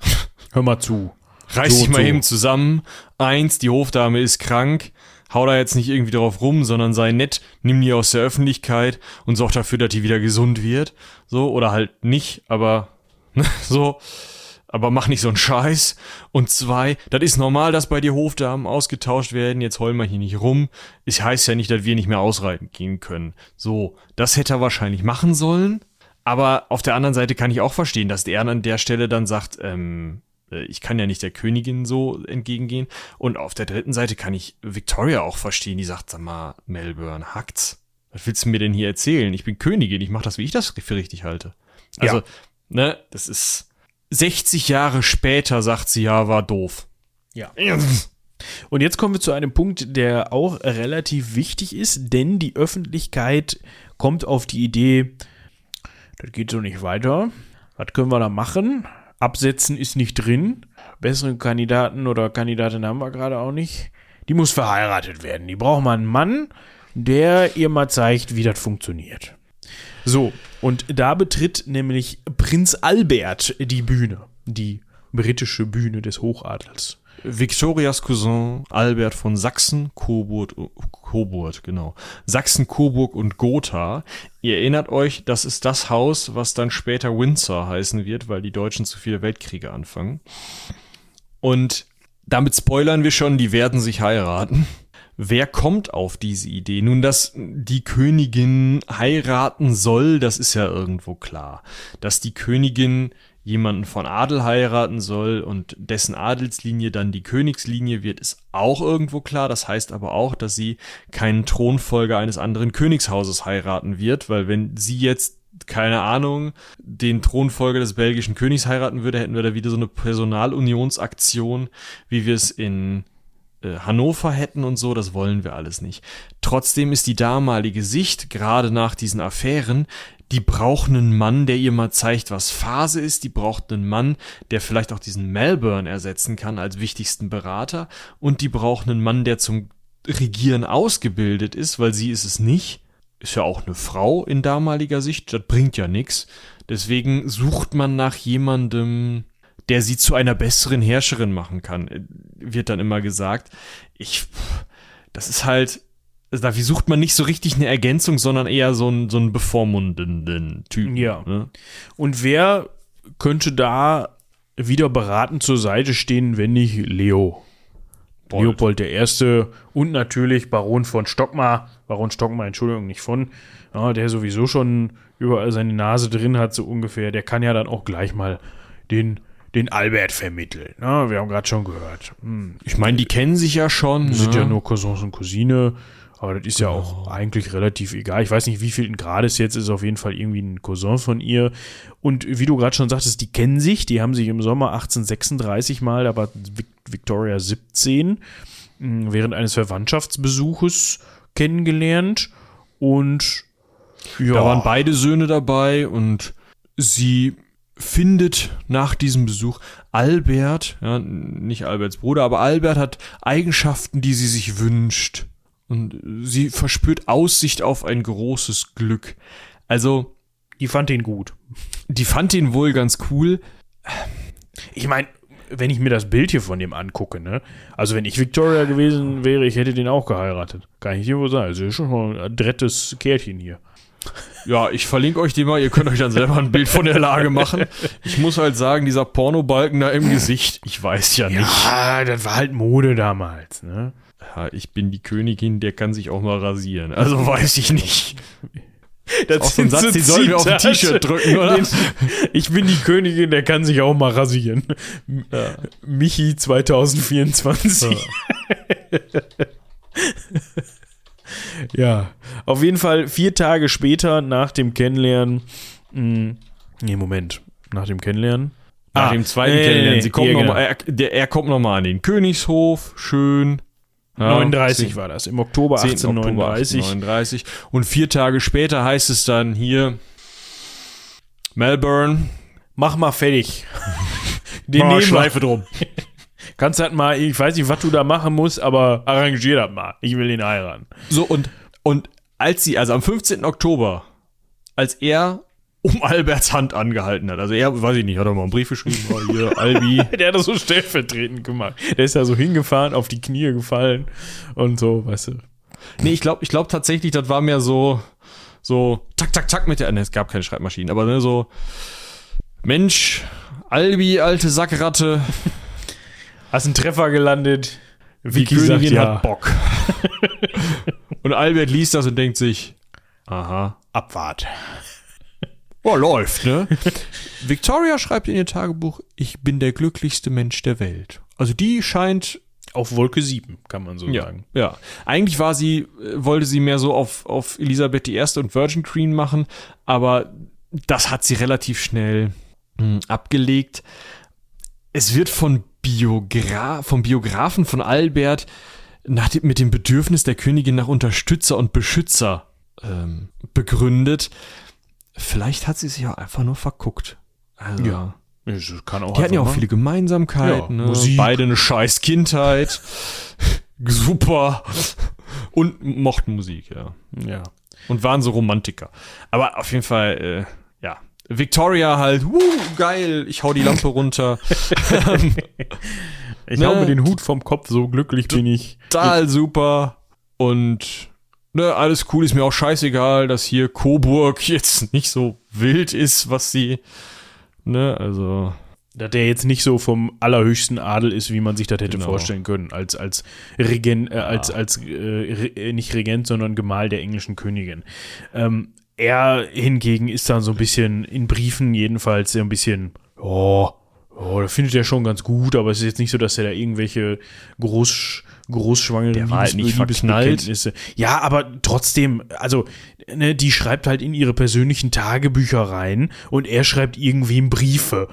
Speaker 1: hör mal zu.
Speaker 2: Reiß so dich mal so. eben zusammen. Eins, die Hofdame ist krank hau da jetzt nicht irgendwie drauf rum, sondern sei nett, nimm die aus der Öffentlichkeit und sorg dafür, dass die wieder gesund wird. So, oder halt nicht, aber ne, so. Aber mach nicht so einen Scheiß. Und zwei, das ist normal, dass bei dir Hofdamen ausgetauscht werden. Jetzt heulen wir hier nicht rum. Es heißt ja nicht, dass wir nicht mehr ausreiten gehen können. So, das hätte er wahrscheinlich machen sollen. Aber auf der anderen Seite kann ich auch verstehen, dass der an der Stelle dann sagt, ähm, äh, ich kann ja nicht der Königin so entgegengehen. Und auf der dritten Seite kann ich Victoria auch verstehen, die sagt, sag mal, Melbourne, hackt's. Was willst du mir denn hier erzählen? Ich bin Königin, ich mache das, wie ich das für richtig halte. Also, ja. ne, das ist 60 Jahre später sagt sie, ja, war doof.
Speaker 1: Ja. Und jetzt kommen wir zu einem Punkt, der auch relativ wichtig ist, denn die Öffentlichkeit kommt auf die Idee, das geht so nicht weiter. Was können wir da machen? Absetzen ist nicht drin. Besseren Kandidaten oder Kandidatin haben wir gerade auch nicht. Die muss verheiratet werden. Die braucht mal einen Mann, der ihr mal zeigt, wie das funktioniert. So, und da betritt nämlich Prinz Albert die Bühne, die britische Bühne des Hochadels.
Speaker 2: Victorias Cousin Albert von Sachsen, Coburg, Coburg, genau. Sachsen, Coburg und Gotha. Ihr erinnert euch, das ist das Haus, was dann später Windsor heißen wird, weil die Deutschen zu viele Weltkriege anfangen. Und damit spoilern wir schon, die werden sich heiraten. Wer kommt auf diese Idee? Nun, dass die Königin heiraten soll, das ist ja irgendwo klar. Dass die Königin jemanden von Adel heiraten soll und dessen Adelslinie dann die Königslinie wird, ist auch irgendwo klar. Das heißt aber auch, dass sie keinen Thronfolger eines anderen Königshauses heiraten wird, weil wenn sie jetzt keine Ahnung, den Thronfolger des belgischen Königs heiraten würde, hätten wir da wieder so eine Personalunionsaktion, wie wir es in äh, Hannover hätten und so, das wollen wir alles nicht. Trotzdem ist die damalige Sicht, gerade nach diesen Affären, die braucht einen Mann, der ihr mal zeigt, was Phase ist. Die braucht einen Mann, der vielleicht auch diesen Melbourne ersetzen kann als wichtigsten Berater. Und die braucht einen Mann, der zum Regieren ausgebildet ist, weil sie ist es nicht. Ist ja auch eine Frau in damaliger Sicht. Das bringt ja nichts. Deswegen sucht man nach jemandem, der sie zu einer besseren Herrscherin machen kann, äh, wird dann immer gesagt. Ich, das ist halt, also da sucht man nicht so richtig eine Ergänzung, sondern eher so einen, so einen bevormundenden Typen.
Speaker 1: Ja. Ne? Und wer könnte da wieder beratend zur Seite stehen, wenn nicht Leo? Bold. Leopold I. und natürlich Baron von Stockmar, Baron Stockmar, Entschuldigung, nicht von, ja, der sowieso schon überall seine Nase drin hat, so ungefähr, der kann ja dann auch gleich mal den, den Albert vermitteln. Ja, wir haben gerade schon gehört.
Speaker 2: Hm. Ich meine, die kennen sich ja schon.
Speaker 1: Die sind ne? ja nur Cousins und Cousine. Aber das ist genau. ja auch eigentlich relativ egal. Ich weiß nicht, wie viel Grad es jetzt ist. Auf jeden Fall irgendwie ein Cousin von ihr. Und wie du gerade schon sagtest, die kennen sich. Die haben sich im Sommer 1836 mal, da war Victoria 17, hm, während eines Verwandtschaftsbesuches kennengelernt. Und
Speaker 2: ja. Da waren beide Söhne dabei und sie findet nach diesem Besuch Albert, ja, nicht Alberts Bruder, aber Albert hat Eigenschaften, die sie sich wünscht. Und sie verspürt Aussicht auf ein großes Glück. Also.
Speaker 1: Die fand ihn gut.
Speaker 2: Die fand ihn wohl ganz cool.
Speaker 1: Ich meine, wenn ich mir das Bild hier von dem angucke, ne? Also wenn ich Victoria gewesen wäre, ich hätte den auch geheiratet. Kann ich dir wohl sagen. Also ist schon ein drettes Kärtchen hier.
Speaker 2: Ja, ich verlinke euch die mal, ihr könnt euch dann selber ein Bild von der Lage machen. Ich muss halt sagen, dieser Pornobalken da im Gesicht, ich weiß ja nicht.
Speaker 1: Ja, das war halt Mode damals, ne?
Speaker 2: Ja, ich bin die Königin, der kann sich auch mal rasieren. Also weiß ich nicht.
Speaker 1: Das, auch so ein Satz, so den sollen wir auf ein T-Shirt drücken, oder? Ich bin die Königin, der kann sich auch mal rasieren. Ja. Michi 2024. Ja. ja, auf jeden Fall vier Tage später nach dem Kennenlernen. Mh, hm, nee, Moment. Nach dem Kennenlernen.
Speaker 2: Nach ah, dem zweiten nee, Kennenlernen. Sie kommen noch mal, er, der, er kommt nochmal an den Königshof. Schön.
Speaker 1: Ja, 39 10, war das, im Oktober 1839.
Speaker 2: 1839. Und vier Tage später heißt es dann hier, Melbourne.
Speaker 1: Mach mal fertig.
Speaker 2: Den Mach Schleife drum.
Speaker 1: Kannst halt mal, ich weiß nicht, was du da machen musst, aber arrangier das mal. Ich will ihn heiraten.
Speaker 2: So, und, und als sie, also am 15. Oktober, als er um Alberts Hand angehalten hat. Also er, weiß ich nicht, hat er mal einen Brief geschrieben, hier, Albi.
Speaker 1: der hat das so stellvertretend gemacht. Der ist ja so hingefahren, auf die Knie gefallen und so, weißt du.
Speaker 2: Nee, ich glaube ich glaub tatsächlich, das war mehr so, so, zack, zack, zack mit der, ne, es gab keine Schreibmaschinen, aber ne, so, Mensch, Albi, alte Sackratte.
Speaker 1: Hast einen Treffer gelandet.
Speaker 2: Wie die Königin sagt, ja. hat Bock. und Albert liest das und denkt sich, aha, Abfahrt. Oh, läuft, ne? Victoria schreibt in ihr Tagebuch, ich bin der glücklichste Mensch der Welt. Also die scheint
Speaker 1: auf Wolke 7, kann man so
Speaker 2: ja,
Speaker 1: sagen.
Speaker 2: Ja. Eigentlich war sie, äh, wollte sie mehr so auf, auf Elisabeth I. und Virgin Queen machen, aber das hat sie relativ schnell mh, hm, abgelegt. Es wird von Biogra vom Biografen von Albert nach mit dem Bedürfnis der Königin nach Unterstützer und Beschützer ähm, begründet. Vielleicht hat sie sich auch einfach nur verguckt.
Speaker 1: Also, ja.
Speaker 2: Das kann auch die hatten ja auch viele Gemeinsamkeiten. Ja, ne? Beide eine scheiß Kindheit. Super. Und mochten Musik, ja.
Speaker 1: Ja.
Speaker 2: Und waren so Romantiker. Aber auf jeden Fall, äh, ja. Victoria halt, wuh, geil, ich hau die Lampe runter.
Speaker 1: ich ne? hau mir den Hut vom Kopf, so glücklich bin ich.
Speaker 2: Total super. Und ne, alles cool, ist mir auch scheißegal, dass hier Coburg jetzt nicht so wild ist, was sie, ne, also.
Speaker 1: Dass der jetzt nicht so vom allerhöchsten Adel ist, wie man sich das hätte genau. vorstellen können, als, als Regent, äh, als, als, äh, äh, nicht Regent, sondern Gemahl der englischen Königin. Ähm, er hingegen ist dann so ein bisschen, in Briefen jedenfalls, so ein bisschen, oh, oh, da findet er schon ganz gut, aber es ist jetzt nicht so, dass er da irgendwelche groß großschwangere
Speaker 2: Der war halt nicht verknallt.
Speaker 1: Ja, aber trotzdem, also, ne, die schreibt halt in ihre persönlichen Tagebücher rein und er schreibt irgendwem Briefe.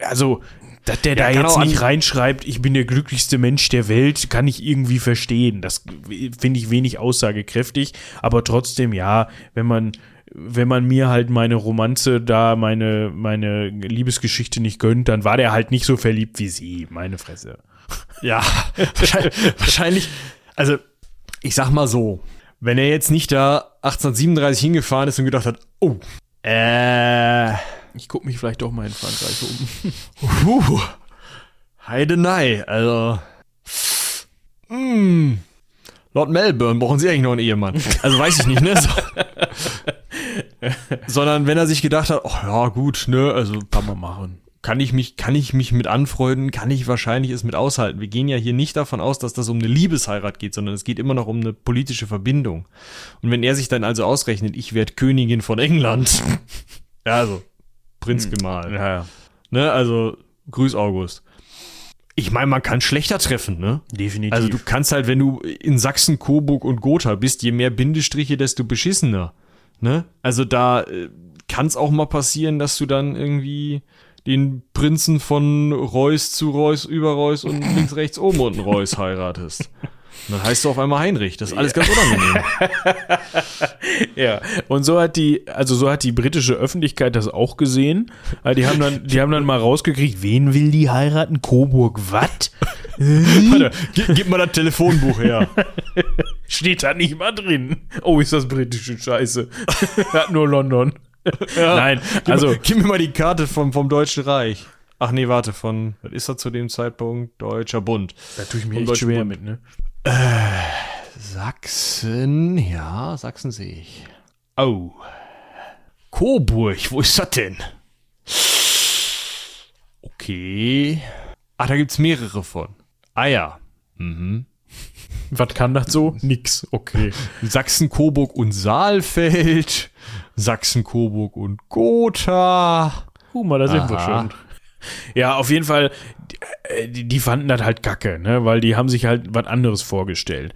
Speaker 1: Also, dass der ja, da jetzt nicht reinschreibt, ich bin der glücklichste Mensch der Welt, kann ich irgendwie verstehen. Das finde ich wenig aussagekräftig, aber trotzdem, ja, wenn man wenn man mir halt meine Romanze da, meine, meine Liebesgeschichte nicht gönnt, dann war der halt nicht so verliebt wie sie, meine Fresse.
Speaker 2: Ja, wahrscheinlich, wahrscheinlich, also ich sag mal so, wenn er jetzt nicht da 1837 hingefahren ist und gedacht hat, oh, äh,
Speaker 1: Ich gucke mich vielleicht doch mal in Frankreich um.
Speaker 2: Puh. Heidenei, also. Mm. Lord Melbourne, brauchen Sie eigentlich noch einen Ehemann? Also weiß ich nicht, ne? So. Sondern wenn er sich gedacht hat, oh ja, gut, ne, also
Speaker 1: Kann man machen.
Speaker 2: Kann ich mich, kann ich mich mit anfreunden, kann ich wahrscheinlich es mit aushalten. Wir gehen ja hier nicht davon aus, dass das um eine Liebesheirat geht, sondern es geht immer noch um eine politische Verbindung. Und wenn er sich dann also ausrechnet, ich werde Königin von England, ja, also Prinzgemahl,
Speaker 1: Ja, ja.
Speaker 2: ne, also Grüß August. Ich meine, man kann schlechter treffen, ne?
Speaker 1: Definitiv.
Speaker 2: Also du kannst halt, wenn du in Sachsen, Coburg und Gotha bist, je mehr Bindestriche, desto beschissener. Ne? Also da äh, kann es auch mal passieren, dass du dann irgendwie den Prinzen von Reuß zu Reuß über Reuß und links, rechts, oben unten Reuß heiratest. Und dann heißt du auf einmal Heinrich. Das ist alles ganz unangenehm.
Speaker 1: Ja, und so hat die, also so hat die britische Öffentlichkeit das auch gesehen. Weil Die haben dann, die haben dann mal rausgekriegt, wen will die heiraten? Coburg, was?
Speaker 2: Warte, gib, gib mal das Telefonbuch her.
Speaker 1: Steht da nicht mal drin. Oh, ist das britische Scheiße. hat nur London. Nein, also,
Speaker 2: Gib, gib mir mal die Karte vom, vom Deutschen Reich. Ach nee, warte, von, was ist das zu dem Zeitpunkt? Deutscher Bund.
Speaker 1: da tue ich mir echt schwer
Speaker 2: Bund.
Speaker 1: mit, ne?
Speaker 2: Sachsen, ja, Sachsen sehe ich. Oh. Coburg, wo ist das denn? Okay. Ach, da gibt's mehrere von. Ah ja.
Speaker 1: Was kann das so? Nix. Okay.
Speaker 2: Sachsen, Coburg und Saalfeld. Sachsen, Coburg und Gotha.
Speaker 1: Guck mal, da sind wir
Speaker 2: Aha.
Speaker 1: schon. Ja, auf jeden Fall, die, die, die fanden das halt kacke, ne? Weil die haben sich halt was anderes vorgestellt.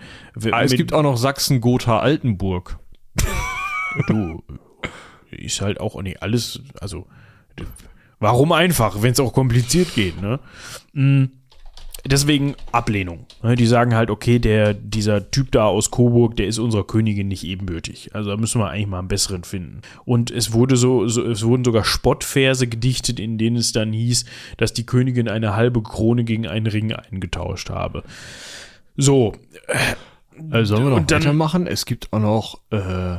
Speaker 2: Ah, es gibt auch noch Sachsen, Gotha, Altenburg.
Speaker 1: du, ist halt auch nicht alles, also, warum einfach, wenn es auch kompliziert geht, ne? Mm, Deswegen Ablehnung. ne? Die sagen halt, okay, der, dieser Typ da aus Coburg, der ist unserer Königin nicht ebenbürtig. Also da müssen wir eigentlich mal einen besseren finden. Und es wurde so, so es wurden sogar Spottverse gedichtet, in denen es dann hieß, dass die Königin eine halbe Krone gegen einen Ring eingetauscht habe. So,
Speaker 2: Also sollen wir noch
Speaker 1: dann-
Speaker 2: weitermachen? Es gibt auch noch äh,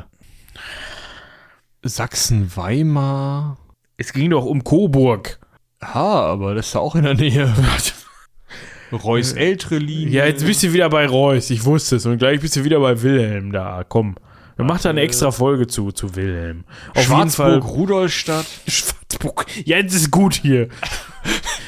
Speaker 2: Sachsen-Weimar.
Speaker 1: es ging doch um Coburg.
Speaker 2: Ha, aber das ist ja auch in der Nähe. Reus ältere Linie.
Speaker 1: Ja, jetzt bist du wieder bei Reus, ich wusste es. Und gleich bist du wieder bei Wilhelm da. Komm. Dann mach da eine extra Folge zu, zu Wilhelm. Auf jeden Fall.
Speaker 2: Schwarzburg, Rudolstadt.
Speaker 1: Schwarzburg. Ja, jetzt ist gut hier.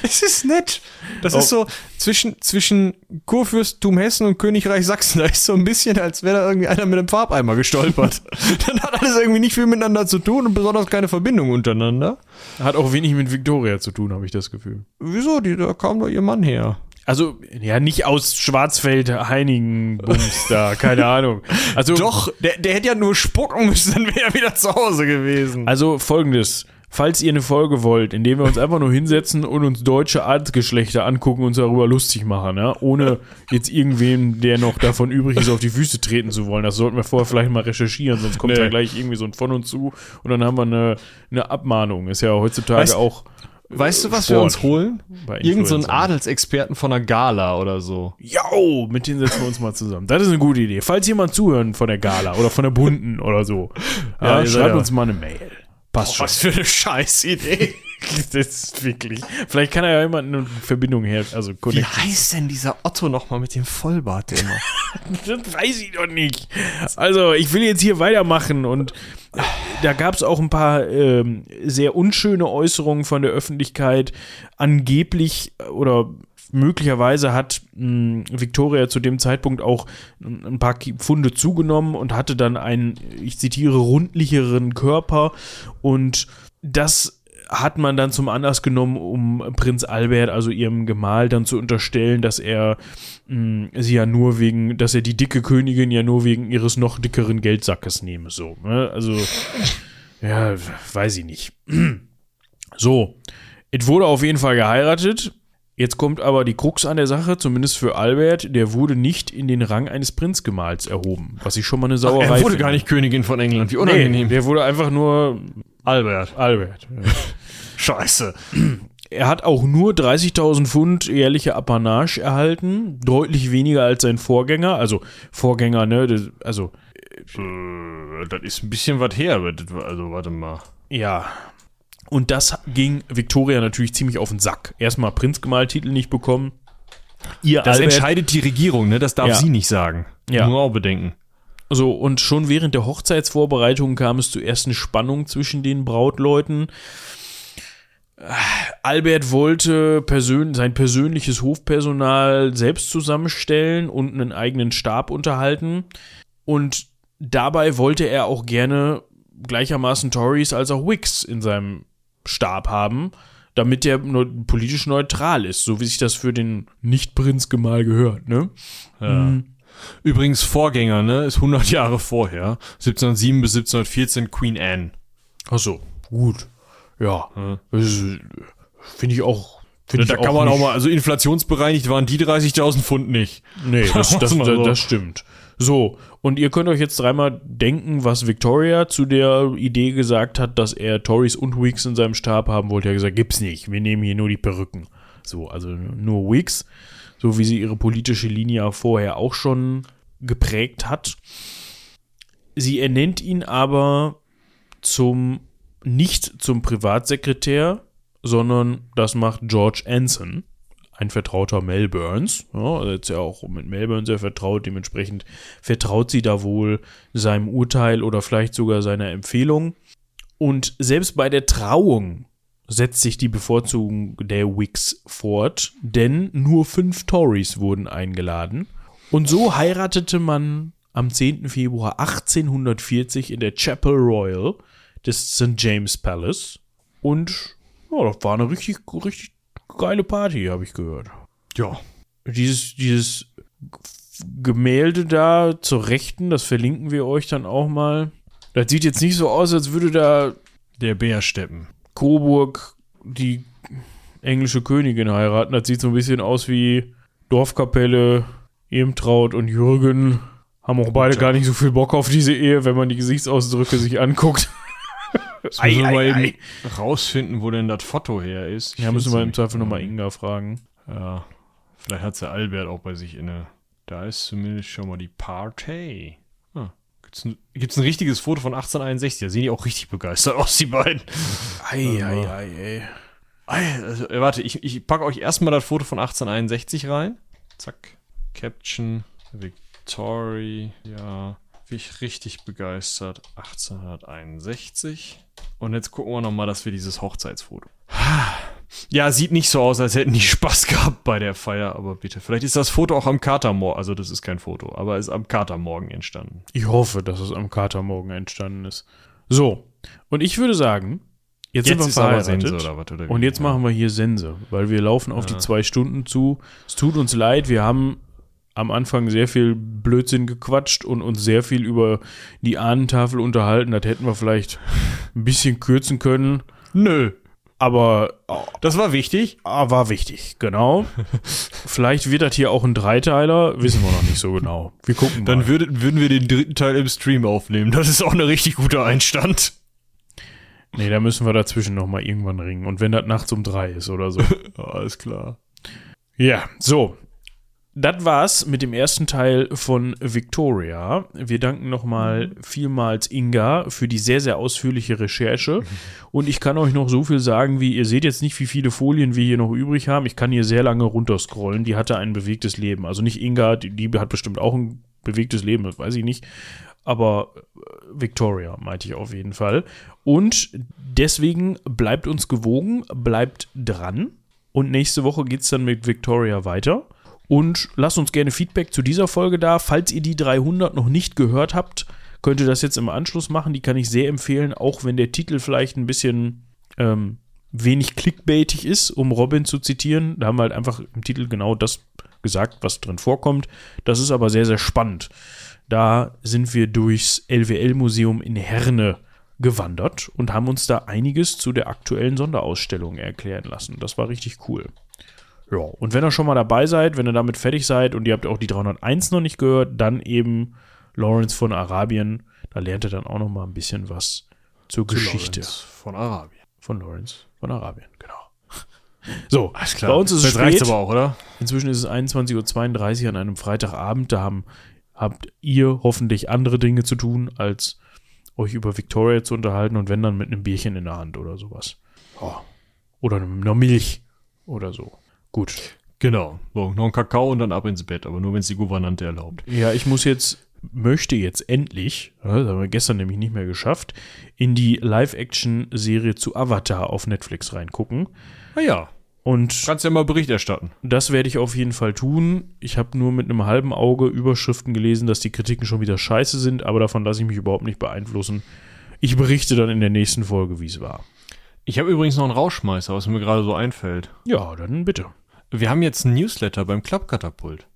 Speaker 2: Es ist nett. Das
Speaker 1: Oh.
Speaker 2: ist so zwischen, zwischen Kurfürstentum Hessen und Königreich Sachsen. Da ist so ein bisschen, als wäre da irgendwie einer mit einem Farbeimer gestolpert. Dann hat alles irgendwie nicht viel miteinander zu tun und besonders keine Verbindung untereinander.
Speaker 1: Hat auch wenig mit Victoria zu tun, habe ich das Gefühl.
Speaker 2: Wieso? Die, da kam doch ihr Mann her.
Speaker 1: Also, ja, nicht aus Schwarzfeld, Heinigen, Bums da, keine Ahnung. Also,
Speaker 2: Doch, der, der hätte ja nur spucken müssen, dann wäre er wieder zu Hause gewesen.
Speaker 1: Also folgendes. Falls ihr eine Folge wollt, in der wir uns einfach nur hinsetzen und uns deutsche Adelsgeschlechter angucken und uns darüber lustig machen, ja? ohne jetzt irgendwem, der noch davon übrig ist, auf die Füße treten zu wollen. Das sollten wir vorher vielleicht mal recherchieren, sonst kommt
Speaker 2: Nee.
Speaker 1: da gleich irgendwie so ein von uns zu und dann haben wir eine, eine Abmahnung. Ist ja heutzutage
Speaker 2: Weißt-
Speaker 1: auch.
Speaker 2: Weißt du, was wir
Speaker 1: Sport
Speaker 2: uns holen? Irgend so einen. Adelsexperten von einer Gala oder so.
Speaker 1: Jo, mit denen setzen wir uns mal zusammen. Das ist eine gute Idee. Falls jemand zuhören von der Gala oder von der Bunten oder so,
Speaker 2: Ja,
Speaker 1: ja,
Speaker 2: seid
Speaker 1: schreibt
Speaker 2: ja-
Speaker 1: uns mal eine Mail. Passt schon.
Speaker 2: für eine Scheißidee.
Speaker 1: Das ist wirklich. Vielleicht kann er ja jemanden eine Verbindung her, also
Speaker 2: Wie heißt denn dieser Otto nochmal mit dem Vollbart immer?
Speaker 1: Das weiß ich doch nicht. Also, ich will jetzt hier weitermachen und da gab es auch ein paar ähm, sehr unschöne Äußerungen von der Öffentlichkeit. Angeblich äh, oder möglicherweise hat mh, Victoria zu dem Zeitpunkt auch ein paar Pfunde zugenommen und hatte dann einen, ich zitiere, rundlicheren Körper und das hat man dann zum Anlass genommen, um Prinz Albert, also ihrem Gemahl, dann zu unterstellen, dass er mh, sie ja nur wegen, dass er die dicke Königin ja nur wegen ihres noch dickeren Geldsackes nehme. So, ne? Also, ja, weiß ich nicht. So, es wurde auf jeden Fall geheiratet. Jetzt kommt aber die Krux an der Sache, zumindest für Albert, der wurde nicht in den Rang eines Prinzgemahls erhoben, was ich schon mal eine Sauerei
Speaker 2: er wurde
Speaker 1: finde.
Speaker 2: gar nicht Königin von England. Wie
Speaker 1: Nee,
Speaker 2: unangenehm.
Speaker 1: der wurde einfach nur
Speaker 2: Albert.
Speaker 1: Albert.
Speaker 2: Scheiße.
Speaker 1: Er hat auch nur 30.000 Pfund jährliche Apanage erhalten, deutlich weniger als sein Vorgänger. Also Vorgänger, ne? Das, also
Speaker 2: Äh, das ist ein bisschen was her. aber das war- Also, warte mal.
Speaker 1: ja, Und das ging Victoria natürlich ziemlich auf den Sack. Erstmal Prinzgemaltitel nicht bekommen.
Speaker 2: Ihr das Albert, entscheidet die Regierung, ne? Das darf ja. sie nicht sagen.
Speaker 1: Ja.
Speaker 2: Nur auch bedenken.
Speaker 1: So, und schon während der Hochzeitsvorbereitung kam es zu ersten Spannungen zwischen den Brautleuten. Albert wollte persön sein persönliches Hofpersonal selbst zusammenstellen und einen eigenen Stab unterhalten. Und dabei wollte er auch gerne gleichermaßen Tories als auch Wicks in seinem Stab haben, damit der politisch neutral ist, so wie sich das für den Nicht-Prinzgemahl gehört, ne?
Speaker 2: Ja. Mhm. Übrigens Vorgänger, ne, ist 100 Jahre vorher, 1707 bis 1714 Queen Anne.
Speaker 1: Ach so, gut. Ja, hm. finde ich auch. Find
Speaker 2: da
Speaker 1: ich
Speaker 2: kann auch man auch mal, also inflationsbereinigt waren die 30.000 Pfund nicht.
Speaker 1: Nee, das, das, das, das stimmt. So, und ihr könnt euch jetzt dreimal denken, was Victoria zu der Idee gesagt hat, dass er Tories und Weeks in seinem Stab haben wollte. Er hat gesagt, gibt's nicht, wir nehmen hier nur die Perücken. So, also nur Weeks, so wie sie ihre politische Linie vorher auch schon geprägt hat. Sie ernennt ihn aber zum nicht zum Privatsekretär, sondern das macht George Anson, ein Vertrauter Melbournes. Ja, er ist ja auch mit Melbourne sehr vertraut, dementsprechend vertraut sie da wohl seinem Urteil oder vielleicht sogar seiner Empfehlung. Und selbst bei der Trauung setzt sich die Bevorzugung der Whigs fort, denn nur fünf Tories wurden eingeladen. Und so heiratete man am 10. Februar 1840 in der Chapel Royal des St. James Palace. Und ja, das war eine richtig, richtig geile Party, habe ich gehört.
Speaker 2: Ja.
Speaker 1: Dieses, dieses Gemälde da zur Rechten, das verlinken wir euch dann auch mal. Das sieht jetzt nicht so aus, als würde da
Speaker 2: der Bär steppen.
Speaker 1: Coburg die englische Königin heiraten. Das sieht so ein bisschen aus wie Dorfkapelle, Emtraut und Jürgen. Haben auch beide gar nicht so viel Bock auf diese Ehe, wenn man die Gesichtsausdrücke sich anguckt.
Speaker 2: Jetzt müssen wir mal eben rausfinden, wo denn das Foto her ist.
Speaker 1: Ich ja, müssen wir im Zweifel nochmal Inga fragen.
Speaker 2: Ja, vielleicht hat sie Albert auch bei sich inne. Da ist zumindest schon mal die Party. Ah, gibt's ein, gibt's ein richtiges Foto von 1861? Da sehen die auch richtig begeistert aus, die beiden.
Speaker 1: Ei, ei, ei, ey.
Speaker 2: Also, äh, warte, ich, ich packe euch erstmal das Foto von 1861 rein. Zack. Caption. Victoria. Ja ich richtig begeistert. 1861. Und jetzt gucken wir nochmal, dass wir dieses Hochzeitsfoto. Ja, sieht nicht so aus, als hätten die Spaß gehabt bei der Feier, aber bitte. Vielleicht ist das Foto auch am Katermorgen, also das ist kein Foto, aber ist am Katermorgen entstanden.
Speaker 1: Ich hoffe, dass es am Katermorgen entstanden ist. So, und ich würde sagen, jetzt, jetzt sind wir verheiratet Sense, oder was, oder und jetzt machen wir hier Sense, weil wir laufen auf ja. die zwei Stunden zu. Es tut uns leid, wir haben am Anfang sehr viel Blödsinn gequatscht und uns sehr viel über die Ahnentafel unterhalten. Das hätten wir vielleicht ein bisschen kürzen können.
Speaker 2: Nö.
Speaker 1: Aber oh,
Speaker 2: das war wichtig.
Speaker 1: Ah, war wichtig, genau. vielleicht wird das hier auch ein Dreiteiler, wissen wir noch nicht so genau. Wir gucken
Speaker 2: mal. Dann würde, würden wir den dritten Teil im Stream aufnehmen. Das ist auch eine richtig guter Einstand.
Speaker 1: Nee, da müssen wir dazwischen noch mal irgendwann ringen. Und wenn das nachts um drei ist oder so.
Speaker 2: Alles klar.
Speaker 1: Ja, so das war's mit dem ersten Teil von Victoria. Wir danken nochmal vielmals Inga für die sehr, sehr ausführliche Recherche. Und ich kann euch noch so viel sagen, wie ihr seht jetzt nicht, wie viele Folien wir hier noch übrig haben. Ich kann hier sehr lange runterscrollen. Die hatte ein bewegtes Leben. Also nicht Inga, die, die hat bestimmt auch ein bewegtes Leben, das weiß ich nicht. Aber äh, Victoria meinte ich auf jeden Fall. Und deswegen bleibt uns gewogen, bleibt dran. Und nächste Woche geht's dann mit Victoria weiter. Und lasst uns gerne Feedback zu dieser Folge da. Falls ihr die 300 noch nicht gehört habt, könnt ihr das jetzt im Anschluss machen. Die kann ich sehr empfehlen, auch wenn der Titel vielleicht ein bisschen ähm, wenig clickbaitig ist, um Robin zu zitieren. Da haben wir halt einfach im Titel genau das gesagt, was drin vorkommt. Das ist aber sehr, sehr spannend. Da sind wir durchs LWL-Museum in Herne gewandert und haben uns da einiges zu der aktuellen Sonderausstellung erklären lassen. Das war richtig cool. Ja, und wenn ihr schon mal dabei seid, wenn ihr damit fertig seid und ihr habt auch die 301 noch nicht gehört, dann eben Lawrence von Arabien. Da lernt ihr dann auch noch mal ein bisschen was zur Zu Geschichte.
Speaker 2: Lawrence von Arabien.
Speaker 1: Von Lawrence von Arabien, genau. So,
Speaker 2: Alles klar.
Speaker 1: bei uns ist es spät.
Speaker 2: aber auch, oder?
Speaker 1: Inzwischen ist es 21.32 Uhr an einem Freitagabend. Da haben, habt ihr hoffentlich andere Dinge zu tun, als euch über Victoria zu unterhalten und wenn dann mit einem Bierchen in der Hand oder sowas. Oh. Oder einer Milch oder so. Gut.
Speaker 2: Genau. So, noch ein Kakao und dann ab ins Bett, aber nur wenn es die Gouvernante erlaubt.
Speaker 1: Ja, ich muss jetzt, möchte jetzt endlich, das haben wir gestern nämlich nicht mehr geschafft, in die Live-Action-Serie zu Avatar auf Netflix reingucken.
Speaker 2: Ah ja.
Speaker 1: Und
Speaker 2: Kannst ja mal Bericht erstatten.
Speaker 1: das werde ich auf jeden Fall tun. Ich habe nur mit einem halben Auge Überschriften gelesen, dass die Kritiken schon wieder scheiße sind, aber davon lasse ich mich überhaupt nicht beeinflussen. Ich berichte dann in der nächsten Folge, wie es war.
Speaker 2: Ich habe übrigens noch einen Rauschmeißer, was mir gerade so einfällt.
Speaker 1: Ja, dann bitte.
Speaker 2: Wir haben jetzt ein Newsletter beim Klappkatapult.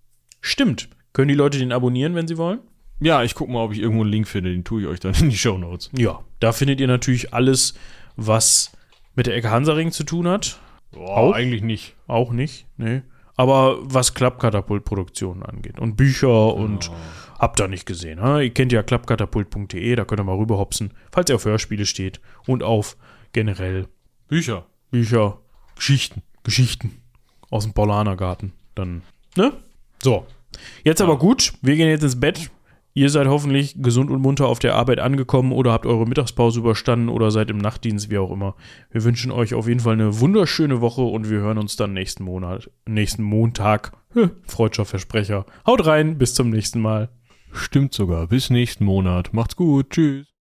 Speaker 1: Stimmt. Können die Leute den abonnieren, wenn sie wollen?
Speaker 2: Ja, ich gucke mal, ob ich irgendwo einen Link finde, den tue ich euch dann in die Show Notes.
Speaker 1: Ja, da findet ihr natürlich alles, was mit der Ecke Hansaring zu tun hat.
Speaker 2: Boah,
Speaker 1: Auch?
Speaker 2: eigentlich nicht.
Speaker 1: Auch nicht, nee. Aber was Klappkatapult-Produktionen angeht und Bücher und habt ihr nicht gesehen. Ha? Ihr kennt ja klappkatapult.de, da könnt ihr mal rüberhopsen, falls ihr auf Hörspiele steht und auf generell
Speaker 2: Bücher.
Speaker 1: Bücher,
Speaker 2: Geschichten.
Speaker 1: Geschichten aus dem Paulanergarten. Dann, ne? So. Jetzt aber gut, wir gehen jetzt ins Bett. Ihr seid hoffentlich gesund und munter auf der Arbeit angekommen oder habt eure Mittagspause überstanden oder seid im Nachtdienst, wie auch immer. Wir wünschen euch auf jeden Fall eine wunderschöne Woche und wir hören uns dann nächsten Monat, nächsten Montag. Freudscher Versprecher. Haut rein, bis zum nächsten Mal.
Speaker 2: Stimmt sogar. Bis nächsten Monat. Macht's gut. Tschüss.